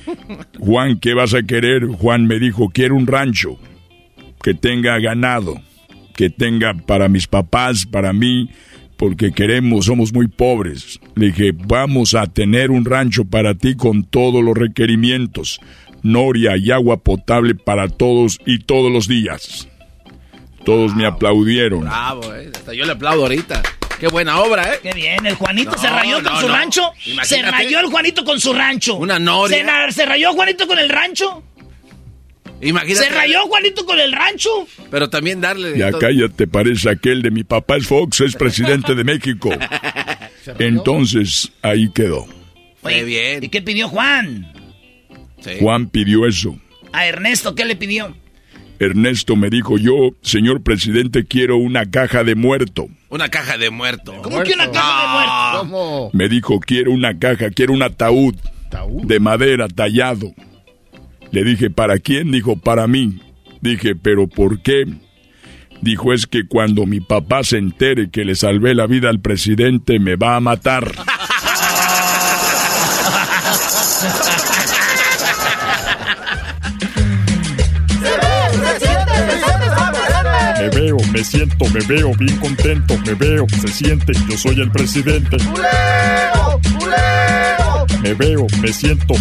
Speaker 34: Juan, ¿qué vas a querer? Juan me dijo, quiero un rancho que tenga ganado, que tenga para mis papás, para mí, porque queremos, somos muy pobres. Le dije, vamos a tener un rancho para ti con todos los requerimientos, noria y agua potable para todos y todos los días. Todos me aplaudieron.
Speaker 4: Bravo, eh. Hasta yo le aplaudo ahorita. Qué buena obra, ¿eh?
Speaker 2: Qué bien, el Juanito se
Speaker 4: No,
Speaker 2: rayó con su
Speaker 4: no.
Speaker 2: rancho.
Speaker 4: Imagínate.
Speaker 2: Se rayó el Juanito con su rancho.
Speaker 4: Una noria.
Speaker 2: Se, rayó Juanito con el rancho.
Speaker 4: Imagínate.
Speaker 2: Se rayó Juanito con el rancho.
Speaker 4: Pero también darle.
Speaker 34: Ya
Speaker 4: todo.
Speaker 34: cállate, parece aquel de mi papá es Fox, es presidente de México. Entonces, ahí quedó.
Speaker 2: Oye,
Speaker 4: bien.
Speaker 2: ¿Y qué pidió Juan?
Speaker 34: Juan pidió eso.
Speaker 2: A Ernesto, ¿qué le pidió?
Speaker 34: Ernesto me dijo, yo, señor presidente, quiero una caja de muerto.
Speaker 4: Una caja de muerto.
Speaker 2: ¿Cómo que una caja de muerto?
Speaker 30: ¿Cómo?
Speaker 34: Me dijo, quiero una caja, quiero un ataúd de madera tallado. Le dije, ¿para quién? Dijo, para mí. Dije, ¿pero por qué? Dijo, es que cuando mi papá se entere que le salvé la vida al presidente, me va a matar. me siento, me veo bien contento, me veo, se siente, yo soy el presidente. Me veo, me siento.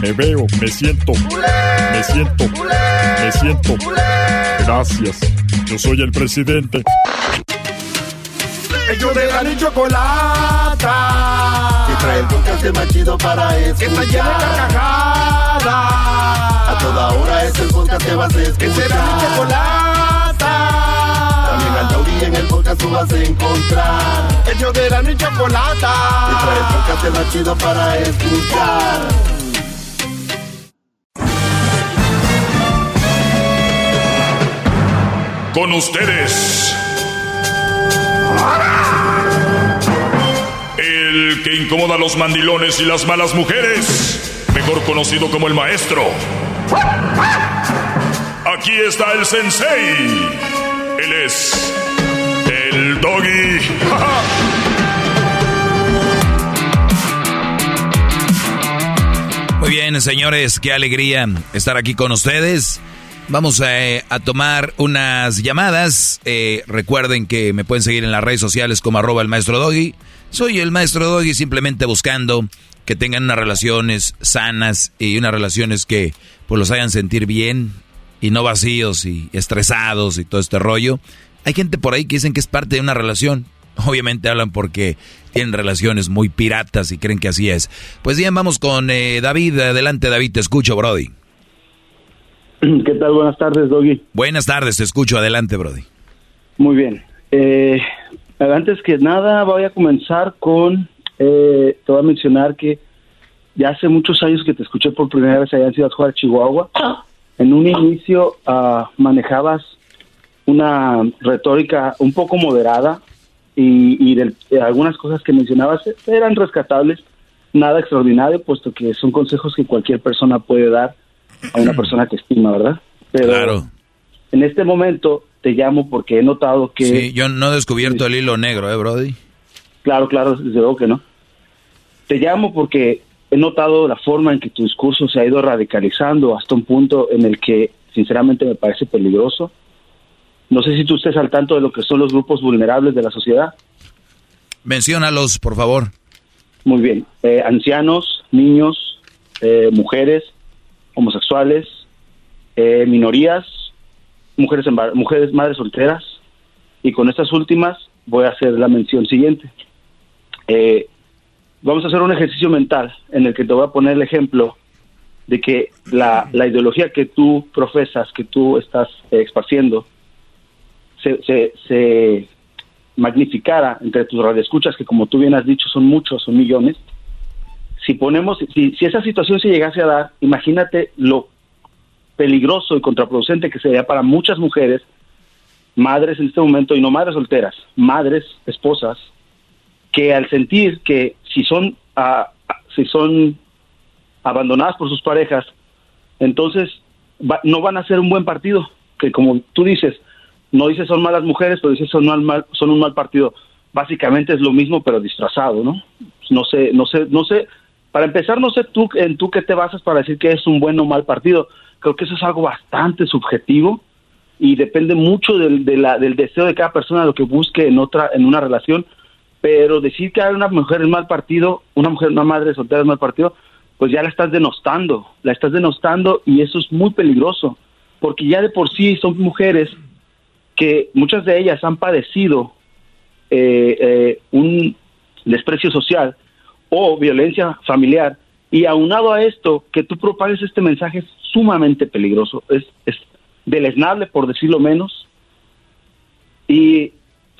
Speaker 34: Me veo, me siento. Me siento. Me siento. Gracias. Yo soy el presidente.
Speaker 1: Ellos de la ni chocolata. Que trae el podcast más chido para escuchar. Que está llena de carcajadas. A toda hora es el podcast que vas a escuchar. Que será mi chocolata. También al taurí en el podcast tú vas a encontrar. Ellos de la ni chocolata. Que trae el podcast más chido para escuchar.
Speaker 11: Con ustedes. El que incomoda a los mandilones y las malas mujeres. Mejor conocido como el maestro. Aquí está el sensei. Él es. El doggy.
Speaker 5: Muy bien, señores, qué alegría estar aquí con ustedes. Vamos eh, a tomar unas llamadas. Eh, recuerden que me pueden seguir en las redes sociales como arroba el maestro Doggy. Soy el maestro Doggy simplemente buscando que tengan unas relaciones sanas y unas relaciones que pues los hagan sentir bien y no vacíos y estresados y todo este rollo. Hay gente por ahí que dicen que es parte de una relación. Obviamente hablan porque tienen relaciones muy piratas y creen que así es. Pues bien, vamos con eh, David. Adelante, David, te escucho, Brody.
Speaker 35: ¿Qué tal? Buenas tardes, Doggy.
Speaker 5: Buenas tardes, te escucho. Adelante, Brody.
Speaker 35: Muy bien. Eh, antes que nada, voy a comenzar con. Eh, te voy a mencionar que ya hace muchos años que te escuché por primera vez allá en Ciudad Juárez, Chihuahua. En un inicio ah, manejabas una retórica un poco moderada y, y del- eh, algunas cosas que mencionabas eran rescatables, nada extraordinario, puesto que son consejos que cualquier persona puede dar a una persona que estima, ¿verdad? Pero
Speaker 5: Claro.
Speaker 35: en este momento te llamo porque he notado que...
Speaker 5: Sí, yo no he descubierto el hilo negro, ¿eh, Brody?
Speaker 35: Claro, claro, desde luego que no. Te llamo porque he notado la forma en que tu discurso se ha ido radicalizando hasta un punto en el que sinceramente me parece peligroso. No sé si tú estés al tanto de lo que son los grupos vulnerables de la sociedad.
Speaker 5: Menciónalos, por favor.
Speaker 35: Muy bien. Eh, ancianos, niños, eh, mujeres, homosexuales, eh, minorías, mujeres, embar- mujeres madres solteras. Y con estas últimas voy a hacer la mención siguiente. Eh, vamos a hacer un ejercicio mental en el que te voy a poner el ejemplo de que la, la ideología que tú profesas, que tú estás eh, esparciendo, se, se, se magnificara entre tus radioescuchas, que como tú bien has dicho son muchos, son millones, si ponemos, si, si esa situación se llegase a dar, imagínate lo peligroso y contraproducente que sería para muchas mujeres, madres en este momento, y no madres solteras, madres, esposas, que al sentir que si son, ah, si son abandonadas por sus parejas, entonces va- no van a ser un buen partido, que como tú dices, no dice son malas mujeres, pero dice son, mal, mal- son un mal partido. Básicamente es lo mismo, pero disfrazado, ¿no? No sé, no sé, no sé. Para empezar, no sé tú en tú qué te basas para decir que es un buen o mal partido. Creo que eso es algo bastante subjetivo y depende mucho del, de la- del deseo de cada persona lo que busque en otra en una relación pero decir que hay una mujer es mal partido una mujer una madre soltera es mal partido pues ya la estás denostando la estás denostando y eso es muy peligroso porque ya de por sí son mujeres que muchas de ellas han padecido eh, eh, un desprecio social o violencia familiar y aunado a esto que tú propagues este mensaje es sumamente peligroso es, es deleznable por decirlo menos. Y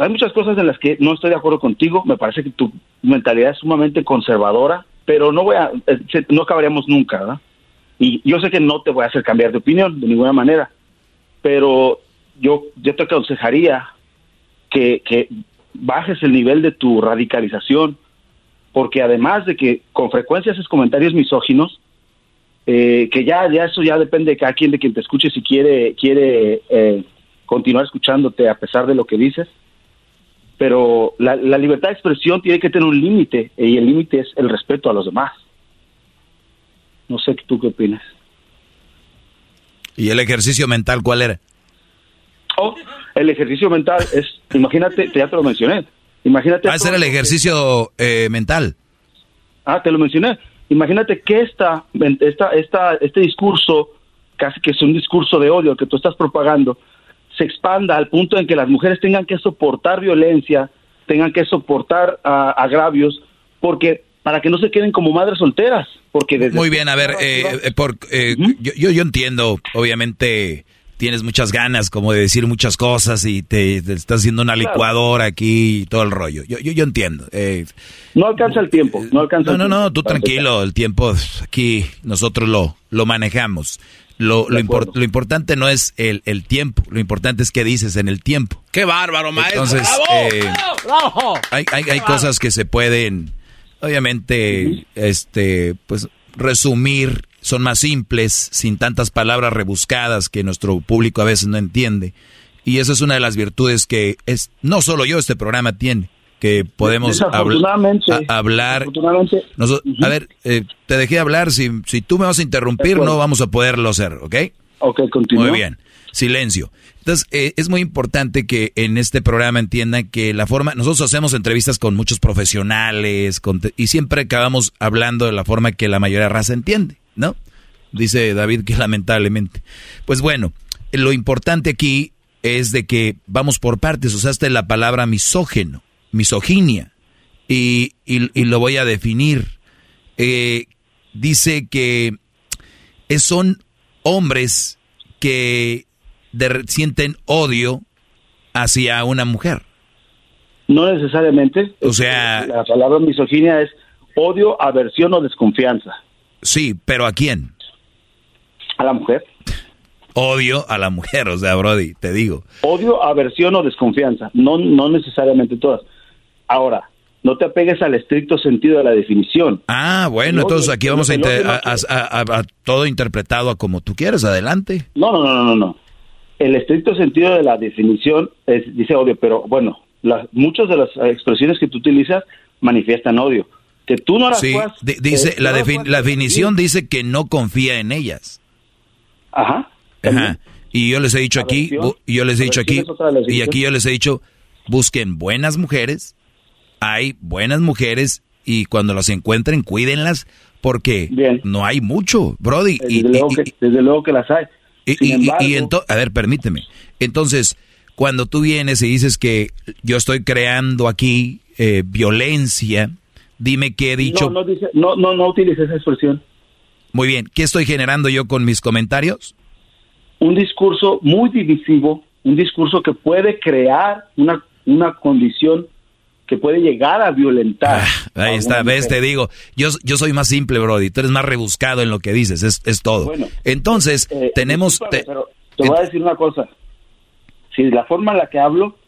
Speaker 35: hay muchas cosas en las que no estoy de acuerdo contigo. Me parece que tu mentalidad es sumamente conservadora, pero no voy a, eh, no acabaríamos nunca, ¿verdad? Y yo sé que no te voy a hacer cambiar de opinión de ninguna manera, pero yo, yo te aconsejaría que, que bajes el nivel de tu radicalización, porque además de que con frecuencia haces comentarios misóginos, eh, que ya, ya eso ya depende de cada quien, de quien te escuche, si quiere, quiere eh, continuar escuchándote a pesar de lo que dices, pero la, la libertad de expresión tiene que tener un límite y el límite es el respeto a los demás. No sé tú qué opinas.
Speaker 5: ¿Y el ejercicio mental cuál era?
Speaker 35: Oh, el ejercicio mental es, imagínate, ya te lo mencioné, imagínate.
Speaker 5: Va a ser el ejercicio eh, mental.
Speaker 35: Ah, te lo mencioné. Imagínate que esta, esta, esta, este discurso, casi que es un discurso de odio que tú estás propagando, se expanda al punto en que las mujeres tengan que soportar violencia, tengan que soportar ah, agravios, porque para que no se queden como madres solteras, porque desde
Speaker 5: Muy bien, a ver, eh, eh, eh, yo, yo, yo entiendo, obviamente tienes muchas ganas como de decir muchas cosas y te, te estás haciendo una licuadora aquí y todo el rollo. Yo, yo, yo entiendo. eh,
Speaker 35: no alcanza el tiempo, no alcanza.
Speaker 5: no,
Speaker 35: el
Speaker 5: no, no, tú tranquilo, el tiempo aquí nosotros lo, lo manejamos. Lo, lo, lo importante no es el, el tiempo, lo importante es qué dices en el tiempo.
Speaker 29: ¡Qué bárbaro, maestro!
Speaker 5: Entonces,
Speaker 29: ¡Bravo!
Speaker 5: eh, hay, hay, hay cosas que se pueden, obviamente, este, pues, resumir, son más simples, sin tantas palabras rebuscadas que nuestro público a veces no entiende. Y esa es una de las virtudes que es, no solo yo, este programa tiene, que podemos habl-
Speaker 35: Desafortunadamente,
Speaker 5: a- hablar.
Speaker 35: desafortunadamente,
Speaker 5: Noso- A ver, eh, te dejé hablar, si, si tú me vas a interrumpir, no vamos a poderlo hacer, ¿ok?
Speaker 35: Ok, continúa.
Speaker 5: Muy bien. Silencio. Entonces, eh, es muy importante que en este programa entiendan que la forma, nosotros hacemos entrevistas con muchos profesionales con y siempre acabamos hablando de la forma que la mayoría de raza entiende, ¿no? Dice David que lamentablemente. Pues bueno, lo importante aquí es de que vamos por partes, usaste la palabra misógeno, misoginia, y, y- y lo voy a definir. Eh, dice que son hombres que de- sienten odio hacia una mujer.
Speaker 35: No necesariamente.
Speaker 5: O sea,
Speaker 35: La palabra misoginia es odio, aversión o desconfianza.
Speaker 5: sí, pero ¿a quién?
Speaker 35: A la mujer.
Speaker 5: Odio a la mujer, o sea, Brody, te digo.
Speaker 35: Odio, aversión o desconfianza. No, no necesariamente todas. Ahora, no te apegues al estricto sentido de la definición.
Speaker 5: Ah, bueno,
Speaker 35: El
Speaker 5: entonces aquí vamos a,
Speaker 35: no-
Speaker 5: a- a- a- a todo interpretado a como tú quieras, adelante.
Speaker 35: No, no, no, no, no, no. El estricto sentido de la definición es, dice odio, pero bueno, las, muchas de las expresiones que tú utilizas manifiestan odio. Que tú no las
Speaker 5: Sí,
Speaker 35: puedas-
Speaker 5: di- dice, la,
Speaker 35: no
Speaker 5: defin-
Speaker 35: puedas
Speaker 5: la definición dice que no confía en ellas.
Speaker 35: Ajá.
Speaker 5: Ajá. Y yo les he dicho aquí, yo les he dicho aquí, y aquí yo les he dicho, busquen buenas mujeres, hay buenas mujeres, y cuando las encuentren, cuídenlas, porque no hay mucho, Brody. Y,
Speaker 35: Desde, luego
Speaker 5: y-
Speaker 35: que, desde luego que las hay.
Speaker 5: y-
Speaker 35: Sin
Speaker 5: y- y-
Speaker 35: embargo-
Speaker 5: y ento- a ver, permíteme. Entonces, cuando tú vienes y dices que yo estoy creando aquí eh, violencia, dime qué he dicho.
Speaker 35: No, no, dice, no, no, no utilice esa expresión.
Speaker 5: Muy bien, ¿qué estoy generando yo con mis comentarios?
Speaker 35: Un discurso muy divisivo, un discurso que puede crear una, una condición que puede llegar a violentar.
Speaker 5: Ahí está, ves, te digo, yo, yo soy más simple, Brody, tú eres más rebuscado en lo que dices, es, es todo.
Speaker 35: Bueno,
Speaker 5: Entonces,
Speaker 35: Eh,
Speaker 5: tenemos...
Speaker 35: discúlpame,
Speaker 5: te-
Speaker 35: pero te voy a decir una cosa. Si la forma en la que hablo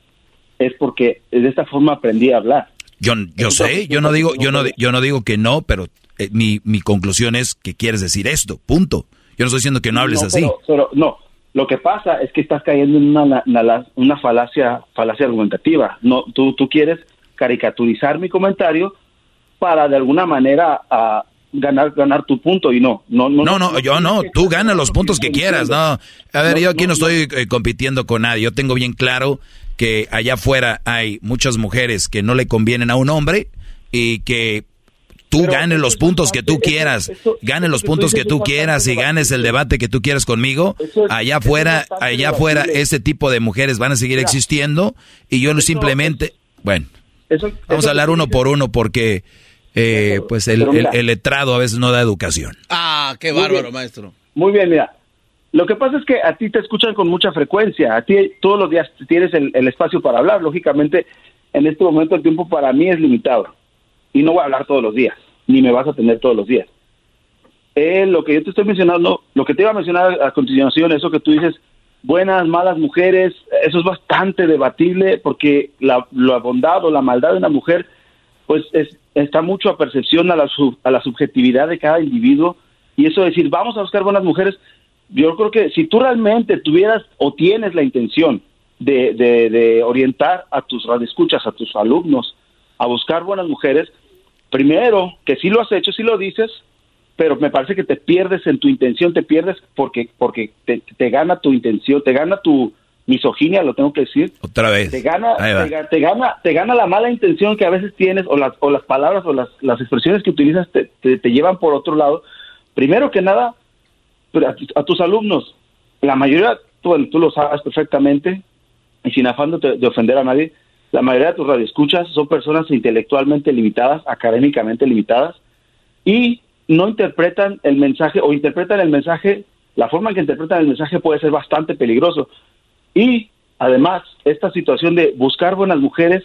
Speaker 35: es porque de esta forma aprendí a hablar.
Speaker 5: yo yo sé, yo no digo, yo no, yo no digo que no, pero eh, mi, mi conclusión es que quieres decir esto, punto. Yo no estoy diciendo que no hables
Speaker 35: No,
Speaker 5: así.
Speaker 35: Pero, pero no, Lo que pasa es que estás cayendo en una, una, una falacia, falacia argumentativa. No, tú, tú quieres caricaturizar mi comentario para de alguna manera a ganar ganar tu punto y no no
Speaker 5: no no, no yo no tú ganas los puntos que quieras no a ver yo aquí no, estoy eh, compitiendo con nadie yo tengo bien claro que allá afuera hay muchas mujeres que no le convienen a un hombre y que tú ganes los puntos que tú quieras, ganes los puntos que tú quieras y ganes el debate que tú quieras conmigo, allá afuera, allá afuera ese tipo de mujeres van a seguir existiendo y yo no simplemente, bueno, vamos a hablar uno por uno porque eh, pues el, el, letrado a veces no da educación.
Speaker 4: Ah, qué bárbaro, maestro.
Speaker 35: Muy bien, mira. Lo que pasa es que a ti te escuchan con mucha frecuencia, a ti todos los días tienes el, el espacio para hablar, lógicamente en este momento el tiempo para mí es limitado y no voy a hablar todos los días, ni me vas a tener todos los días. Eh, lo que yo te estoy mencionando, lo que te iba a mencionar a continuación, eso que tú dices, buenas, malas mujeres, eso es bastante debatible porque la, bondad o la maldad de una mujer, pues es, está mucho a percepción a la, a la subjetividad de cada individuo. Y eso de decir, vamos a buscar buenas mujeres, yo creo que si tú realmente tuvieras o tienes la intención de, de, orientar a tus radioescuchas, a tus alumnos, a buscar buenas mujeres, primero, que sí lo has hecho, sí lo dices, pero me parece que te pierdes en tu intención, te pierdes porque, porque te, te gana tu intención, te gana tu misoginia, lo tengo que decir.
Speaker 5: Otra vez.
Speaker 35: Te gana, te, gana, te gana la mala intención que a veces tienes, o las, o las palabras o las, las expresiones que utilizas te, te, llevan por otro lado. Primero que nada, a, tus alumnos, la mayoría, tú, tú lo sabes perfectamente, y sin afán de, ofender a nadie, la mayoría de tus radioescuchas son personas intelectualmente limitadas, académicamente limitadas, y no interpretan el mensaje o interpretan el mensaje, la forma en que interpretan el mensaje puede ser bastante peligroso. Y además, esta situación de buscar buenas mujeres,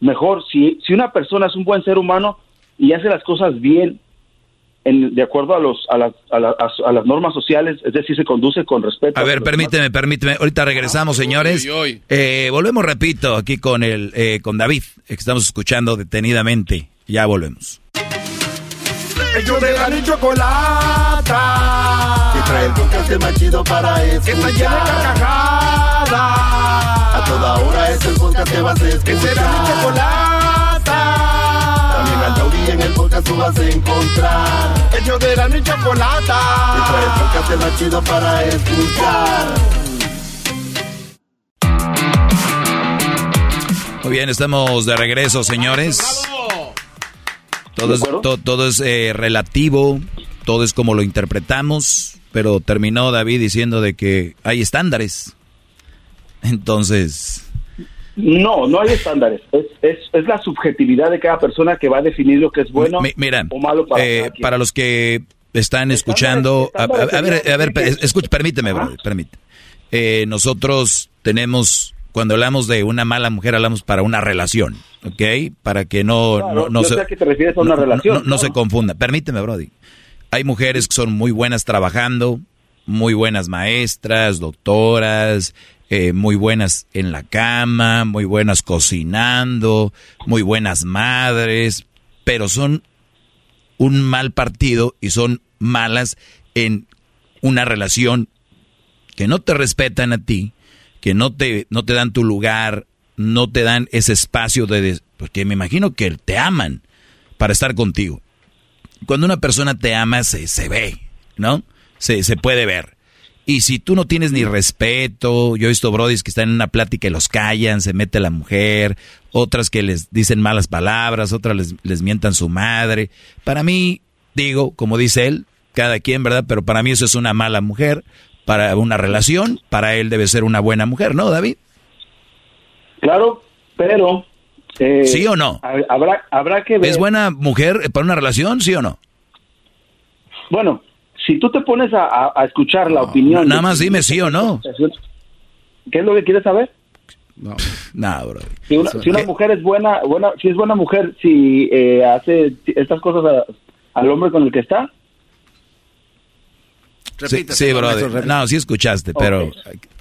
Speaker 35: mejor, si, si una persona es un buen ser humano y hace las cosas bien, de acuerdo a, los, a, las, a, las normas sociales, es decir, se conduce con respeto.
Speaker 5: A ver, permíteme, permíteme. Ahorita regresamos, señores. Eh, volvemos, repito, aquí con, el, eh, con David, que estamos escuchando detenidamente. Ya volvemos.
Speaker 1: Ellos de la chocolata. Que trae el podcast más chido para escuchar. Que está carcajadas. A toda hora es el podcast que vas a escuchar. Que será mi chocolata y en el podcast tú vas a encontrar. Ellos de la ni chocolata. Y trae el podcast más chido para escuchar.
Speaker 5: Muy bien, estamos de regreso, señores. Todo es, todo es eh, relativo, todo es como lo interpretamos, pero terminó David diciendo de que hay estándares. Entonces,
Speaker 35: no, no hay estándares. Es, es, es, la subjetividad de cada persona que va a definir lo que es bueno o malo para
Speaker 5: eh, Para los que están escuchando, a, ver, a ver, escucha, permíteme, bro, permíteme. Eh, nosotros tenemos, cuando hablamos de una mala mujer, hablamos para una relación, ¿ok? Para que no, no, se,
Speaker 35: que te refieres a una relación.
Speaker 5: No, se confunda. Permíteme, Brody. Hay mujeres que son muy buenas trabajando, muy buenas maestras, doctoras, eh, muy buenas en la cama, muy buenas cocinando, muy buenas madres, pero son un mal partido y son malas en una relación que no te respetan a ti, que no te, no te dan tu lugar, no te dan ese espacio de... Porque me imagino que te aman para estar contigo. Cuando una persona te ama se, se ve, ¿no? Se, se puede ver. Y si tú no tienes ni respeto, yo he visto brodis que están en una plática y los callan, se mete la mujer, otras que les dicen malas palabras, otras les, les mientan su madre. Para mí, digo, como dice él, cada quien, ¿verdad? Pero para mí eso es una mala mujer, para una relación, para él debe ser una buena mujer, ¿no, David?
Speaker 35: Claro, pero...
Speaker 5: Eh, ¿Sí o no?
Speaker 35: Habrá, habrá que ver...
Speaker 5: ¿Es buena mujer para una relación, sí o no?
Speaker 35: Bueno, si tú te pones a, escuchar la opinión...
Speaker 5: Nada más dime sí o no.
Speaker 35: ¿Qué es lo que quieres saber?
Speaker 5: No, nada, bro.
Speaker 35: Si una, mujer es buena, buena, si es buena mujer, si eh, hace estas cosas al hombre con el que está.
Speaker 5: Sí, sí bro. No, sí escuchaste, pero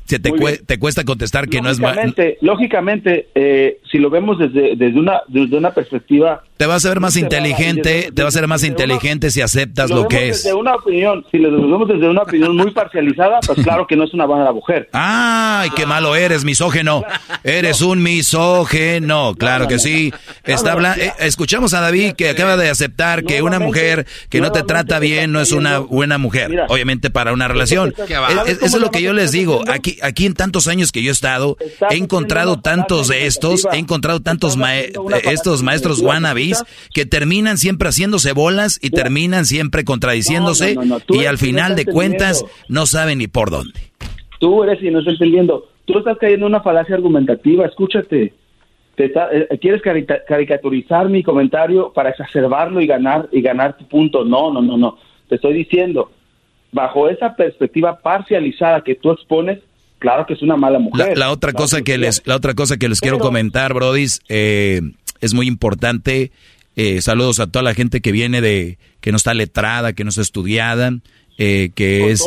Speaker 5: se te,
Speaker 35: bien.
Speaker 5: te cuesta contestar que no es... ma-
Speaker 35: Lógicamente, eh, si lo vemos desde, desde, una, desde una perspectiva...
Speaker 5: Te vas a ver más inteligente,
Speaker 35: desde-
Speaker 5: te vas a ver más
Speaker 35: una-
Speaker 5: inteligente si aceptas
Speaker 35: si
Speaker 5: lo que es.
Speaker 35: Desde una opinión, si lo vemos desde una opinión muy parcializada, pues claro que no es una mala mujer.
Speaker 5: Ay, qué malo eres, misógeno. Eres un misógeno, claro que sí. Está eh, escuchamos a David que acaba de aceptar que una mujer que no te trata bien no es una buena mujer. Obviamente para una relación. Eso es lo que yo les digo. Aquí, aquí en tantos años que yo he estado, he encontrado tantos de estos, he encontrado tantos ma- estos maestros wannabes que terminan siempre haciéndose bolas y terminan siempre contradiciéndose
Speaker 35: No, no, no, tú
Speaker 5: y al final de cuentas no saben ni por dónde.
Speaker 35: Tú eres y no estás entendiendo. Tú estás cayendo en una falacia argumentativa, escúchate. Te está- eh, quieres carica- caricaturizar mi comentario para exacerbarlo y ganar y ganar tu punto. No, no, no, no. Te estoy diciendo, bajo esa perspectiva parcializada que tú expones, claro que es una mala
Speaker 5: La,
Speaker 35: mujer.
Speaker 5: la otra cosa que les, la otra cosa que les quiero comentar, Brodis, eh, es muy importante. eh, saludos a toda la gente que viene de, que no está letrada, que no está estudiada, eh, que es,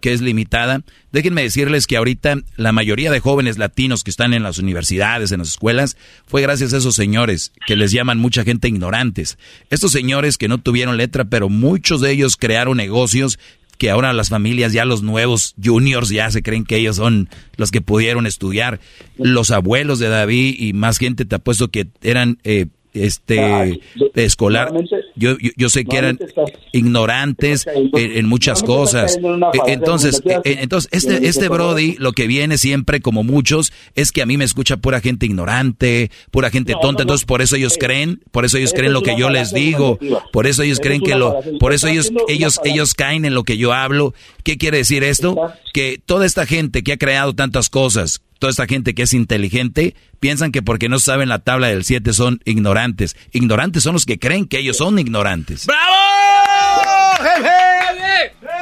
Speaker 35: que
Speaker 5: es limitada. Déjenme decirles que ahorita la mayoría de jóvenes latinos que están en las universidades, en las escuelas, fue gracias a esos señores que les llaman mucha gente ignorantes. Estos señores que no tuvieron letra, pero muchos de ellos crearon negocios que ahora las familias, ya los nuevos juniors, ya se creen que ellos son los que pudieron estudiar. Los abuelos de David y más gente, te apuesto que eran eh, este escolar. Yo, yo, yo sé que eran ignorantes en, en muchas cosas. Eh, Entonces, eh, eh, entonces este, este Brody lo que viene siempre, como muchos, es que a mí me escucha pura gente ignorante, pura gente tonta. Entonces, por eso ellos creen, por eso ellos creen lo que yo les digo, por eso ellos creen que lo, por eso ellos, ellos, ellos caen en lo que yo hablo. ¿Qué quiere decir esto? Que toda esta gente que ha creado tantas cosas, toda esta gente que es inteligente, piensan que porque no saben la tabla del 7 son ignorantes. Ignorantes son los que creen que ellos son ignorantes.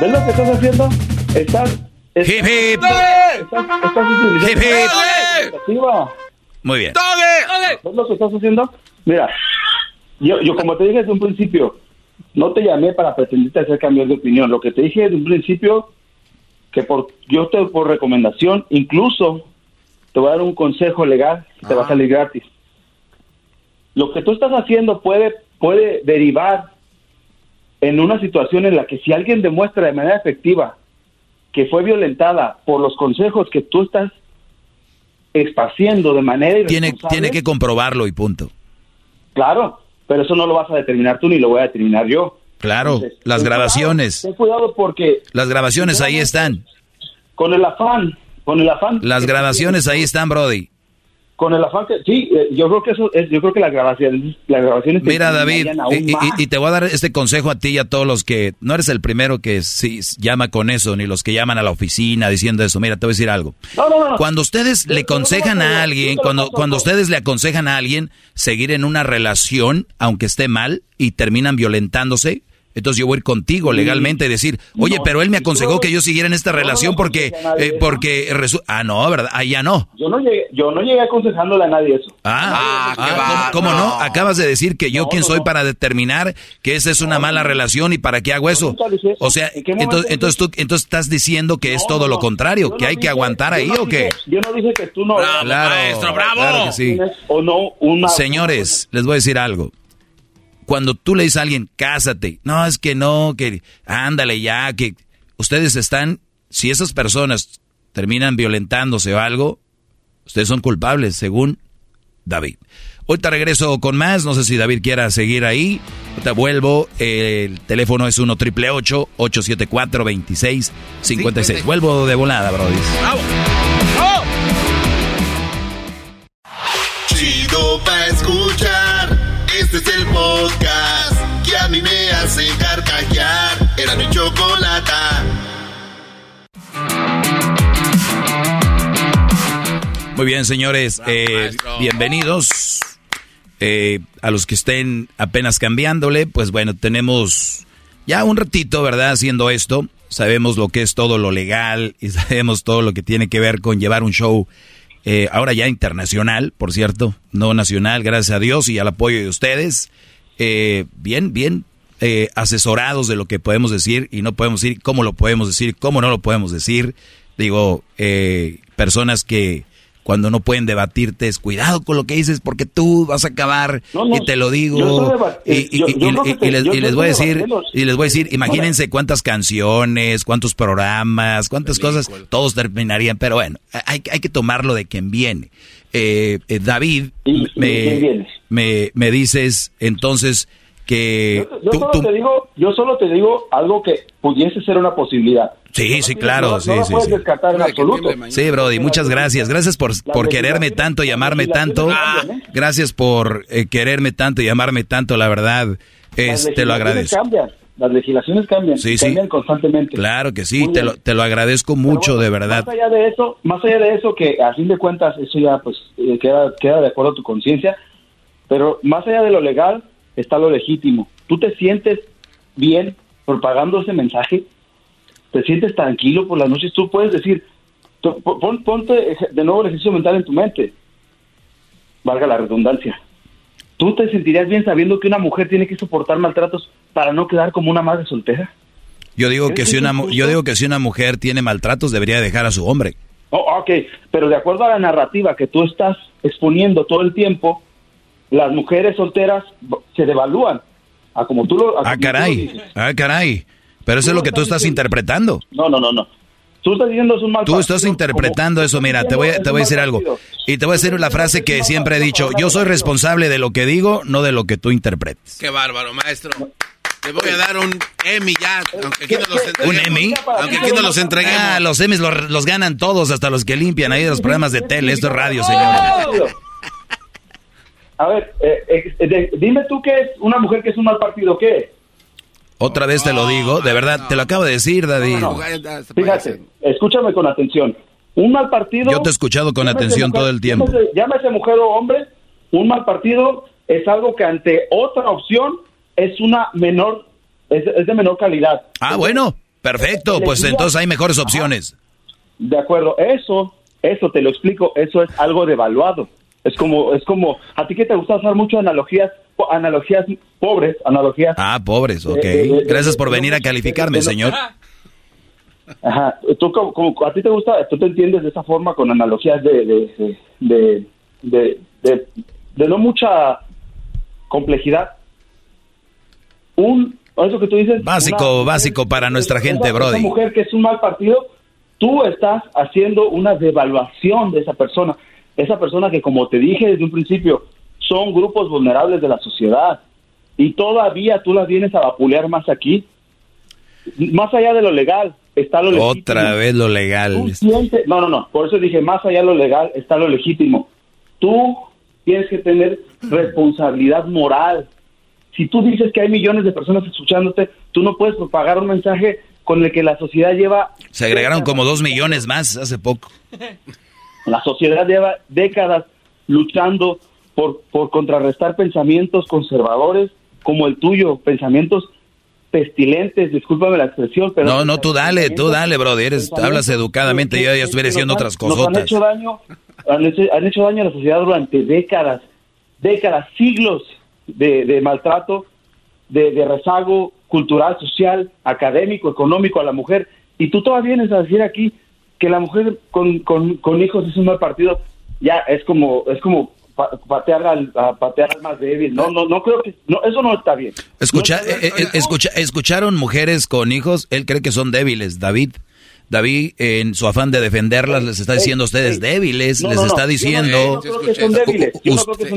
Speaker 35: ¿Ves lo que estás haciendo? Estás... estás
Speaker 5: Hip, hip.
Speaker 35: Estás, estás
Speaker 5: Hip, hip. Muy bien.
Speaker 35: ¿Ves lo que estás haciendo? Mira, yo, yo como te dije desde un principio, no te llamé para pretendirte hacer cambios de opinión. Lo que te dije desde un principio, que por yo te por recomendación, incluso te voy a dar un consejo legal que te va a salir gratis. Lo que tú estás haciendo puede, puede derivar en una situación en la que si alguien demuestra de manera efectiva que fue violentada por los consejos que tú estás esparciendo de manera
Speaker 5: Tiene, tiene que comprobarlo y punto.
Speaker 35: Claro, pero eso no lo vas a determinar tú ni lo voy a determinar yo.
Speaker 5: Claro,
Speaker 35: Entonces,
Speaker 5: las
Speaker 35: ten
Speaker 5: grabaciones.
Speaker 35: cuidado, ten cuidado porque
Speaker 5: Las grabaciones ahí están.
Speaker 35: con el afán, con el afán.
Speaker 5: Las grabaciones ahí están, Brody.
Speaker 35: Con el afán que sí, eh, yo creo que eso es, yo creo que las grabaciones, las grabaciones
Speaker 5: Mira, David, y, y-
Speaker 35: más.
Speaker 5: y te voy a dar este consejo a ti y a todos los que no eres el primero que sí llama con eso, ni los que llaman a la oficina diciendo eso. Mira, te voy a decir algo.
Speaker 35: No, no, no.
Speaker 5: Cuando ustedes le aconsejan a alguien, cuando, cuando ustedes le aconsejan a alguien seguir en una relación, aunque esté mal, y terminan violentándose, entonces yo voy a ir contigo legalmente y decir, oye,
Speaker 35: No,
Speaker 5: pero él me aconsejó que yo siguiera en esta
Speaker 35: no,
Speaker 5: relación porque,
Speaker 35: nadie
Speaker 5: eh, porque ah, no, ¿verdad? Ah, ya no.
Speaker 35: Yo no llegué, yo no llegué aconsejándole a nadie eso.
Speaker 5: Ah, ah, ¿cómo, cómo no? Acabas de decir que yo quién soy para determinar que esa es una mala relación y para qué hago eso. O sea, entonces, entonces tú entonces estás diciendo que es todo lo contrario, que hay que aguantar ahí o qué?
Speaker 35: Yo no dije que tú no.
Speaker 5: Claro, claro que sí.
Speaker 35: O no una.
Speaker 5: Señores, les voy a decir algo. Cuando tú le dices a alguien, cásate, no, es que no, que ándale ya, que ustedes están, si esas personas terminan violentándose o algo, ustedes son culpables, según David. Ahorita regreso con más, no sé si David quiera seguir ahí. Ahorita vuelvo, el teléfono es 1 triple 874 2656 Vuelvo de volada, brody.
Speaker 1: Chido pa' escuchar. Podcast que a mí me hace carcajear. Era mi chocolata.
Speaker 5: Muy bien, señores, eh, bienvenidos. Eh, a los que estén apenas cambiándole, pues bueno, tenemos ya un ratito, ¿verdad? Haciendo esto. Sabemos lo que es todo lo legal y sabemos todo lo que tiene que ver con llevar un show eh, ahora ya internacional, por cierto, no nacional, gracias a Dios y al apoyo de ustedes. Eh, bien, bien, eh, asesorados de lo que podemos decir y no podemos decir cómo lo podemos decir, cómo no lo podemos decir. Digo, eh, personas que cuando no pueden debatirte es cuidado con lo que dices porque tú vas a acabar y te lo digo y, les, voy a decir y les voy a decir imagínense cuántas canciones cuántos programas cuántas cosas todos terminarían pero bueno hay, hay que tomarlo de quien viene eh, eh, David me, me, me dices entonces que
Speaker 35: yo, solo te digo yo solo te digo algo que pudiese ser una posibilidad
Speaker 5: Sí, sí, claro, sí, sí.
Speaker 35: Puedes descartar en absoluto.
Speaker 5: Sí, Brody, muchas gracias. Gracias por, por quererme tanto y amarme tanto. Gracias por eh, quererme tanto y amarme tanto, la verdad. Es, te lo agradezco.
Speaker 35: Cambian. Las legislaciones cambian,
Speaker 5: sí,
Speaker 35: cambian constantemente.
Speaker 5: Claro que sí, te lo, te lo agradezco mucho, de verdad.
Speaker 35: Más allá de eso, más allá de eso, que a fin de cuentas eso ya pues eh, queda, queda de acuerdo a tu conciencia, pero más allá de lo legal está lo legítimo. ¿Tú te sientes bien propagando ese mensaje? te sientes tranquilo por las noches, tú puedes decir, ponte de nuevo el ejercicio mental en tu mente, valga la redundancia. ¿Tú te sentirías bien sabiendo que una mujer tiene que soportar maltratos para no quedar como una madre soltera?
Speaker 5: Yo digo que si una yo digo que si una mujer tiene maltratos debería dejar a su hombre.
Speaker 35: Oh, ok, pero de acuerdo a la narrativa que tú estás exponiendo todo el tiempo, las mujeres solteras se devalúan. A como tú lo,
Speaker 5: ah, caray, ah, caray. Pero eso es lo que tú estás interpretando.
Speaker 35: No, no, no, no. Tú estás diciendo es un mal
Speaker 5: Tú estás interpretando eso, mira, te voy, te voy a decir algo. Y te voy a decir la frase que siempre he dicho, yo soy responsable de lo que digo, no de lo que tú interpretes.
Speaker 4: Qué bárbaro, maestro. Te voy a dar un Emmy ya, aunque aquí no los
Speaker 5: entreguemos. ¿Un Emmy?
Speaker 4: Aunque aquí no los entreguemos.
Speaker 5: Ah, los Emmys los, ganan todos, hasta los que limpian ahí de los programas de tele. Esto es radio, señor.
Speaker 35: A ver, eh, eh, dime tú qué es una mujer que es un mal partido, ¿qué
Speaker 5: otra vez te lo digo, de verdad, te lo acabo de decir, David.
Speaker 35: Fíjate, escúchame con atención. Un mal partido...
Speaker 5: Yo te he escuchado con atención todo el tiempo.
Speaker 35: Llámese, mujer o hombre, un mal partido es algo que ante otra opción es una menor, es, de menor calidad.
Speaker 5: Ah, bueno, perfecto, pues entonces hay mejores opciones.
Speaker 35: De acuerdo, eso, eso te lo explico, eso es algo devaluado. Es como, es como, a ti que te gusta usar mucho analogías analogías pobres, analogías.
Speaker 5: Ah, pobres, ok. Gracias por venir a calificarme, señor.
Speaker 35: Ajá, tú como, a ti te gusta, tú te entiendes de esa forma con analogías de de, de, de, no mucha complejidad. Un, eso que tú dices.
Speaker 5: Básico, básico para nuestra gente, Brody.
Speaker 35: Una mujer que es un mal partido, tú estás haciendo una devaluación de esa persona. Esa persona que, como te dije desde un principio, son grupos vulnerables de la sociedad. Y todavía tú las vienes a vapulear más aquí. Más allá de lo legal está lo legítimo.
Speaker 5: Otra vez lo legal.
Speaker 35: no, no, no. Por eso dije, más allá de lo legal está lo legítimo. Tú tienes que tener responsabilidad moral. Si tú dices que hay millones de personas escuchándote, tú no puedes propagar un mensaje con el que la sociedad lleva...
Speaker 5: Se agregaron como dos millones más hace poco.
Speaker 35: La sociedad lleva décadas luchando por, por contrarrestar pensamientos conservadores como el tuyo, pensamientos pestilentes, discúlpame la expresión, pero...
Speaker 5: No, no, tú dale, tú dale, brother, eres, hablas educadamente, yo ya estuviera diciendo otras cosas.
Speaker 35: Han hecho daño, han hecho, daño a la sociedad durante décadas, décadas, siglos de, maltrato, de, de, rezago cultural, social, académico, económico a la mujer, y tú todavía vienes a decir aquí que la mujer con, con, con hijos es un mal partido, ya es como, es como patear al, patear al más débil. No, no, no creo que, no, eso no está bien.
Speaker 5: Escucha, eh, eh, escucha, escucharon mujeres con hijos, él cree que son débiles, David. David, en su afán de defenderlas, les está diciendo a ustedes débiles, les está diciendo...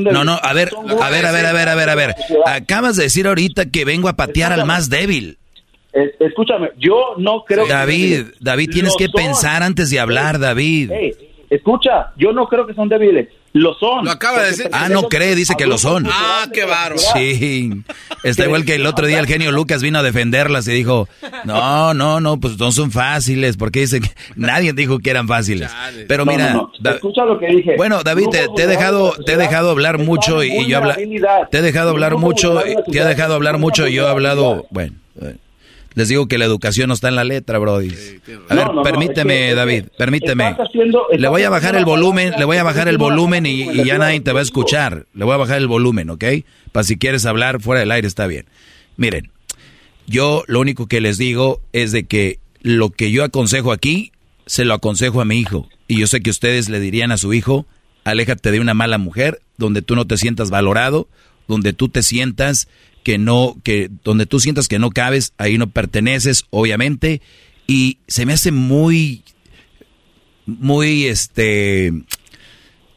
Speaker 5: No, no, a ver, a ver, a ver, a ver, a ver, a ver. Acabas de decir ahorita que vengo a patear al más débil.
Speaker 35: Escúchame, yo no creo
Speaker 5: David, David, tienes que pensar antes de hablar, David.
Speaker 35: escucha, yo no creo que son débiles. Lo son.
Speaker 4: Lo acaba de decir.
Speaker 5: Ah, no cree, dice que lo son.
Speaker 4: Ah, qué bárbaro.
Speaker 5: Sí. Está igual que el otro día el genio Lucas vino a defenderlas y dijo, no, no, no, pues no son fáciles, porque dice que nadie dijo que eran fáciles. Pero mira,
Speaker 35: escucha lo que dije.
Speaker 5: Bueno, David, te, he dejado, te he dejado hablar mucho y, yo habla, te he dejado hablar mucho, te he dejado hablar mucho y yo he hablado, bueno. Les digo que la educación no está en la letra, Brody. A ver, permíteme, David, permíteme. le voy a bajar el volumen, le voy a bajar el volumen y, ya nadie te va a escuchar. Le voy a bajar el volumen, ¿ok? Para si quieres hablar fuera del aire está bien. Miren, Yo lo único que les digo es de que lo que yo aconsejo aquí, se lo aconsejo a mi hijo. Y yo sé que ustedes le dirían a su hijo, aléjate de una mala mujer, donde tú no te sientas valorado, donde tú te sientas que no, que donde tú sientas que no cabes, ahí no perteneces, obviamente. Y se me hace muy, muy, este,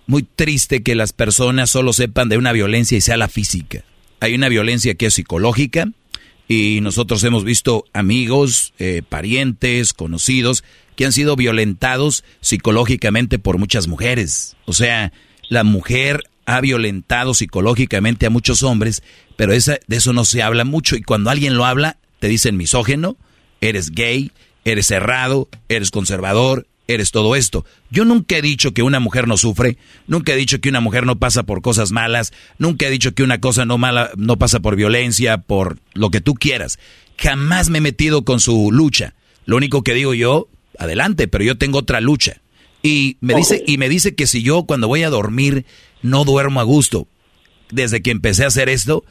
Speaker 5: muy triste que las personas solo sepan de una violencia y sea la física. Hay una violencia que es psicológica y nosotros hemos visto amigos, eh, parientes, conocidos que han sido violentados psicológicamente por muchas mujeres. O sea, la mujer ha violentado psicológicamente a muchos hombres, pero de eso no se habla mucho y cuando alguien lo habla te dicen misógeno, eres gay, eres cerrado, eres conservador, eres todo esto. Yo nunca he dicho que una mujer no sufre, nunca he dicho que una mujer no pasa por cosas malas, nunca he dicho que una cosa no mala no pasa por violencia, por lo que tú quieras. Jamás me he metido con su lucha. Lo único que digo yo, adelante, pero yo tengo otra lucha. Y me dice y me dice que si yo cuando voy a dormir no duermo a gusto. Desde que empecé a hacer esto,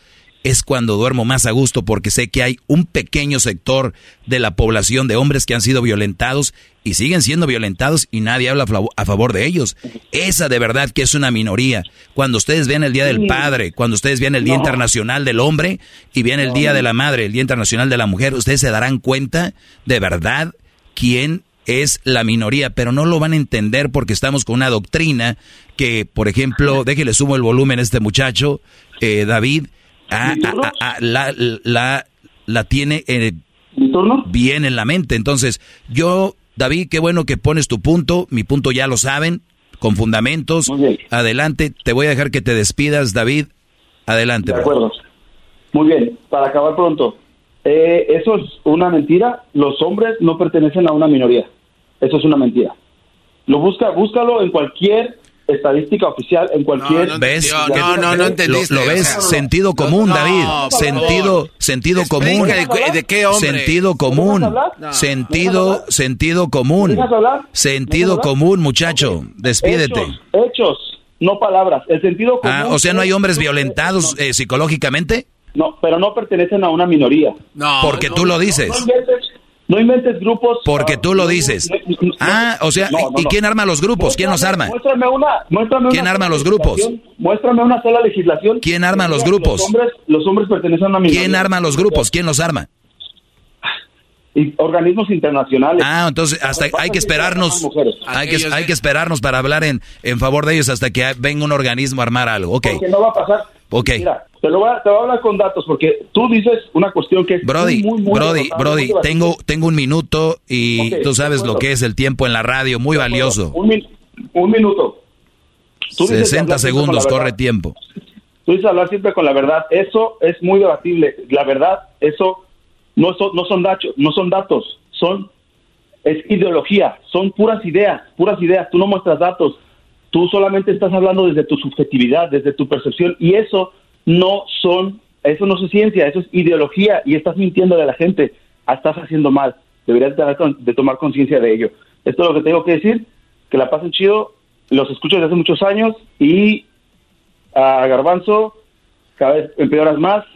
Speaker 5: es cuando duermo más a gusto porque sé que hay un pequeño sector de la población de hombres que han sido violentados y siguen siendo violentados y nadie habla a favor de ellos. Esa de verdad que es una minoría. Cuando ustedes vean el Día del Padre, cuando ustedes vean el Día Internacional del Hombre y vean el Día de la Madre, el Día Internacional de la Mujer, ustedes se darán cuenta de verdad quién es la minoría, pero no lo van a entender porque estamos con una doctrina que, por ejemplo, déjele sumo el volumen a este muchacho, eh, David, Ah, ah, ah, la, la, la tiene eh, bien en la mente. Entonces, yo, David, qué bueno que pones tu punto. Mi punto ya lo saben, con fundamentos. Adelante, te voy a dejar que te despidas, David. Adelante.
Speaker 35: De acuerdo. Muy bien, para acabar pronto. Eh, eso es una mentira. Los hombres no pertenecen a una minoría. Eso es una mentira. Lo busca, búscalo en cualquier estadística oficial en cualquier...
Speaker 5: No, ¿Ves? No, no, no entendiste. Lo, ves, sentido común, David. sentido, sentido común.
Speaker 4: De, qué hombre?
Speaker 5: Sentido común. Sentido, sentido común. Sentido común, muchacho. Despídete.
Speaker 35: Hechos, no palabras. El sentido común...
Speaker 5: Ah, o sea, ¿no hay hombres violentados eh, psicológicamente?
Speaker 35: No, pero no pertenecen a una minoría.
Speaker 5: No. Porque tú lo dices.
Speaker 35: No inventes grupos.
Speaker 5: Porque tú lo dices. Ah, o sea, ¿y quién arma los grupos? ¿Quién los arma?
Speaker 35: Muéstrame una. Muéstrame
Speaker 5: ¿Quién arma los grupos?
Speaker 35: Muéstrame una sola legislación.
Speaker 5: ¿Quién arma los grupos?
Speaker 35: Los hombres, los hombres pertenecen a una minoría.
Speaker 5: ¿Quién arma los grupos? ¿Quién los arma?
Speaker 35: Y organismos internacionales.
Speaker 5: Ah, entonces hasta hay que esperarnos. Hay que, hay que esperarnos para hablar en, en favor de ellos hasta que venga un organismo a armar algo. Ok.
Speaker 35: Porque no va a pasar.
Speaker 5: Ok.
Speaker 35: Mira, te, lo voy a, te voy a hablar con datos porque tú dices una cuestión que es
Speaker 5: Brody,
Speaker 35: muy, muy
Speaker 5: Brody,
Speaker 35: importante,
Speaker 5: Brody,
Speaker 35: muy
Speaker 5: tengo, tengo un minuto y
Speaker 35: Ok,
Speaker 5: tú sabes lo que es el tiempo en la radio, muy valioso.
Speaker 35: Un, min- un minuto. Tú dices
Speaker 5: 60
Speaker 35: hablar siempre
Speaker 5: segundos, corre
Speaker 35: verdad.
Speaker 5: tiempo.
Speaker 35: Tú dices hablar siempre con la verdad. Eso es muy debatible. La verdad, eso no son, no son datos, no son datos, son es ideología, son puras ideas, puras ideas. Tú no muestras datos. Tú solamente estás hablando desde tu subjetividad, desde tu percepción y eso no son, eso no es ciencia, eso es ideología y estás mintiendo de la gente. Ah, Estás haciendo mal. Deberías de, tomar conciencia de ello. Esto es lo que tengo que decir. Que la pasen chido. Los escucho desde hace muchos años y a Garbanzo cada vez empeoras más.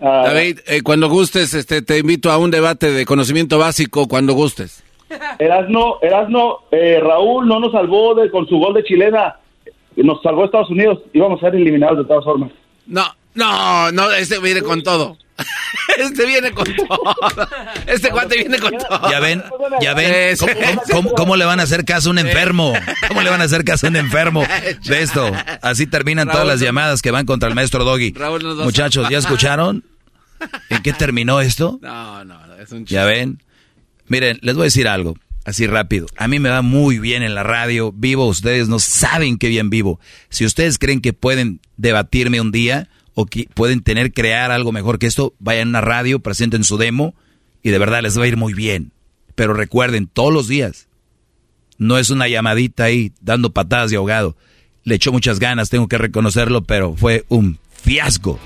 Speaker 35: Ah,
Speaker 4: David, eh, cuando gustes, este, te invito a un debate de conocimiento básico cuando gustes.
Speaker 35: Erasno, Erasno, eh, Raúl no nos salvó de, con su gol de chilena. Nos salvó Estados Unidos. Íbamos a ser eliminados de todas formas.
Speaker 4: No, no, no, este viene con todo. Este viene con todo. Este cuate viene con todo.
Speaker 5: Ya ven, ya ven. ¿cómo, cómo- cómo- cómo le van a hacer caso a un enfermo? ¿Cómo le van a hacer caso a un enfermo de esto? Así terminan todas las llamadas que van contra el maestro Doggy.
Speaker 4: Raúl, no nos-
Speaker 5: Muchachos, ¿ya escucharon? ¿En qué terminó esto?
Speaker 4: No, no, no, es un
Speaker 5: Ya ven. Miren, les voy a decir algo, así rápido. A mí me va muy bien en la radio, vivo, ustedes no saben qué bien vivo. Si ustedes creen que pueden debatirme un día o que pueden tener, crear algo mejor que esto, vayan a una radio, presenten su demo y de verdad les va a ir muy bien. Pero recuerden, todos los días, no es una llamadita ahí dando patadas de ahogado. Le echó muchas ganas, tengo que reconocerlo, pero fue un fiasco.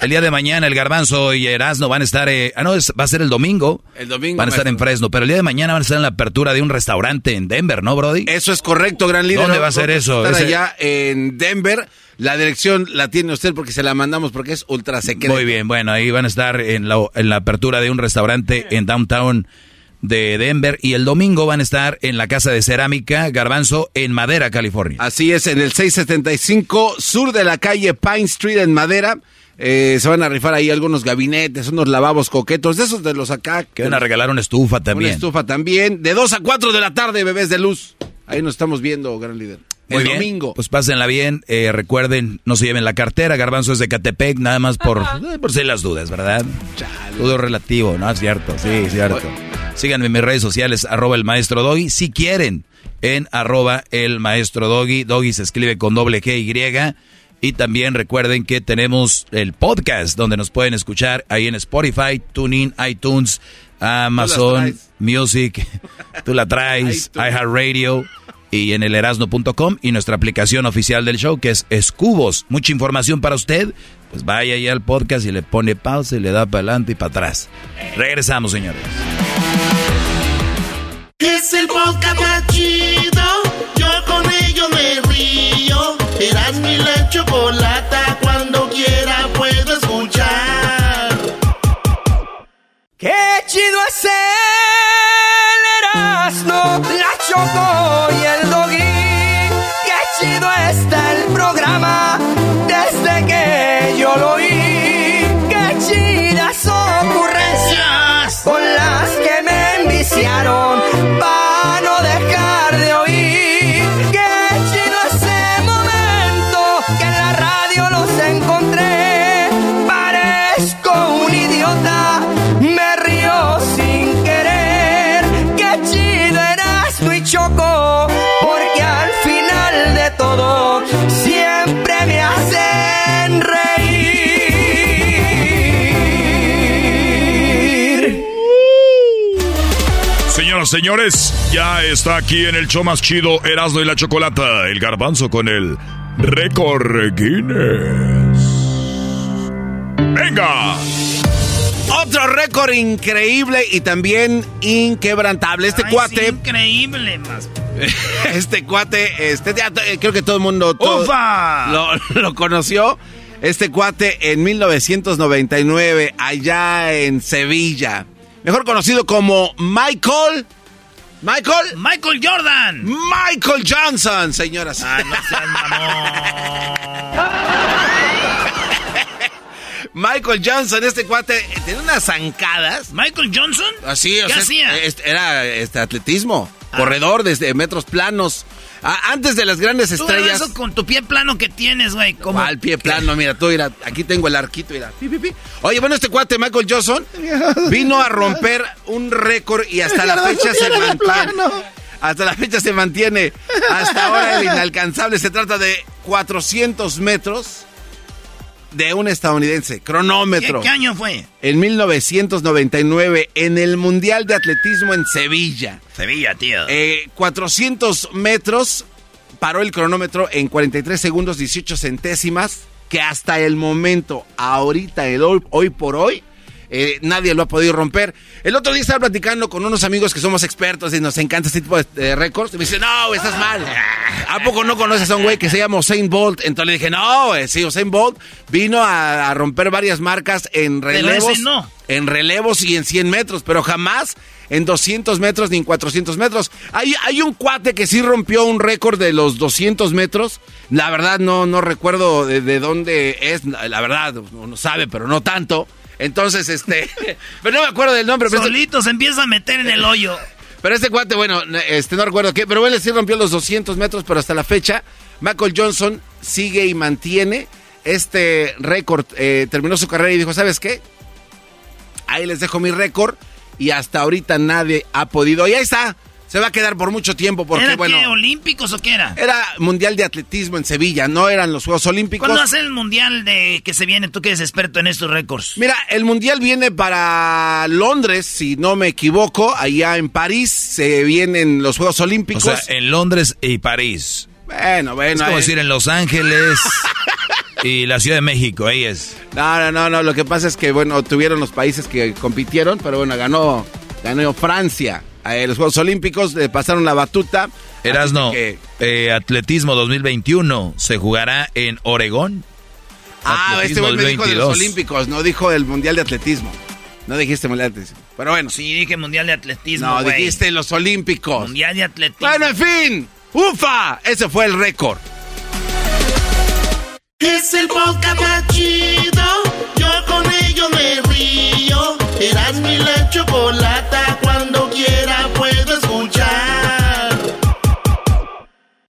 Speaker 5: El día de mañana el Garbanzo y Erasno van a estar, eh, ah no, es- va a ser el domingo.
Speaker 4: El domingo.
Speaker 5: Van a estar en Fresno, pero el día de mañana van a estar en la apertura de un restaurante en Denver, ¿no, Brody?
Speaker 4: Eso es correcto, gran líder.
Speaker 5: ¿Dónde va a ser eso?
Speaker 4: estar allá en Denver. La dirección la tiene usted porque se la mandamos porque es ultra secreta.
Speaker 5: Muy bien, bueno, ahí van a estar en la, en la apertura de un restaurante en downtown de Denver y el domingo van a estar en la casa de cerámica Garbanzo en Madera, California.
Speaker 4: Así es, en el 675 sur de la calle Pine Street en Madera. Eh, se van a rifar ahí algunos gabinetes, unos lavabos coquetos, de esos de los acá.
Speaker 5: Que van a regalar una estufa
Speaker 4: Una
Speaker 5: también.
Speaker 4: estufa también. De 2 a 4 de la tarde, bebés de luz. Ahí nos estamos viendo, gran líder.
Speaker 5: Muy
Speaker 4: el
Speaker 5: bien,
Speaker 4: domingo.
Speaker 5: Pues pásenla bien, eh, recuerden, no se lleven la cartera, Garbanzo es de Catepec, nada más por, eh, por si las dudas, ¿verdad? Todo relativo, ¿no? Es cierto, sí, es cierto. Síganme en mis redes sociales, arroba el maestro Doggy, si quieren, en arroba el maestro Doggy, Doggy se escribe con doble G Y, y también recuerden que tenemos el podcast donde nos pueden escuchar ahí en Spotify, TuneIn, iTunes, Amazon. Music, tú la traes, iHeartRadio y en el erasno.com y nuestra aplicación oficial del show que es Escubos. Mucha información para usted. Pues vaya ahí al podcast y le pone pausa y le da para adelante y para atrás. Regresamos, señores.
Speaker 1: Es el podcast más chido. Yo con ello me río. Eras mi la chocolata. Cuando quiera puedo escuchar.
Speaker 36: Qué chido es el Erasmo, la Choco y el
Speaker 11: Señoras, señores, ya está aquí en el show más chido Erasmo y la Chocolata, el garbanzo con el récord Guinness. ¡Venga!
Speaker 4: Otro récord increíble y también inquebrantable. Este
Speaker 2: Ay,
Speaker 4: cuate.
Speaker 2: sí, increíble, más.
Speaker 4: Este cuate, este ya, eh, creo que todo el mundo todo-
Speaker 2: ¡Ufa!
Speaker 4: Lo, lo conoció. Este cuate en 1999, allá en Sevilla. Mejor conocido como Michael. Michael.
Speaker 2: Michael Jordan.
Speaker 4: Michael Johnson, señoras.
Speaker 2: Ah, no seas
Speaker 4: Michael Johnson, este cuate, eh, tiene unas zancadas.
Speaker 2: ¿Michael Johnson?
Speaker 4: Así, o
Speaker 2: ¿Qué
Speaker 4: sea,
Speaker 2: hacía?
Speaker 4: este, era este atletismo, corredor desde metros planos. Ah, antes de las grandes
Speaker 2: Tú,
Speaker 4: estrellas.
Speaker 2: eso con tu pie plano que tienes, güey. Como...
Speaker 4: Al pie plano, mira, tú, mira, aquí tengo el arquito, mira. Pi, pi, pi. Oye, bueno, este cuate Michael Johnson vino a romper un récord y hasta la fecha se mantiene. Hasta la fecha se mantiene. Hasta ahora el inalcanzable se trata de 400 metros de un estadounidense, cronómetro.
Speaker 2: ¿Qué, qué año fue?
Speaker 4: En 1999, en el Mundial de Atletismo en Sevilla.
Speaker 2: Sevilla, tío.
Speaker 4: Eh, 400 metros, paró el cronómetro en 43 segundos 18 centésimas, que hasta el momento, ahorita, el hoy, hoy por hoy, eh, nadie lo ha podido romper. El otro día estaba platicando con unos amigos que somos expertos y nos encanta este tipo de, récords. Y me dice, no, estás mal. ¿A poco no conoces a un güey que se llama Usain Bolt? Entonces le dije, no, güey, sí, Usain Bolt vino a, a romper varias marcas en relevos.
Speaker 2: ese no.
Speaker 4: En relevos y en 100 metros, pero jamás en 200 metros ni en 400 metros. Hay, hay un cuate que sí rompió un récord de los 200 metros. La verdad no, no recuerdo de, de dónde es. La verdad, uno sabe, pero no tanto. Entonces, este... pero no me acuerdo del nombre. Pero este-
Speaker 2: Solito se empieza a meter en el hoyo.
Speaker 4: pero este cuate, bueno, este no recuerdo qué, pero bueno, sí rompió los 200 metros, pero hasta la fecha, Michael Johnson sigue y mantiene este récord. Eh, terminó su carrera y dijo, ¿sabes qué? Ahí les dejo mi récord y hasta ahorita nadie ha podido. Y ahí está, se va a quedar por mucho tiempo porque,
Speaker 2: ¿Era
Speaker 4: bueno,
Speaker 2: qué, olímpicos o qué era?
Speaker 4: era Mundial de Atletismo en Sevilla, no eran los Juegos Olímpicos.
Speaker 2: ¿Cuándo hace el mundial de que se viene? Tú que eres experto en estos récords.
Speaker 4: Mira, el mundial viene para Londres, si no me equivoco. Allá en París se vienen los Juegos
Speaker 5: O
Speaker 4: Olímpicos.
Speaker 5: sea, en Londres y París.
Speaker 4: bueno, bueno.
Speaker 5: Es como
Speaker 4: eh,
Speaker 5: decir en Los Ángeles. Y la Ciudad de México, ahí es.
Speaker 4: No, no, no, no. Lo que pasa es que, bueno, tuvieron los países que compitieron, pero bueno, ganó, ganó Francia. Eh, los Juegos Olímpicos, le pasaron la batuta.
Speaker 5: Erasno, que... eh, atletismo 2021 se jugará en Oregón.
Speaker 4: Ah, atletismo este me dijo de los Olímpicos, no dijo el Mundial de Atletismo. No dijiste Mundial de Atletismo, pero bueno.
Speaker 2: Sí, dije Mundial de Atletismo,
Speaker 4: No, dijiste los Olímpicos.
Speaker 2: Mundial de Atletismo.
Speaker 4: Bueno, en fin, ufa, ese fue el récord.
Speaker 1: Es el podcast chido, yo con ello me río, eras mi la chocolata